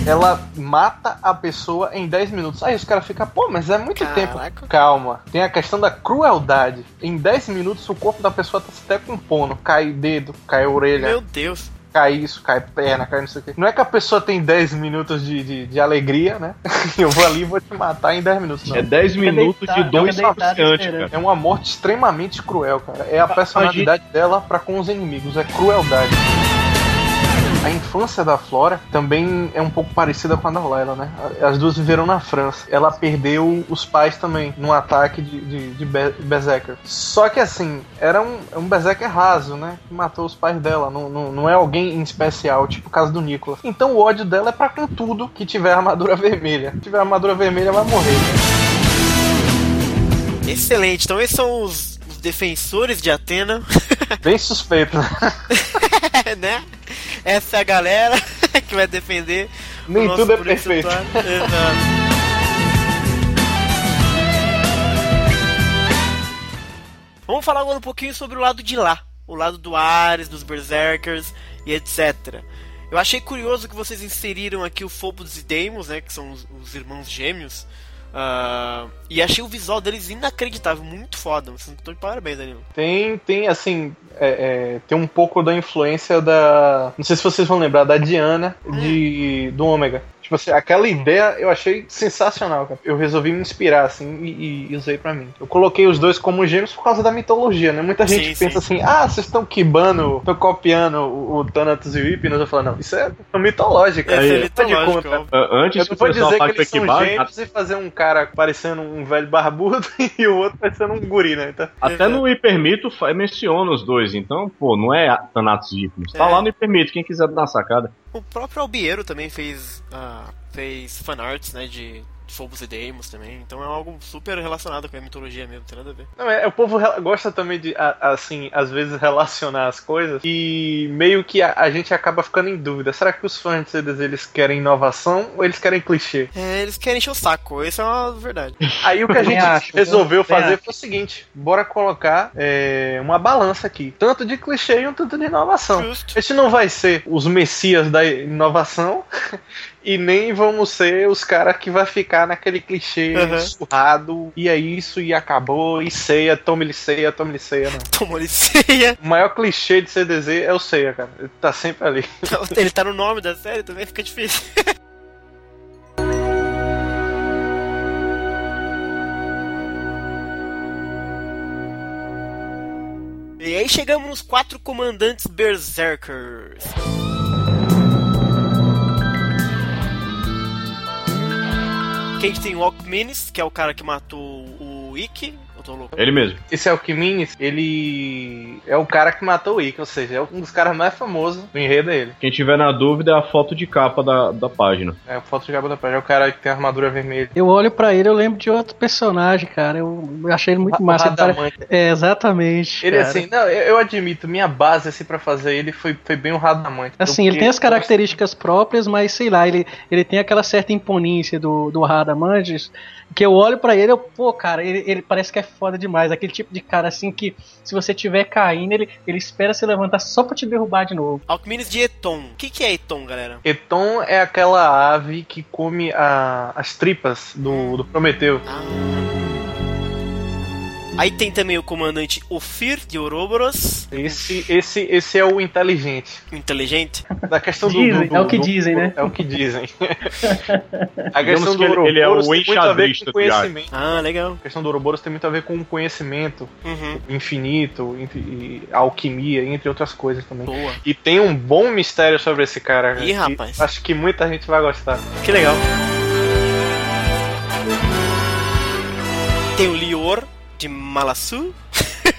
Speaker 3: ela mata a pessoa em 10 minutos. Aí os caras ficam, pô, mas é muito Caraca. tempo. Calma. Tem a questão da crueldade. Em 10 minutos o corpo da pessoa tá se decompondo. Cai dedo, cai orelha.
Speaker 1: Meu Deus
Speaker 3: cai isso, cai perna, cai não sei o quê. Não é que a pessoa tem 10 minutos de, de, de alegria, né? Eu vou ali e vou te matar em 10 minutos. Não.
Speaker 4: É 10 minutos de dor insuficiente,
Speaker 3: cara. É uma morte extremamente cruel, cara. É a personalidade dela para com os inimigos, é crueldade. A infância da Flora também é um pouco parecida com a da Layla, né? As duas viveram na França. Ela perdeu os pais também num ataque de, de, de Berserker. Só que assim, era um, um Berserker raso, né? Que matou os pais dela. Não, não, não é alguém em especial, tipo o caso do Nicolas. Então o ódio dela é pra com tudo que tiver armadura vermelha. Se tiver armadura vermelha, vai morrer.
Speaker 1: Excelente. Então esses são os, os defensores de Atena.
Speaker 3: Bem suspeito, né?
Speaker 1: né? Essa é a galera que vai defender.
Speaker 3: Nem tudo é perfeito. Exato.
Speaker 1: Vamos falar agora um pouquinho sobre o lado de lá, o lado do Ares, dos Berserkers e etc. Eu achei curioso que vocês inseriram aqui o Phobos e Deimos, né, que são os, os irmãos gêmeos. Uh, e achei o visual deles inacreditável, muito foda. Vocês estão de parabéns, Danilo.
Speaker 3: Tem, tem assim, é, é, tem um pouco da influência da. Não sei se vocês vão lembrar, da Diana de, do Ômega. Tipo assim, aquela ideia eu achei sensacional, cara. Eu resolvi me inspirar, assim, e, e usei para mim. Eu coloquei os dois como gêmeos por causa da mitologia, né? Muita gente sim, pensa sim. assim, ah, vocês estão quibando, estão copiando o, o Thanatos e o Hypnos. Eu falo, não, isso é mitológico.
Speaker 1: É, é mitológico.
Speaker 3: Antes eu não vou dizer que eles são gêmeos e fazer um cara parecendo um velho barbudo e o outro parecendo um guri, né? Então,
Speaker 4: Até no Hipermito menciona os dois, então, pô, não é Thanatos e Hypnos. Tá é. lá no Hipermito, quem quiser dar uma sacada.
Speaker 1: O próprio Albiero também fez, uh, fez fanarts, né, de Phobos e Deimos também. Então é algo super relacionado com a mitologia mesmo, tem nada a ver.
Speaker 3: Não, é, o povo gosta também de, assim, às vezes relacionar as coisas e meio que a, a, gente acaba ficando em dúvida. Será que os fãs de CDs eles querem inovação ou eles querem clichê?
Speaker 1: É, eles querem encher o saco, isso é uma verdade.
Speaker 3: Aí o que a gente acho, resolveu fazer foi o seguinte: bora colocar é, uma balança aqui. Tanto de clichê e um tanto de inovação. Justo. Esse não vai ser os messias da inovação e nem vamos ser os caras que vai ficar naquele clichê uhum. surrado, e é isso, e acabou, e ceia, tome-lhe ceia, tome-lhe ceia, não.
Speaker 1: Toma-lhe ceia.
Speaker 3: O maior clichê de CDZ é o ceia, cara. Ele tá sempre ali.
Speaker 1: Ele tá no nome da série, também fica difícil. E aí chegamos nos quatro comandantes Berserkers. Gente tem o Alckminis, que é o cara que matou o Ikki, eu tô louco.
Speaker 4: Ele mesmo.
Speaker 3: Esse Alckminis, ele é o cara que matou o Ikki, ou seja, é um dos caras mais famosos do enredo dele.
Speaker 4: Quem tiver na dúvida é a foto de capa da, da página.
Speaker 3: É a foto de capa da página, é o cara que tem a armadura vermelha.
Speaker 2: Eu olho para ele, eu lembro de outro personagem, cara. Eu achei ele muito massa. Ele É, exatamente.
Speaker 3: Ele cara. assim, não, eu, eu, admito, minha base assim para fazer ele foi, foi bem um Radamante.
Speaker 2: Assim, ele tem as características próprias, mas sei lá, ele, ele tem aquela certa imponência do, do Radamantes que eu olho para ele, eu, pô, cara, ele, ele parece que é foda demais. Aquele tipo de cara assim que, se você tiver caindo, ele, ele espera se levantar só pra te derrubar de novo.
Speaker 1: Alckminis de Eton. O que, que é Eton, galera?
Speaker 3: Eton é aquela ave que come a, as tripas do, do Prometeu. Ah.
Speaker 1: Aí tem também o comandante Ofir de Ouroboros.
Speaker 3: Esse, esse, esse é o inteligente.
Speaker 1: Inteligente?
Speaker 3: Da questão
Speaker 2: dizem,
Speaker 3: do, do,
Speaker 2: É o que do, dizem, né?
Speaker 3: É o que dizem.
Speaker 4: a questão do Ouroboros ele é o tem muito a ver com
Speaker 1: conhecimento. Ah, legal.
Speaker 3: A questão do Ouroboros tem muito a ver com conhecimento uhum. infinito, e alquimia, entre outras coisas também.
Speaker 1: Boa.
Speaker 3: E tem um bom mistério sobre esse cara.
Speaker 1: Ih, rapaz.
Speaker 3: Acho que muita gente vai gostar.
Speaker 1: Que legal. Tem o Lior, de Malassu.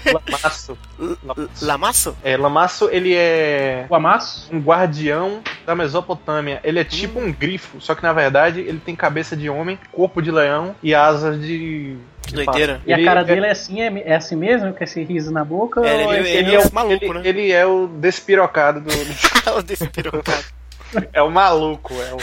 Speaker 3: Lamaço.
Speaker 1: Lamaço?
Speaker 3: É, Lamaço, ele é.
Speaker 2: O Amaço?
Speaker 3: Um guardião da Mesopotâmia. Ele é tipo hum. um grifo, só que na verdade ele tem cabeça de homem, corpo de leão e asas de.
Speaker 1: Que doideira.
Speaker 2: E a cara é... dele é assim, é, é, assim mesmo, com esse riso na boca?
Speaker 1: É, ele,
Speaker 2: é
Speaker 1: ele, ele, é, o maluco,
Speaker 3: ele,
Speaker 1: né?
Speaker 3: Ele é o despirocado do.
Speaker 1: o despirocado.
Speaker 3: é o maluco, é o,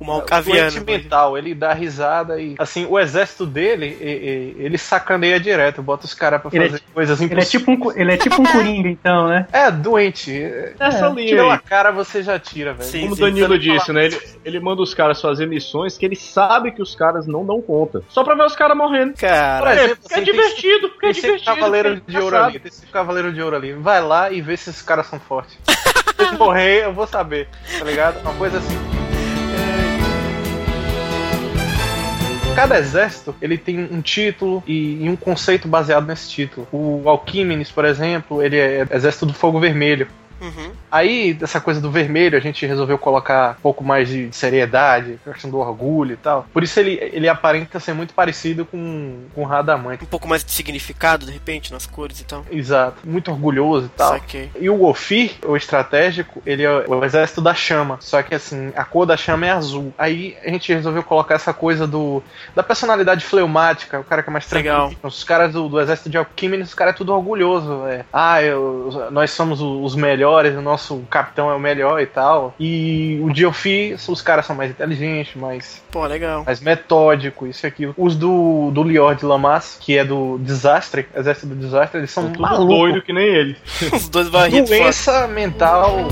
Speaker 1: o malcaviano.
Speaker 3: O mental, ele dá risada e. Assim, o exército dele, ele, ele sacaneia direto, bota os caras pra é fazer é, coisas
Speaker 2: impossíveis. Ele é tipo um, ele é tipo um coringa, então, né?
Speaker 3: É, doente. Essa é, linha. Pela cara você já tira, velho.
Speaker 4: Como o Danilo disse, né? Ele, ele manda os caras fazer missões que ele sabe que os caras não dão conta. Só pra ver os caras morrendo.
Speaker 3: Cara,
Speaker 4: Por exemplo, é, é divertido, porque é divertido.
Speaker 3: Cavaleiro de ouro ali, esse cavaleiro de ouro ali. Vai lá e vê se esses caras são fortes. Se morrer, eu vou saber, tá ligado? Uma coisa assim. cada exército ele tem um título e, um conceito baseado nesse título. O Alquímenes, por exemplo, ele é exército do fogo vermelho. Uhum. Aí, dessa coisa do vermelho, a gente resolveu colocar um pouco mais de seriedade, questão do orgulho e tal. Por isso ele, ele aparenta ser muito parecido com, com o Radamante.
Speaker 1: Um pouco mais de significado, de repente, nas cores e tal.
Speaker 3: Exato. Muito orgulhoso e tal. Saquei. E o Ofir, o estratégico, ele é o exército da chama. Só que assim, a cor da chama é azul. Aí a gente resolveu colocar essa coisa do da personalidade fleumática, o cara que é mais tranquilo. Legal. Os caras do, do exército de Alquimines, os caras é tudo orgulhoso. É. Ah, eu, nós somos os melhores, o nosso capitão é o melhor e tal. E o Diofi, os caras são mais inteligentes, mais.
Speaker 1: Pô, legal.
Speaker 3: Mais metódico, isso e aquilo. Os do, do Lior de Lamas, que é do Desastre, Exército do Desastre, eles são malucos.
Speaker 4: doido que nem ele.
Speaker 1: Os dois barritos.
Speaker 3: Doença mental.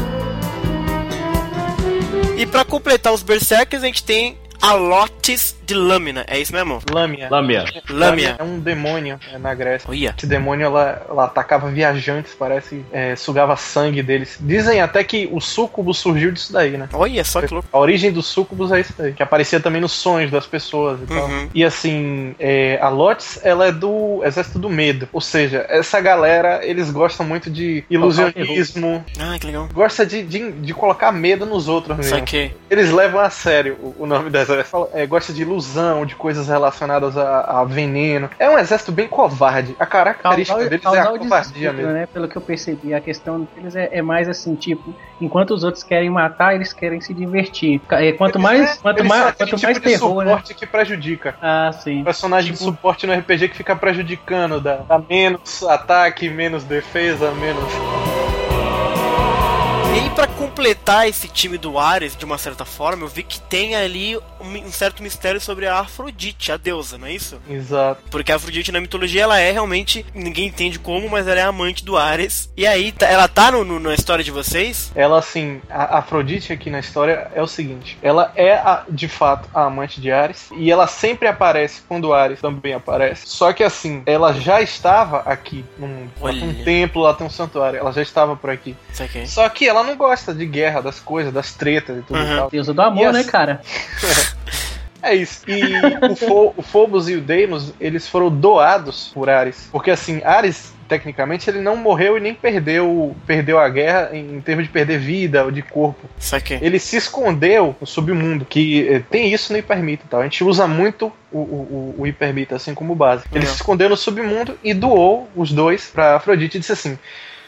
Speaker 1: E para completar os Berserkers, a gente tem Alotes de Lâmina, é isso mesmo?
Speaker 3: Lâmina.
Speaker 4: Lâmina.
Speaker 1: Lâmina.
Speaker 3: É um demônio é, na Grécia.
Speaker 1: Olha.
Speaker 3: Esse demônio, ela, ela atacava viajantes, parece, é, sugava sangue deles. Dizem até que o súcubo surgiu disso daí, né?
Speaker 1: Olha, só que louco.
Speaker 3: A origem dos súcubos é isso daí, que aparecia também nos sonhos das pessoas e tal. Uhum. E assim, é, a Lotes, ela é do exército do medo. Ou seja, essa galera, eles gostam muito de ilusionismo.
Speaker 1: Ah, que legal.
Speaker 3: Gosta de, de, de colocar medo nos outros mesmo.
Speaker 1: que.
Speaker 3: Eles levam a sério o, o nome do exército é, gosta de ilusão, de coisas relacionadas a, a, veneno. É um exército bem covarde. A característica causal, deles causal é a covardia mesmo. Né?
Speaker 2: Pelo que eu percebi, a questão deles é, é, mais assim, tipo, enquanto os outros querem matar, eles querem se divertir. É, quanto eles mais, é, quanto mais, quanto tipo mais terror,
Speaker 3: né? que prejudica.
Speaker 2: Ah, sim.
Speaker 3: O personagem tipo... de suporte no RPG que fica prejudicando, dá, dá menos ataque, menos defesa, menos
Speaker 1: e aí, pra completar esse time do Ares, de uma certa forma, eu vi que tem ali um certo mistério sobre a Afrodite, a deusa, não é isso?
Speaker 3: Exato.
Speaker 1: Porque a Afrodite na mitologia, ela é realmente, ninguém entende como, mas ela é amante do Ares. E aí, tá, ela tá no, no, na história de vocês?
Speaker 3: Ela, assim, a Afrodite aqui na história é o seguinte: ela é, a, de fato, a amante de Ares, e ela sempre aparece quando Ares também aparece. Só que, assim, ela já estava aqui no mundo. Lá tem um templo, lá tem um santuário, ela já estava por aqui. Só que ela não gosta de guerra, das coisas, das tretas e tudo uhum. e tal.
Speaker 2: Deus do amor, né, cara?
Speaker 3: É isso. E o, Fo o Phobos e o Deimos, eles foram doados por Ares. Porque assim, Ares tecnicamente, ele não morreu e nem perdeu perdeu a guerra em, em termos de perder vida ou de corpo. Ele se escondeu no submundo, que eh, tem isso no Hipermita. Então. A gente usa muito o, o, o Hipermita assim como base. Ele se escondeu no submundo e doou os dois pra Afrodite e disse assim: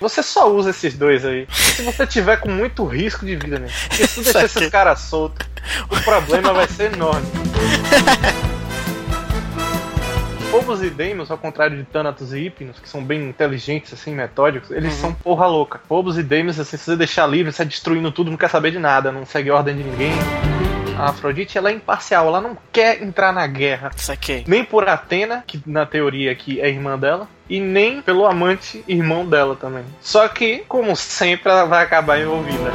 Speaker 3: você só usa esses dois aí. Se você tiver com muito risco de vida, né? Porque se deixar esses caras soltos, o problema vai ser enorme. Phobos e Deimos, ao contrário de Thanatos e Hypnos, que são bem inteligentes, assim, metódicos, eles uhum. são porra louca. Phobos e Deimos, assim, se você deixar livre, você é destruindo tudo, não quer saber de nada, não segue ordem de ninguém. A Afrodite ela é imparcial, ela não quer entrar na guerra.
Speaker 1: Saquei.
Speaker 3: Nem por Atena, que na teoria aqui é irmã dela, e nem pelo amante irmão dela também. Só que, como sempre, ela vai acabar envolvida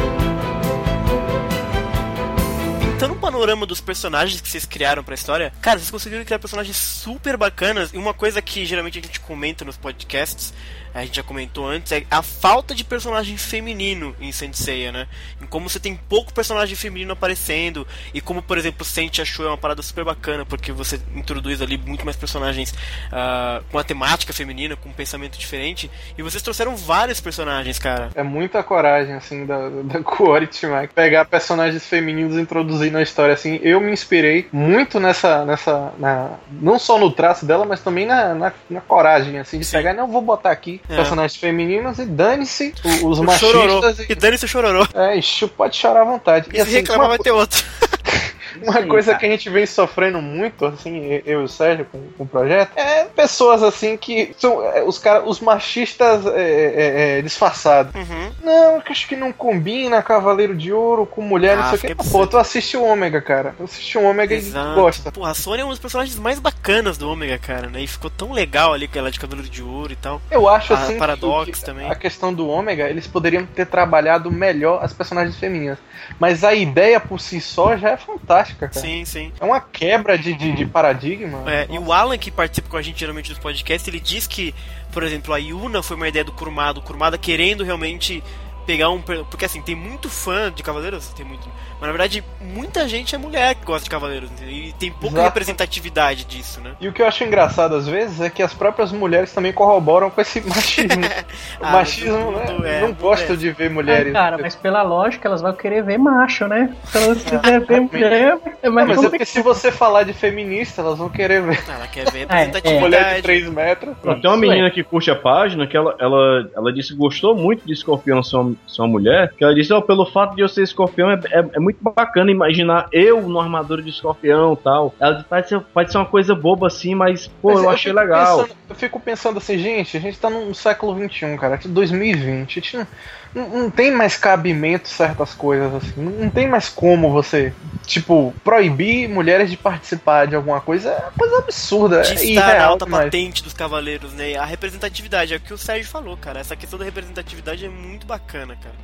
Speaker 1: pintando um panorama dos personagens que vocês criaram pra história, cara, vocês conseguiram criar personagens super bacanas. E uma coisa que geralmente a gente comenta nos podcasts a gente já comentou antes, é a falta de personagem feminino em Senseiya, né? Em como você tem pouco personagem feminino aparecendo, e como, por exemplo, Sente achou é uma parada super bacana, porque você introduz ali muito mais personagens uh, com a temática feminina, com um pensamento diferente, e vocês trouxeram vários personagens, cara.
Speaker 3: É muita coragem, assim, da, da Quality, Mike, pegar personagens femininos e introduzir na história, assim. Eu me inspirei muito nessa, nessa na, não só no traço dela, mas também na, na, na coragem, assim, de Sim. pegar, não, vou botar aqui é. personagens femininos e dane-se os, machistas.
Speaker 1: E, e dane-se o chororô.
Speaker 3: É, e pode chorar à vontade.
Speaker 1: E, e assim, reclamar vai ter outro.
Speaker 3: Uma Sim, coisa cara. que a gente vem sofrendo muito, assim, eu e o Sérgio com, com o projeto, é pessoas assim que são é, os cara, os machistas é, é, é, disfarçados. Uhum. Não, acho que não combina Cavaleiro de Ouro com mulher, ah, não sei o que. Pô, tu assiste o Ômega, cara. Tu assiste o Ômega Exato. e gosta.
Speaker 1: Pô, a Sônia é um dos personagens mais bacanas do Ômega, cara, né? E ficou tão legal ali com ela de Cavaleiro de Ouro e tal.
Speaker 3: Eu acho a assim. Paradox que, também. A questão do Ômega, eles poderiam ter trabalhado melhor as personagens femininas. Mas a ideia por si só já é fantástica, cara.
Speaker 1: Sim, sim.
Speaker 3: É uma quebra de, de, de paradigma.
Speaker 1: É, e o Alan, que participa com a gente geralmente dos podcasts, ele diz que, por exemplo, a Yuna foi uma ideia do Kurumada, o Kurumada querendo realmente pegar um. Porque assim, tem muito fã de Cavaleiros, tem muito. Mas na verdade, muita gente é mulher que gosta de Cavaleiros. E tem pouca Exato. representatividade disso, né?
Speaker 3: E o que eu acho engraçado às vezes é que as próprias mulheres também corroboram com esse machismo. o ah, machismo, né? É, não gosta de ver mulheres. É,
Speaker 2: cara, mas pela lógica elas vão querer ver macho, né? Se elas quiserem ver mulher,
Speaker 3: é mais não, mas é porque se você falar de feminista, elas vão querer ver.
Speaker 1: Ela quer ver representatividade. É,
Speaker 3: mulher de 3 metros.
Speaker 4: Tem uma menina que curte a página que ela, ela, ela disse que gostou muito de Escorpião ser uma mulher. Que ela disse, oh, pelo fato de eu ser escorpião, é, é, é muito bacana imaginar eu no armadura de escorpião tal. Ela pode ser, pode ser uma coisa boba assim, mas, pô, mas eu, eu achei legal.
Speaker 3: Pensando, eu fico pensando assim, gente, a gente tá no século XXI, cara, 2020. A gente não, não, não, tem mais cabimento certas coisas assim. Não, não, tem mais como você, tipo, proibir mulheres de participar de alguma coisa. É coisa absurda. De
Speaker 1: é estar na alta patente dos cavaleiros, né? A representatividade, é o que o Sérgio falou, cara. Essa questão da representatividade é muito bacana, cara.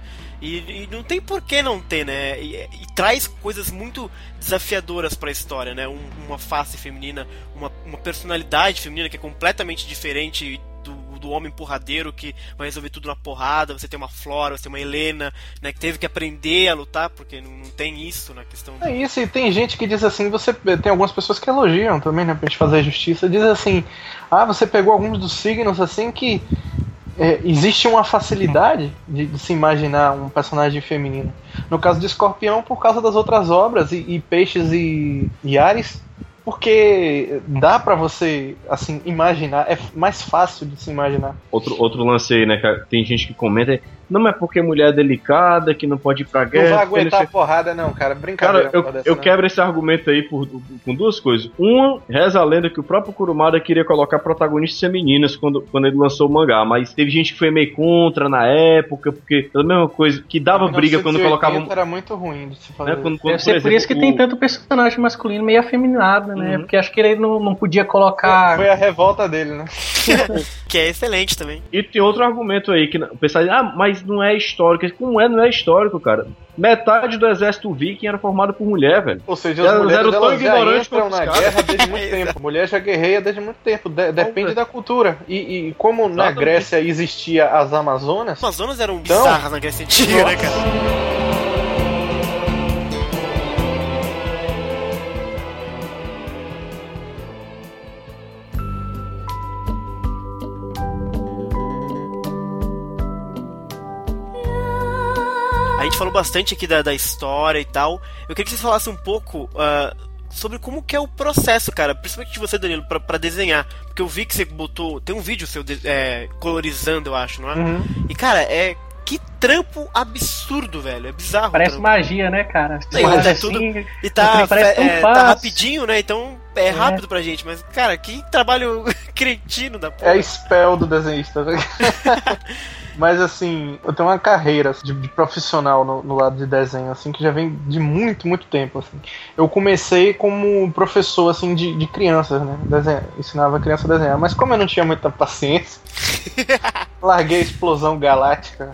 Speaker 1: E, e, não tem por que não ter, né? E, e traz coisas muito desafiadoras para a história, né? Um, uma face feminina, uma, uma personalidade feminina que é completamente diferente do, homem porradeiro que vai resolver tudo na porrada. Você tem uma Flora, você tem uma Helena, né? Que teve que aprender a lutar, porque não, não tem isso na questão.
Speaker 3: Do... É isso, e tem gente que diz assim: você tem algumas pessoas que elogiam também, né? Pra gente fazer justiça. Diz assim: ah, você pegou alguns dos signos assim que é, existe uma facilidade de, de, se imaginar um personagem feminino. No caso de Escorpião, por causa das outras obras, e, e Peixes e, e Ares, porque dá para você assim imaginar, é mais fácil de se imaginar.
Speaker 4: Outro, outro lance aí, né, cara? Tem gente que comenta, não é porque mulher é delicada, que não pode ir pra guerra.
Speaker 3: Não vai aguentar a porrada, não, cara. Brincadeira.
Speaker 4: Cara, eu, dessa, eu quebro esse argumento aí por, com duas coisas. Uma, reza a lenda que o próprio Kurumada queria colocar protagonistas femininas quando, quando ele lançou o mangá, mas teve gente que foi meio contra na época, porque é a mesma coisa, que dava briga quando colocava.
Speaker 3: Era muito ruim de se fazer. Né?
Speaker 2: Quando, quando, Deve por, exemplo, por isso que o... tem tanto personagem masculino meio afeminado, né? Uhum. Porque acho que ele não, não podia colocar.
Speaker 3: Foi, foi a revolta dele, né?
Speaker 1: que é excelente também.
Speaker 4: E tem outro argumento aí que o pessoal diz, ah, mas não é histórico. Como é, não é histórico, cara. Metade do exército viking era formado por mulher, velho.
Speaker 3: Ou seja, as mulheres eram tão ignorantes já na guerra desde muito tempo. Mulher já guerreia desde muito tempo. De depende da cultura. E, e como Exatamente. na Grécia existia as Amazonas.
Speaker 1: As Amazonas eram então, bizarras na Grécia Antiga, né, cara? Bastante aqui da, da história e tal. Eu queria que você falasse um pouco uh, sobre como que é o processo, cara. Principalmente você, Danilo, pra, pra, desenhar. Porque eu vi que você botou. Tem um vídeo seu de, é, colorizando, eu acho, não é? Uhum. E, cara, é. Que trampo absurdo, velho. É bizarro.
Speaker 2: Parece magia, né, cara?
Speaker 1: Você é, assim, tudo, e tá, é, tá rapidinho, né? Então é, é rápido pra gente. Mas, cara, que trabalho cretino da
Speaker 3: porra. É spell do desenhista, né? Mas assim, eu tenho uma carreira de, de profissional no, no, lado de desenho, assim, que já vem de muito, muito tempo. Assim. Eu comecei como professor assim, de, de crianças, né? Desenho, ensinava a criança a desenhar. Mas como eu não tinha muita paciência, larguei a explosão galáctica. Né?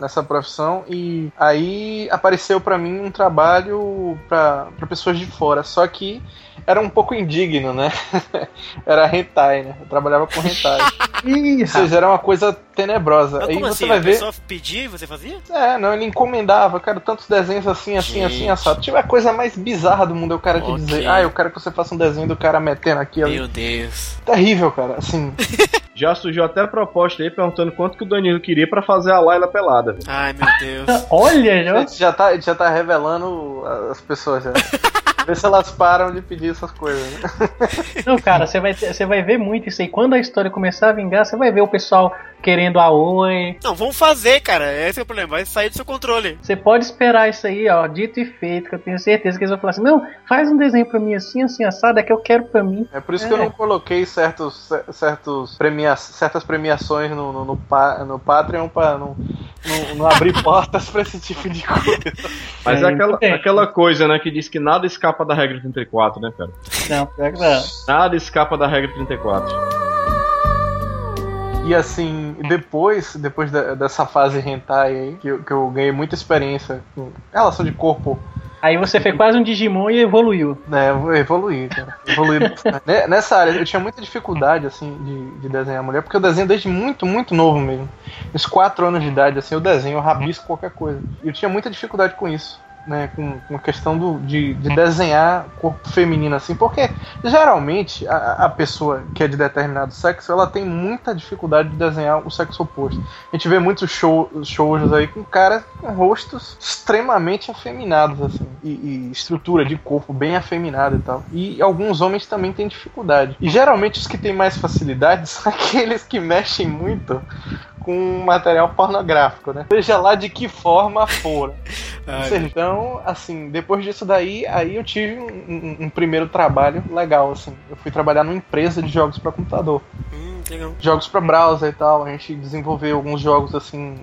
Speaker 3: nessa profissão e aí apareceu para mim um trabalho para pessoas de fora, só que era um pouco indigno, né? era hentai, né? Eu trabalhava com hentai. Ih, Ou seja, era uma coisa tenebrosa.
Speaker 1: Mas
Speaker 3: Aí
Speaker 1: você
Speaker 3: assim?
Speaker 1: vai a ver. pessoa pedia e você fazia?
Speaker 3: É, não, ele encomendava, cara, tantos desenhos assim, assim, Gente. assim, assado. Tipo, a coisa mais bizarra do mundo é o cara te okay. dizer, ah, eu quero que você faça um desenho do cara metendo aqui.
Speaker 1: Meu Deus.
Speaker 3: Terrível, cara, assim.
Speaker 4: Já surgiu até a proposta aí perguntando quanto que o Danilo queria para fazer a Laila pelada.
Speaker 1: Ai, meu Deus.
Speaker 2: Olha, já.
Speaker 3: já tá, já tá revelando as pessoas já. Vê se elas param de pedir essas coisas, né?
Speaker 2: Não, cara, você vai, você vai ver muito isso aí. Quando a história começar a vingar, você vai ver o pessoal querendo a oi.
Speaker 1: Não, vamos fazer, cara. Esse é o problema. Vai sair do seu controle.
Speaker 2: Você pode esperar isso aí, ó, dito e feito, que eu tenho certeza que eles vão falar assim: não, faz um desenho pra mim assim, assim, assado, é que eu quero pra mim.
Speaker 3: É por isso é. que eu não coloquei certos, certos premia certas premiações no, no, no, no Patreon pra não, não, não abrir portas pra esse tipo de coisa.
Speaker 4: Mas é, é aquela, aquela coisa, né, que diz que nada escapa da regra 34, né, cara?
Speaker 2: Não, pior que não.
Speaker 4: Nada escapa da regra 34.
Speaker 3: E assim, depois, depois dessa fase hentai aí, que eu, que eu ganhei muita experiência com relação de corpo
Speaker 2: Aí você fez quase um Digimon e evoluiu.
Speaker 3: É, eu evoluí, cara. Evoluí. Nessa área, eu tinha muita dificuldade, assim, de, de desenhar mulher, porque eu desenho desde muito, muito novo mesmo. Uns 4 anos de idade, assim, eu desenho, eu rabisco qualquer coisa. E eu tinha muita dificuldade com isso né, com, a questão do, de, de desenhar corpo feminino assim, porque geralmente a, a, pessoa que é de determinado sexo, ela tem muita dificuldade de desenhar o sexo oposto. A gente vê muitos show, shows aí com caras com rostos extremamente afeminados assim, e, e estrutura de corpo bem afeminada e tal. E alguns homens também têm dificuldade. E geralmente os que têm mais facilidade são aqueles que mexem muito com material pornográfico, né? Seja lá de que forma for. então, assim, depois disso daí, aí eu tive um, um, um, primeiro trabalho legal, assim. Eu fui trabalhar numa empresa de jogos para computador. Hum, legal. Jogos para browser e tal. A gente desenvolveu alguns jogos, assim,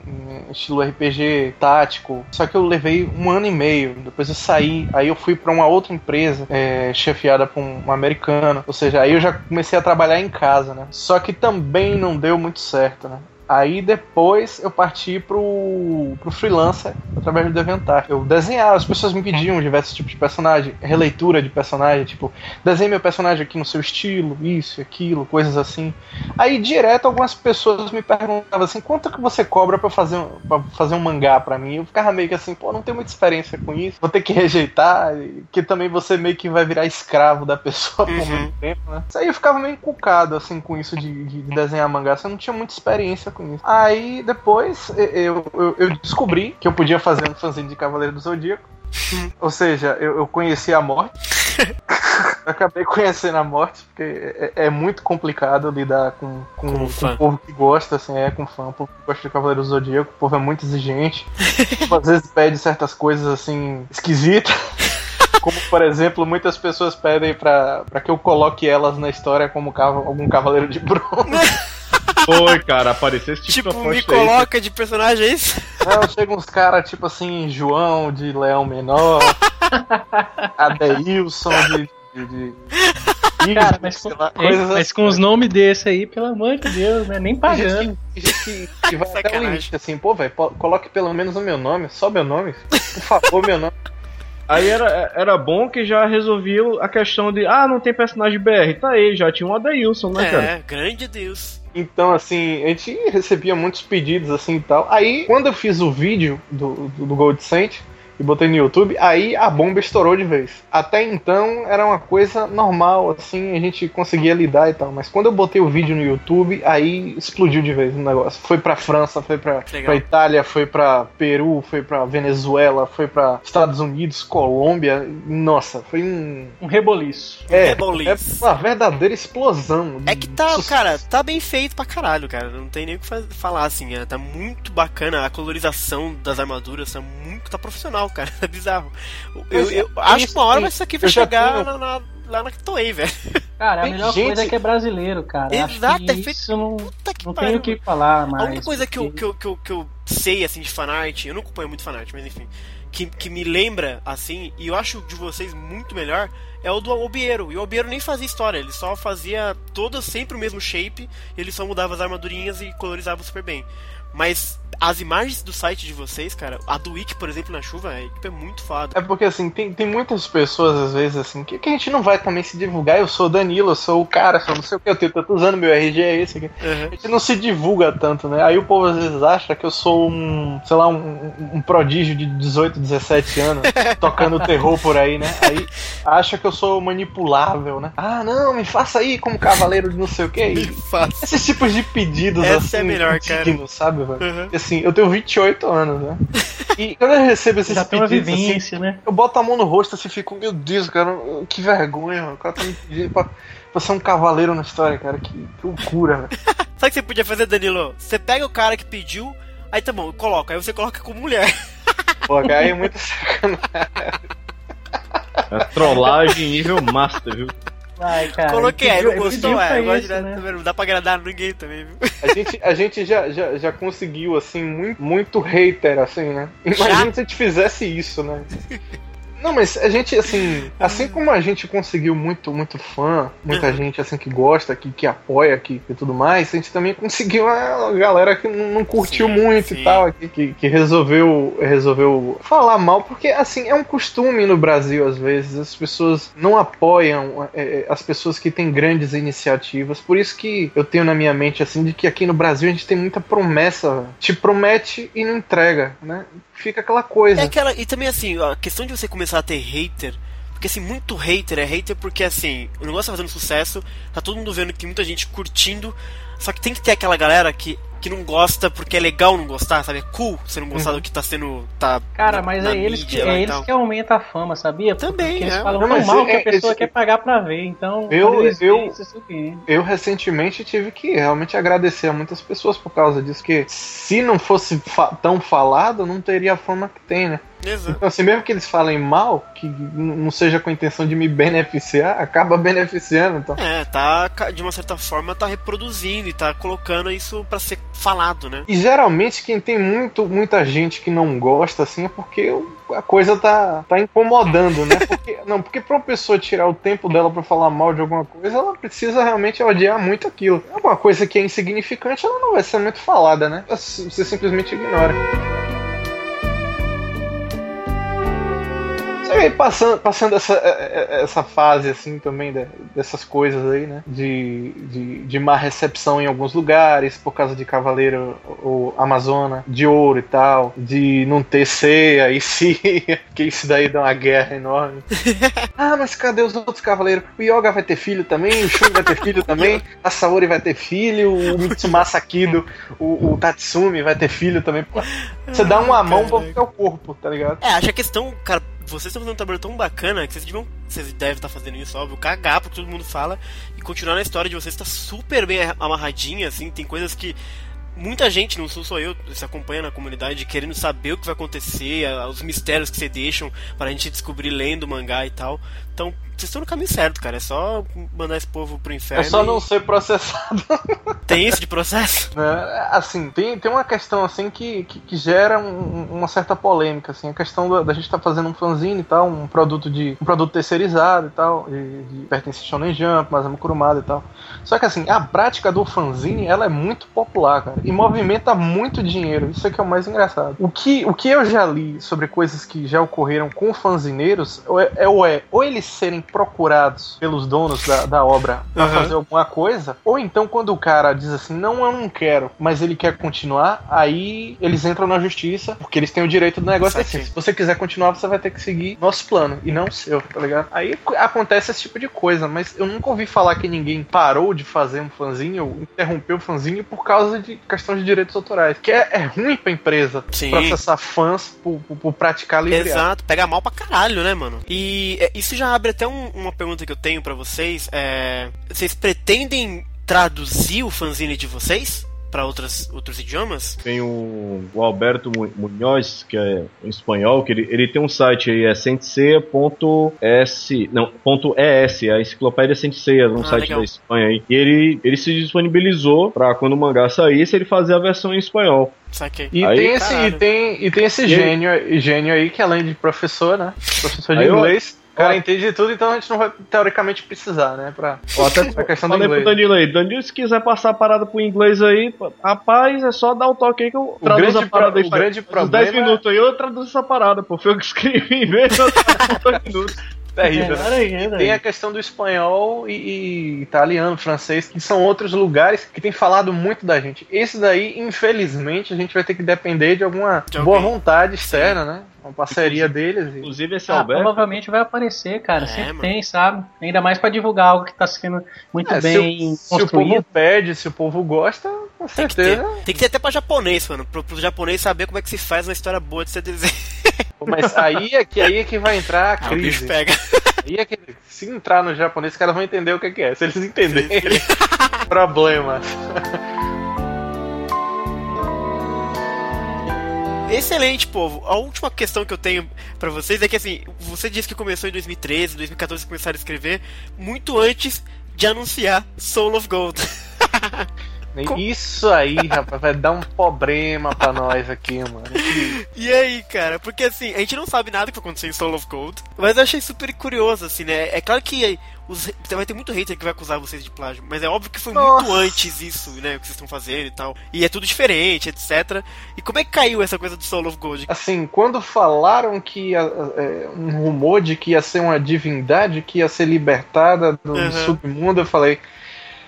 Speaker 3: estilo RPG, tático. Só que eu levei um ano e meio. Depois eu saí, aí eu fui para uma outra empresa, é, chefiada por um americano. Ou seja, aí eu já comecei a trabalhar em casa, né? Só que também não deu muito certo, né? Aí depois eu parti pro, pro freelancer através do Deventar. Eu desenhava, as pessoas me pediam diversos tipos de personagem, releitura de personagem, tipo, desenhe meu personagem aqui no seu estilo, isso, aquilo, coisas assim. Aí direto algumas pessoas me perguntavam assim, quanto que você cobra para fazer, pra fazer um mangá para mim? Eu ficava meio que assim, pô, não tenho muita experiência com isso, vou ter que rejeitar, que também você meio que vai virar escravo da pessoa por uhum. muito tempo, né? Aí eu ficava meio encucado assim com isso de, de desenhar mangá, você não tinha muita experiência com isso. Aí depois eu, eu, eu descobri que eu podia fazer um fanzine de Cavaleiro do Zodíaco. Ou seja, eu, eu conheci a morte. acabei conhecendo a morte, porque é, é muito complicado lidar com, com, com, com o povo que gosta, assim, é com fã, o povo que gosta de Cavaleiro do Zodíaco, o povo é muito exigente. Às vezes pede certas coisas assim esquisitas. Como, por exemplo, muitas pessoas pedem para que eu coloque elas na história como algum cavaleiro de bronze.
Speaker 4: Foi, cara, apareceu esse tipo,
Speaker 1: tipo me coloca aí. de personagens.
Speaker 3: Não, chega uns caras tipo assim, João de Leão Menor, Adeilson de. de, de...
Speaker 2: Cara, mas com, lá, mas assim, com os nomes desse aí, pelo amor de Deus, né? Nem pagando.
Speaker 3: Gente que, que vai até o limite, assim, pô, velho, coloque pelo menos o meu nome, só meu nome, por favor, meu nome.
Speaker 4: Aí era, era bom que já resolvia a questão de, ah, não tem personagem BR. Tá aí, já tinha um Adeilson, né,
Speaker 1: é,
Speaker 4: cara?
Speaker 1: É, grande Deus.
Speaker 3: Então, assim, a gente recebia muitos pedidos assim e tal. Aí, quando eu fiz o vídeo do, do, do Gold Saint, e botei no YouTube, aí a bomba estourou de vez. Até então era uma coisa normal, assim, a gente conseguia lidar e tal. Mas quando eu botei o vídeo no YouTube, aí explodiu de vez o negócio. Foi pra França, foi pra, pra Itália, foi pra Peru, foi pra Venezuela, foi pra Estados Unidos, Colômbia. Nossa, foi um.
Speaker 2: Um reboliço.
Speaker 3: É, reboliço. é uma verdadeira explosão.
Speaker 1: É que tá, cara, tá bem feito pra caralho, cara. Não tem nem o que falar, assim. É, tá muito bacana. A colorização das armaduras tá muito. tá profissional cara. É bizarro. Eu, eu acho que uma hora isso aqui vai chegar na, na, lá na Toei, velho.
Speaker 2: Cara, a melhor gente... coisa é que é brasileiro, cara. Exato, é feito. Isso não, não tenho o que falar, mas.
Speaker 1: A única coisa que eu, que, eu, que, eu, que eu sei, assim, de fanart, eu não acompanho muito fanart, mas enfim. Que, que me lembra, assim, e eu acho de vocês muito melhor, é o do Albiero. E o Albiero nem fazia história, ele só fazia todas sempre o mesmo shape, ele só mudava as armadurinhas e colorizava super bem. Mas as imagens do site de vocês, cara, a do Wiki, por exemplo, na chuva, a equipe é muito foda.
Speaker 3: É porque, assim, tem, tem muitas pessoas, às vezes, assim, que, que a gente não vai também se divulgar. Eu sou o Danilo, eu sou o cara, sou não sei o que, eu tô usando meu RG, é esse aqui. Uhum. A gente não se divulga tanto, né? Aí o povo, às vezes, acha que eu sou um, sei lá, um, um prodígio de 18, 17 anos, tocando terror por aí, né? Aí acha que eu sou manipulável, né? Ah, não, me faça aí como cavaleiro de não sei o que. Me faça. Esses tipos de pedidos,
Speaker 1: Essa
Speaker 3: assim,
Speaker 1: é melhor, cara.
Speaker 3: sabe, velho? Uhum assim, eu tenho 28 anos, né? E quando eu recebo esses
Speaker 2: Já tem uma
Speaker 3: pedidos,
Speaker 2: vivência,
Speaker 3: assim,
Speaker 2: né?
Speaker 3: eu boto a mão no rosto assim, fico, meu Deus, cara, que vergonha, mano. o cara tá me pedindo pra, pra ser um cavaleiro na história, cara, que, que loucura, velho.
Speaker 1: Sabe o que você podia fazer, Danilo? Você pega o cara que pediu, aí tá bom, coloca, aí você coloca com mulher.
Speaker 3: Pô, cara, aí é muito sacanagem.
Speaker 4: É trollagem nível master, viu?
Speaker 2: Vai, cara.
Speaker 1: Coloquei, aí
Speaker 2: pediu-
Speaker 1: não gostou, é, eu gosto
Speaker 2: isso,
Speaker 1: de-
Speaker 2: né?
Speaker 1: não dá pra agradar ninguém também, viu?
Speaker 3: A gente, a gente já, já, já conseguiu, assim, muito, muito hater, assim, né? Imagina se a gente fizesse isso, né? Não, mas a gente, assim, assim como a gente conseguiu muito, muito fã, muita gente, assim, que gosta, que, que apoia, que, e tudo mais, a gente também conseguiu a galera que não, curtiu
Speaker 1: Sim,
Speaker 3: muito
Speaker 1: sim.
Speaker 3: e tal, que, que, que resolveu, resolveu falar mal, porque, assim, é um costume no Brasil, às vezes, as pessoas não apoiam é, é, as pessoas que têm grandes iniciativas, por isso que eu tenho na minha mente, assim, de que aqui no Brasil a gente tem muita promessa, te promete e não entrega, né? Fica aquela coisa.
Speaker 1: É aquela, e também assim, a questão de você começar a ter hater, porque assim, muito hater é hater porque assim, o negócio tá fazendo sucesso, tá todo mundo vendo que muita gente curtindo, só que tem que ter aquela galera que, que não gosta porque é legal não gostar, sabe? É cool você não gostar do que tá sendo. Tá
Speaker 2: Cara,
Speaker 1: na-
Speaker 2: mas
Speaker 1: na
Speaker 2: é eles, que, é eles que aumenta a fama, sabia?
Speaker 1: Também,
Speaker 2: Porque eles
Speaker 1: é.
Speaker 2: falam
Speaker 3: Não,
Speaker 2: tão mal
Speaker 3: é-
Speaker 2: que a pessoa
Speaker 3: esse-
Speaker 2: quer pagar pra ver. Então,
Speaker 3: Eu-
Speaker 2: eles
Speaker 3: eu-
Speaker 2: surpreende.
Speaker 3: Eu recentemente tive que realmente agradecer a muitas pessoas por causa disso, que se não fosse fa- tão falado, não teria a fama que tem, né?
Speaker 1: Exato.
Speaker 3: Então, assim, mesmo que eles falem mal, que não seja com a intenção de me beneficiar, acaba beneficiando, então.
Speaker 1: É, tá, de uma certa forma, tá reproduzindo e tá colocando isso pra ser falado, né?
Speaker 3: E geralmente quem tem muito, muita gente que não gosta, assim, é porque a coisa tá, tá incomodando, né? Porque, não, porque pra uma pessoa tirar o tempo dela pra falar mal de alguma coisa, ela precisa realmente odiar muito aquilo. É uma coisa que é insignificante, ela não vai ser muito falada, né? Você simplesmente ignora. E aí, passando, passando essa, é, é, essa fase, assim, também, de- dessas coisas aí, né? De, de, de má recepção em alguns lugares, por causa de Cavaleiro ou Amazona, de ouro e tal, de não ter ceia e se que isso daí dá uma guerra enorme. ah, mas cadê os outros cavaleiros? O Yoga vai ter filho também, o Shun vai ter filho também, a Saori vai ter filho, o Mitsumasa Kido, o, o Tatsumi vai ter filho também. Você dá uma mão pra o teu corpo, tá ligado?
Speaker 1: É, acho que a questão, cara, vocês estão fazendo um trabalho tão bacana que vocês deviam. Vocês devem estar fazendo isso, óbvio, cagar porque todo mundo fala e continuar na história de vocês tá super bem amarradinha, assim, tem coisas que. Muita gente, não sou só eu, se acompanha na comunidade, querendo saber o que vai acontecer, a- os mistérios que vocês deixam pra gente descobrir lendo o mangá e tal. Então, vocês estão no caminho certo, cara. É só mandar esse povo pro inferno.
Speaker 3: É só não
Speaker 1: e-
Speaker 3: ser processado.
Speaker 1: Tem isso de processo?
Speaker 3: né? Assim, tem, tem uma questão assim que, que, que gera um- uma certa polêmica, assim, a questão da, da gente estar fazendo um fanzine e tal, um produto de um produto terceirizado e tal, de, de pertence a Shonen Jump, Masama Kurumada e tal. Só que assim, a prática do fanzine, ela é muito popular, cara, e movimenta muito dinheiro. Isso é que é o mais engraçado. O que, o que eu já li sobre coisas que já ocorreram com fanzineiros é, é, ou é ou eles serem procurados pelos donos da, da obra pra
Speaker 1: Aham.
Speaker 3: fazer alguma coisa, ou então quando o cara diz assim, não, eu não quero, mas ele quer continuar, aí eles entram na justiça, porque eles têm o direito do negócio assim. Se você quiser continuar, você vai ter que seguir nosso plano, e não o seu, tá ligado? Aí acontece esse tipo de coisa, mas eu nunca ouvi falar que ninguém parou de fazer um fanzinho ou interrompeu o fanzinho por causa de questão de direitos autorais. Que é, é ruim pra empresa
Speaker 1: Sim.
Speaker 3: processar fãs por, por, por praticar livre.
Speaker 1: Exato, pega mal pra caralho, né, mano? E é, isso já abre até um- uma pergunta que eu tenho pra vocês. É, vocês pretendem traduzir o fanzine de vocês pra outras, outros idiomas?
Speaker 4: Tem o, o Alberto Mu- Munhoz, que é em espanhol, que ele, ele tem um site aí, é senseia.s, não, ponto .es, a enciclopédia Senseia, um
Speaker 1: Ah,
Speaker 4: site
Speaker 1: legal.
Speaker 4: da Espanha aí. E ele, ele se disponibilizou pra quando o mangá saísse, ele fazer a versão em espanhol.
Speaker 1: Saquei.
Speaker 3: E,
Speaker 4: Aí,
Speaker 3: tem esse, e, tem, e tem esse
Speaker 4: E
Speaker 3: gênio, gênio aí que além de professor, né? Professor de
Speaker 4: Aí eu-
Speaker 3: inglês, o cara entende tudo, então a gente não vai teoricamente precisar, né? Pra,
Speaker 4: Ó, até
Speaker 3: pra questão do
Speaker 4: falei pro
Speaker 3: inglês.
Speaker 4: Danilo aí, Danilo, se quiser passar a parada pro inglês aí, rapaz, é só dar o toque aí que eu
Speaker 3: O
Speaker 4: traduzo
Speaker 3: grande
Speaker 4: a parada
Speaker 3: pro-
Speaker 4: aí.
Speaker 3: o grande problema-
Speaker 4: 10 minutos aí eu traduzo essa parada, pô. Foi eu que escrevi em vez eu traduzo dois minutos.
Speaker 3: Terrível,
Speaker 2: Melhor
Speaker 3: né?
Speaker 2: ainda,
Speaker 3: Tem a questão do espanhol e, e italiano, francês, que são outros lugares que tem falado muito da gente. Esse daí, infelizmente, a gente vai ter que depender de alguma
Speaker 1: De
Speaker 3: boa vontade externa, né? Uma parceria deles. e-
Speaker 4: Inclusive esse
Speaker 2: Ah,
Speaker 4: Alberto.
Speaker 2: provavelmente vai aparecer, cara.
Speaker 1: É,
Speaker 2: Sempre
Speaker 1: mano.
Speaker 2: tem, sabe? Ainda mais pra divulgar algo que tá sendo muito
Speaker 3: É, se,
Speaker 2: bem
Speaker 3: o, se o
Speaker 2: construído.
Speaker 3: povo pede, se o povo gosta, com certeza.
Speaker 1: Tem que, ter, tem que ter até pra japonês, mano. Pro, pro japonês saber como é que se faz uma história boa de CDZ.
Speaker 3: Mas aí é que, aí é que vai entrar a crise. Ah, o bicho
Speaker 1: pega.
Speaker 3: Aí é que, se entrar no japonês, os caras vão entender o que é. Se eles entenderem, problemas.
Speaker 1: Excelente, povo. A última questão que eu tenho para vocês é que assim, você disse que começou em 2013, 2014 começaram a escrever muito antes de anunciar Soul of Gold.
Speaker 3: Isso aí, rapaz, vai dar um problema pra nós aqui, mano.
Speaker 1: E aí, cara? Porque assim, a gente não sabe nada que vai acontecer em Soul of Gold, mas eu achei super curioso, assim, né? É claro que os, vai ter muito hater que vai acusar vocês de plágio, mas é óbvio que foi Nossa. muito antes isso, né? O que vocês estão fazendo e tal. E é tudo diferente, etc. E como é que caiu essa coisa do Soul of Gold?
Speaker 3: Assim, quando falaram que ia, é, um rumor de que ia ser uma divindade que ia ser libertada do uhum. submundo, eu falei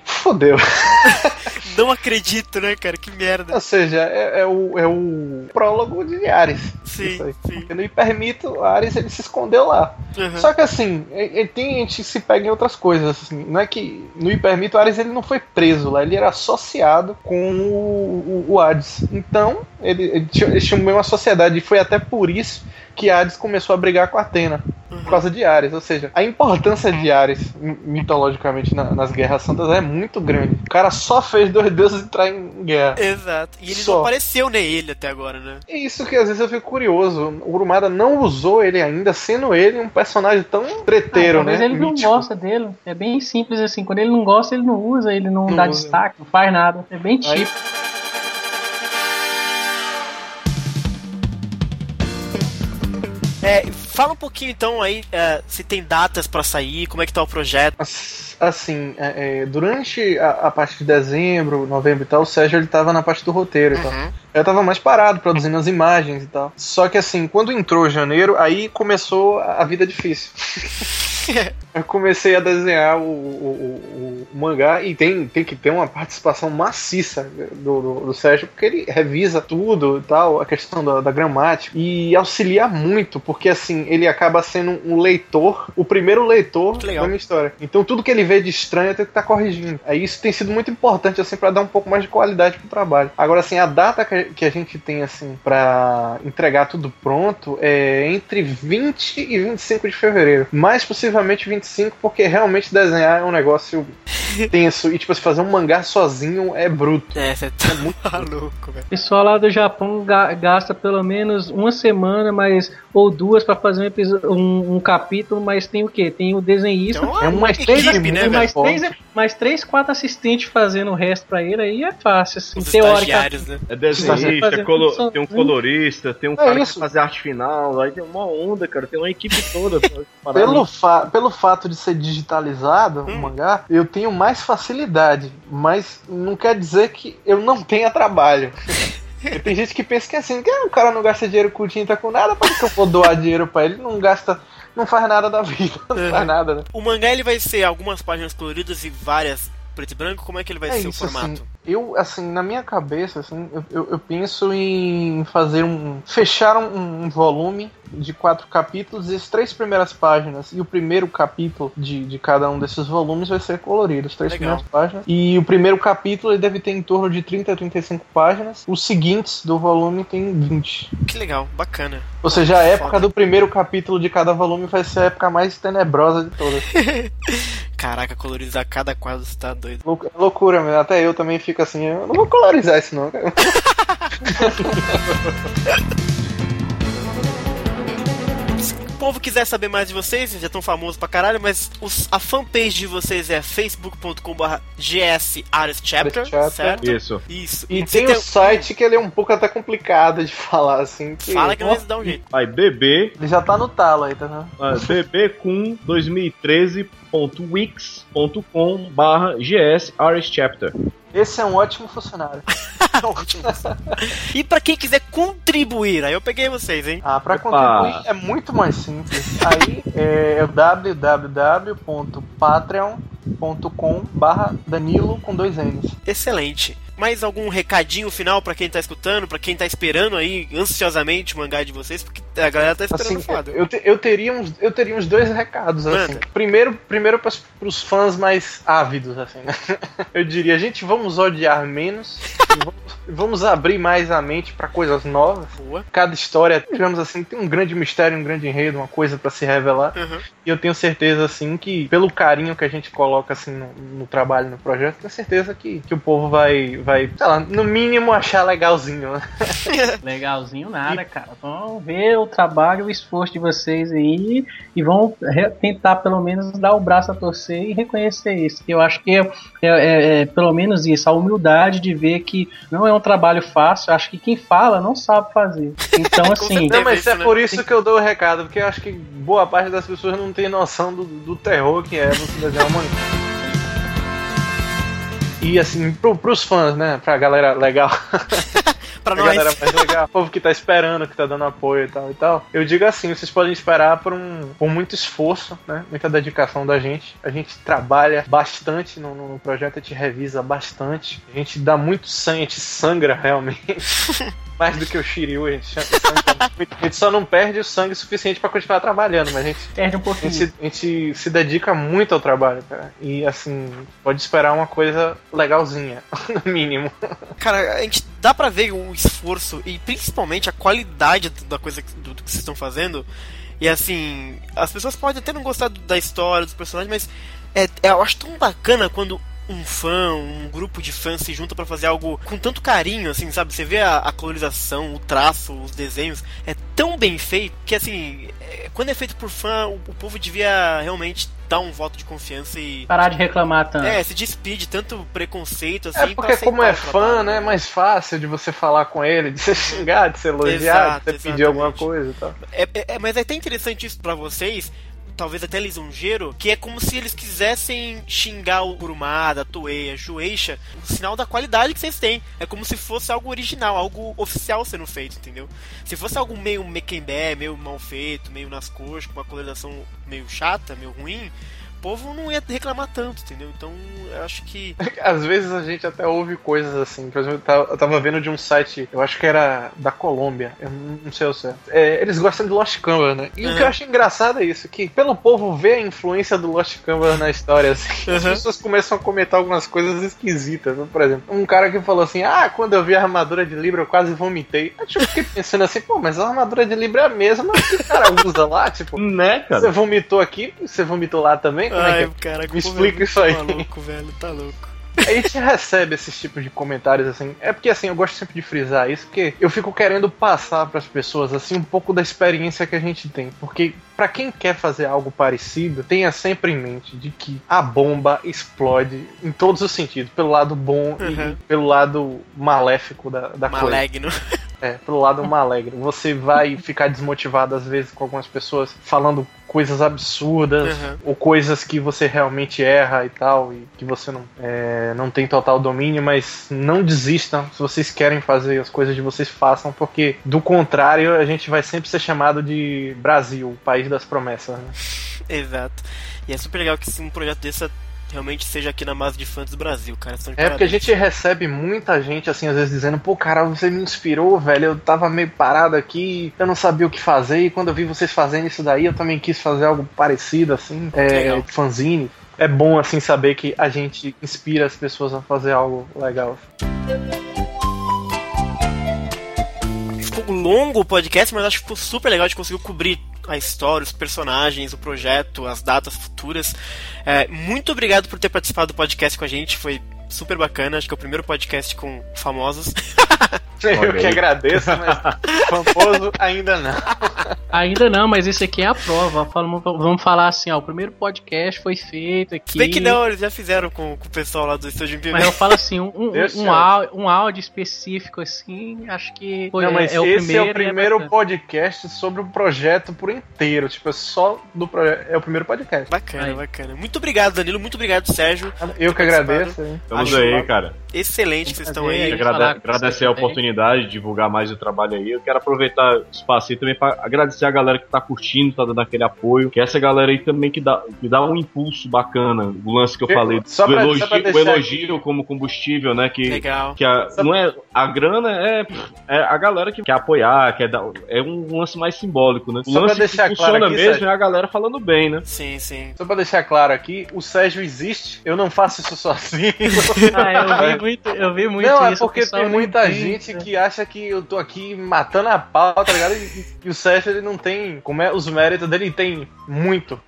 Speaker 3: fodeu.
Speaker 1: Não acredito, né, cara? Que merda.
Speaker 3: Ou seja, é, é o, é o prólogo de Ares.
Speaker 1: Sim, sim.
Speaker 3: Eu não permito, Ares ele se escondeu lá. Uhum. Só que assim, ele tem, a gente se pega em outras coisas. Assim, não é que no Hipermito Ares ele não foi preso lá, ele era associado com o, o, o Hades. Então, ele, ele, tinha, ele tinha uma sociedade, e foi até por isso que Hades começou a brigar com Atena uhum. por causa de Ares. Ou seja, a importância de Ares, mitologicamente, na, nas Guerras Santas é muito grande. O cara só fez dois deuses entrar em guerra.
Speaker 1: Exato. E ele só. não apareceu nem ele até agora, né?
Speaker 3: É isso que às vezes eu fico curioso. O Urumada não usou ele ainda, sendo ele um personagem tão treteiro, ah, né?
Speaker 2: Mas ele Mítico. não gosta dele. É bem simples assim. Quando ele não gosta, ele não usa, ele não, não dá usa. destaque, não faz nada. É bem típico. Aí...
Speaker 1: É, fala um pouquinho então aí é, se tem datas para sair, como é que tá o projeto.
Speaker 3: Assim, é, é, durante a, a, parte de dezembro, novembro e tal, o Sérgio ele tava na parte do roteiro uhum. e tal. Eu tava mais parado, produzindo as imagens e tal. Só que assim, quando entrou janeiro, aí começou a vida difícil. eu comecei a desenhar o, o, o, mangá e tem, tem que ter uma participação maciça do, do, do, Sérgio, porque ele revisa tudo e tal, a questão da, da gramática, e auxilia muito, porque assim, ele acaba sendo um leitor, o primeiro leitor da minha história. Então tudo que ele vê de estranho tem que estar tá corrigindo. Aí isso tem sido muito importante, assim, para dar um pouco mais de qualidade pro trabalho. Agora, assim, a data que, a gente tem, assim, para entregar tudo pronto é entre 20 e 25 de fevereiro. Mais possivelmente 25 porque realmente desenhar é um negócio tenso. E, tipo, se fazer um mangá sozinho é bruto.
Speaker 1: É, você tá é muito maluco,
Speaker 2: velho. O pessoal lá do Japão gasta pelo menos uma semana, mas ou duas para fazer um, episódio, um, um, capítulo, mas tem o que? Tem o desenhista, então, é mais três, equipe, né, mais, três, mais três, quatro assistentes fazendo o resto para ele, aí é fácil, assim, teoricamente.
Speaker 4: Né? É desenhista, é colo tem um colorista, tem um é cara isso. que fazer arte final, aí tem uma onda, cara, tem uma equipe toda.
Speaker 3: pelo, fa pelo fato de ser digitalizado hum. o mangá, eu tenho mais facilidade, mas não quer dizer que eu não tenha trabalho. Tem gente que pensa que é assim, que ah, o cara não gasta dinheiro com tinta com nada, para que eu vou doar dinheiro para ele? Não gasta, não faz nada da vida, não uhum. faz nada, né?
Speaker 1: O mangá ele vai ser algumas páginas coloridas e várias preto e branco? Como é que ele vai é ser isso, o formato?
Speaker 3: Assim, eu, assim, na minha cabeça, assim, eu, eu, eu penso em fazer um. fechar um, um, volume de quatro capítulos e as três primeiras páginas. E o primeiro capítulo de, de cada um desses volumes vai ser colorido, as três Legal. primeiras páginas. E o primeiro capítulo ele deve ter em torno de 30 a 35 páginas. Os seguintes do volume tem 20.
Speaker 1: Que legal, bacana.
Speaker 3: Ou seja, a época Foda. do primeiro capítulo de cada volume vai ser a época mais tenebrosa de todas.
Speaker 1: Caraca, colorizar cada quadro você tá doido.
Speaker 3: loucura, meu. Até eu também fico assim, eu não vou colorizar isso não, cara.
Speaker 1: povo quiser saber mais de vocês, já estão famosos pra caralho, mas os, a fanpage de vocês é facebook.com.br gsareschapter, certo?
Speaker 4: Isso.
Speaker 1: Isso.
Speaker 3: E tem, tem o site que ele é um pouco até complicado de falar, assim. Que...
Speaker 1: Fala que nós dá um jeito.
Speaker 4: Vai, BB.
Speaker 3: Ele já tá no talo aí, tá vendo?
Speaker 4: Ah, BB com 2013.wix.com barra gsareschapter.
Speaker 3: Esse é um ótimo funcionário.
Speaker 1: e para quem quiser contribuir, aí eu peguei vocês, hein?
Speaker 3: Ah, para contribuir é muito mais simples. Aí é www.patreon.com barra Danilo com dois N's.
Speaker 1: Excelente mais algum recadinho final para quem tá escutando, para quem tá esperando aí ansiosamente o mangá de vocês, porque a galera tá esperando
Speaker 3: assim, foda. Eu, te, eu, teria uns, eu teria uns dois recados, assim. Primeiro, primeiro pros, pros fãs mais ávidos, assim, né? Eu diria, gente, vamos odiar menos. vamos, vamos, abrir mais a mente para coisas novas. Boa. Cada história, digamos assim, tem um grande mistério, um grande enredo, uma coisa para se revelar. Uhum. E eu tenho certeza, assim, que pelo carinho que a gente coloca, assim, no, no trabalho, no projeto, tenho certeza que, que o povo vai, vai, sei lá, no mínimo achar legalzinho. Né?
Speaker 2: legalzinho nada, e... cara. Vamos ver o trabalho, o esforço de vocês aí e vão tentar, pelo menos, dar o braço a torcer e reconhecer isso. Eu acho que é, é, é, é pelo menos isso, a humildade de ver que não é um trabalho fácil. Acho que quem fala não sabe fazer. Então, assim.
Speaker 3: não, mas é né? por isso que eu dou o recado, porque eu acho que boa parte das pessoas não tem noção do, do terror que é você desenhar uma E assim, pro, pros fãs, né? Pra galera legal.
Speaker 1: pra nós. galera
Speaker 3: mais legal, o povo que tá esperando, que tá dando apoio e tal e tal. Eu digo assim, vocês podem esperar por um por muito esforço, né? Muita dedicação da gente. A gente trabalha bastante no, no projeto, a gente revisa bastante. A gente dá muito sangue, a gente sangra realmente. mais do que o Shiryu, a gente, a gente só não perde o sangue suficiente para continuar trabalhando, mas a gente
Speaker 2: perde um pouquinho.
Speaker 3: A gente, a gente, se dedica muito ao trabalho, cara. E assim, pode esperar uma coisa legalzinha, no mínimo.
Speaker 1: Cara, a gente dá para ver o esforço e principalmente a qualidade da coisa do, do que vocês estão fazendo. E assim, as pessoas podem até não gostar da história, dos personagens, mas é, é, eu acho tão bacana quando um fã, um grupo de fãs se junta para fazer algo com tanto carinho, assim, sabe? Você vê a, a, colorização, o traço, os desenhos, é tão bem feito que, assim, é, quando é feito por fã, o, o, povo devia realmente dar um voto de confiança e.
Speaker 2: Parar de reclamar tanto.
Speaker 1: É, se despide tanto preconceito, assim.
Speaker 3: É porque, como é fã, né, é mais fácil de você falar com ele, de você xingar, de você elogiar, de você pedir alguma coisa e tal.
Speaker 1: É, é, é, mas é até interessante isso pra vocês talvez até lisonjeiro, que é como se eles quisessem xingar o Kurumada, a Toei, a Shueisha, o sinal da qualidade que vocês têm. É como se fosse algo original, algo oficial sendo feito, entendeu? Se fosse algo meio mequembé, meio mal feito, meio nas cores, com uma colorização meio chata, meio ruim, povo não ia reclamar tanto, entendeu? Então eu acho que.
Speaker 3: Às vezes a gente até ouve coisas assim. Por exemplo, eu tava vendo de um site, eu acho que era da Colômbia, eu não sei o certo. É, eles gostam de Lost Canvas, né? E uhum. o que eu acho engraçado é isso, que pelo povo ver a influência do Lost Canvas na história, assim, uhum. as pessoas começam a comentar algumas coisas esquisitas. Né? Por exemplo, um cara que falou assim: Ah, quando eu vi a armadura de Libra, eu quase vomitei. Eu tipo, fiquei pensando assim, pô, mas a armadura de Libra é a mesma que o cara usa lá, tipo.
Speaker 4: Né, cara?
Speaker 3: Você vomitou aqui, você vomitou lá também?
Speaker 1: Como Ai, é que... cara,
Speaker 3: Me explica isso aí.
Speaker 1: Tá louco, velho, tá louco.
Speaker 3: A gente recebe esses tipos de comentários assim. É porque assim, eu gosto sempre de frisar isso, porque eu fico querendo passar para as pessoas assim um pouco da experiência que a gente tem, porque para quem quer fazer algo parecido, tenha sempre em mente de que a bomba explode em todos os sentidos, pelo lado bom uhum. e pelo lado maléfico da, da
Speaker 1: Malegno.
Speaker 3: coisa. É, pelo lado malegno. Você vai ficar desmotivado às vezes com algumas pessoas falando coisas absurdas uhum. ou coisas que você realmente erra e tal e que você não, é, não tem total domínio, mas não desistam. Se vocês querem fazer as coisas de vocês, façam, porque do contrário a gente vai sempre ser chamado de Brasil, país das promessas. Né?
Speaker 1: Exato. E é super legal que um projeto desse realmente seja aqui na Massa de Fãs do Brasil, cara.
Speaker 3: É porque a gente recebe muita gente, assim, às vezes dizendo, pô, cara, você me inspirou, velho. Eu tava meio parado aqui, eu não sabia o que fazer, e quando eu vi vocês fazendo isso daí, eu também quis fazer algo parecido, assim. É, fanzine. É bom, assim, saber que a gente inspira as pessoas a fazer algo legal.
Speaker 1: Ficou longo o podcast, mas acho que ficou super legal, a gente conseguiu cobrir a história, os personagens, o projeto, as datas futuras. É, muito obrigado por ter participado do podcast com a gente, foi super bacana. Acho que é o primeiro podcast com famosos.
Speaker 3: Eu que agradeço, mas famoso ainda não.
Speaker 2: Ainda não, mas esse aqui é a prova. Vamos falar assim, ó, o primeiro podcast foi feito aqui.
Speaker 1: Bem que não, eles já fizeram com, com o pessoal lá do Estúdio Impimento.
Speaker 2: Mas eu falo assim, um, um, um, áudio, um, áudio, específico assim, acho que
Speaker 3: foi, não, mas é, é o esse primeiro. é o primeiro é podcast sobre o projeto por inteiro. Tipo, é só do projeto. É o primeiro podcast.
Speaker 1: Bacana, aí. bacana. Muito obrigado, Danilo. Muito obrigado, Sérgio.
Speaker 3: Eu que agradeço.
Speaker 4: Estamos aí, cara.
Speaker 1: Excelente que vocês estão aí.
Speaker 4: Agrade agradecer a oportunidade de divulgar mais o trabalho aí. Eu quero aproveitar o espaço aí também para agradecer a galera que tá curtindo, tá dando aquele apoio. Que essa galera aí também que dá, que dá um impulso bacana. O lance que eu falei
Speaker 3: só
Speaker 4: do
Speaker 3: pra,
Speaker 4: elogio,
Speaker 3: o
Speaker 4: elogio aqui. como combustível, né? Que,
Speaker 1: Legal.
Speaker 4: que a, não é, a grana é, é a galera que quer apoiar, quer dar, é um lance mais simbólico, né? O
Speaker 3: só
Speaker 4: lance
Speaker 3: que funciona
Speaker 4: claro
Speaker 3: aqui,
Speaker 4: mesmo
Speaker 3: Sérgio.
Speaker 4: é a galera falando bem, né?
Speaker 1: Sim, sim.
Speaker 3: Só pra deixar claro aqui, o Sérgio existe, eu não faço isso sozinho.
Speaker 2: ah, eu vi muito, eu vi muito
Speaker 3: Não, é
Speaker 2: isso.
Speaker 3: é porque tem muita gente que acha que eu tô aqui matando a pau, tá ligado? E, e o Sérgio ele não tem. Como é, os méritos dele tem muito.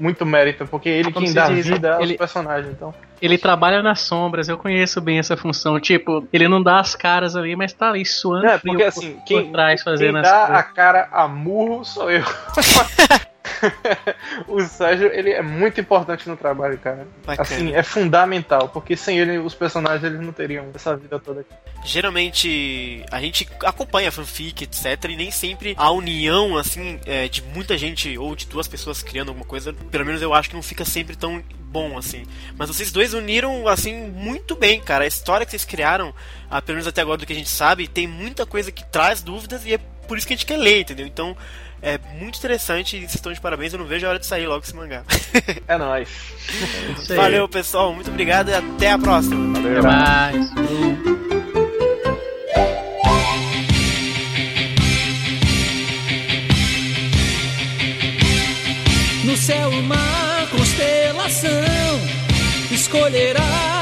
Speaker 3: Muito mérito, porque ele Como quem dá diz, vida ele, aos personagens, então.
Speaker 2: Ele trabalha nas sombras, eu conheço bem essa função. Tipo, ele não dá as caras ali, mas tá ali suando.
Speaker 3: É, porque assim, por, quem, por trás fazendo quem dá a cara a murro sou eu. o Sérgio, ele é muito importante no trabalho, cara. Bacana. Assim, é fundamental, porque sem ele os personagens eles não teriam essa vida toda aqui.
Speaker 1: Geralmente a gente acompanha fanfic, etc, e nem sempre a união, assim, é, de muita gente ou de duas pessoas criando alguma coisa, pelo menos eu acho que não fica sempre tão bom, assim. Mas vocês dois uniram, assim, muito bem, cara. A história que vocês criaram, ah, pelo menos até agora do que a gente sabe, tem muita coisa que traz dúvidas e é por isso que a gente quer ler, entendeu? Então, é muito interessante e vocês estão de parabéns. Eu não vejo a hora de sair logo esse mangá.
Speaker 3: É nóis.
Speaker 1: É Valeu, pessoal. Muito obrigado e até a próxima.
Speaker 2: Valeu. Até mais.
Speaker 9: No céu uma constelação escolherá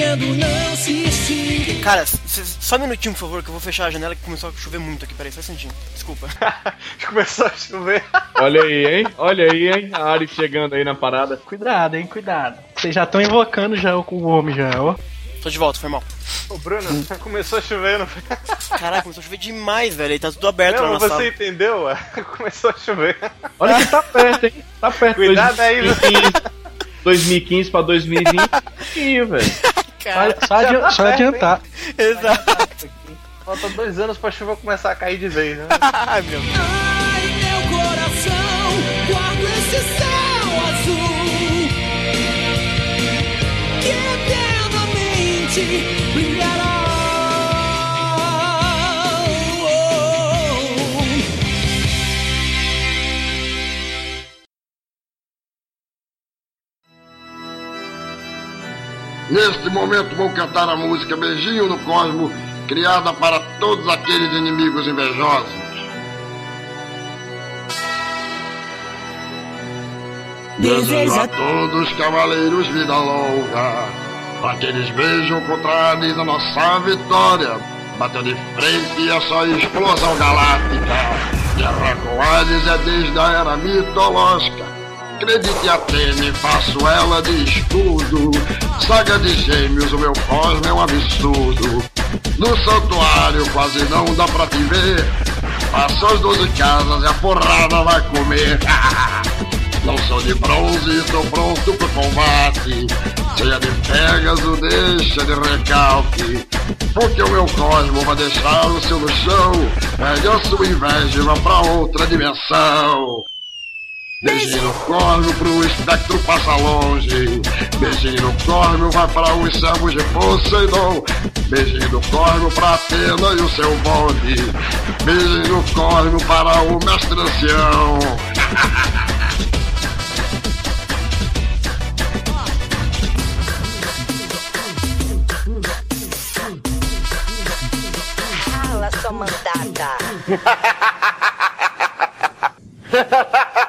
Speaker 9: brilhando não se extingue.
Speaker 1: Cara, só um minutinho, por favor, que eu vou fechar a janela que começou a chover muito aqui. Peraí, só um centinho. Desculpa.
Speaker 3: começou a chover.
Speaker 4: Olha aí, hein? Olha aí, hein? A Ari chegando aí na parada.
Speaker 2: Cuidado, hein? Cuidado. Vocês já estão invocando já o homem já, ó.
Speaker 1: Tô de volta, foi mal.
Speaker 3: Ô, Bruno, começou a chover, não
Speaker 1: foi? Caraca, começou a chover demais, velho. Aí tá tudo aberto
Speaker 3: não,
Speaker 1: na
Speaker 3: você
Speaker 1: sala.
Speaker 3: entendeu? Começou a chover.
Speaker 4: Olha que tá perto, hein? Tá perto.
Speaker 3: Cuidado 2015,
Speaker 4: aí, 2015 pra 2020. Ih, velho.
Speaker 2: Só, adi tá só perto, adiantar.
Speaker 1: Hein? Exato.
Speaker 3: Falta dois anos pra chuva começar a cair de vez, né?
Speaker 1: Ai, meu Deus.
Speaker 9: Ai, meu coração, guardo esse céu azul que eternamente
Speaker 5: Neste momento vou cantar a música Beijinho no Cosmo, criada para todos aqueles inimigos invejosos. Desejo a todos cavaleiros vida longa, para que eles vejam contra a nossa vitória. Bateu de frente a sua explosão galáctica. Guerra com Hades é desde a era mitológica Acredite Atene, faço ela de escudo. Saga de gêmeos, o meu cosmo é um absurdo. No santuário quase não dá pra te ver. Passou as doze casas e a porrada vai comer. Não sou de bronze, estou pronto pro combate. Cheia de Pégaso, deixa de recalque. Porque o meu cosmo vai deixar o seu no chão. Pede a sua inveja e vá pra outra dimensão. Beijinho no corno pro espectro passa longe. Beijinho no corno vai para os servos de Poseidon. Beijinho no corno pra Atena e o seu bonde. Beijinho no corno para o mestre ancião.
Speaker 10: Fala, sua mandada.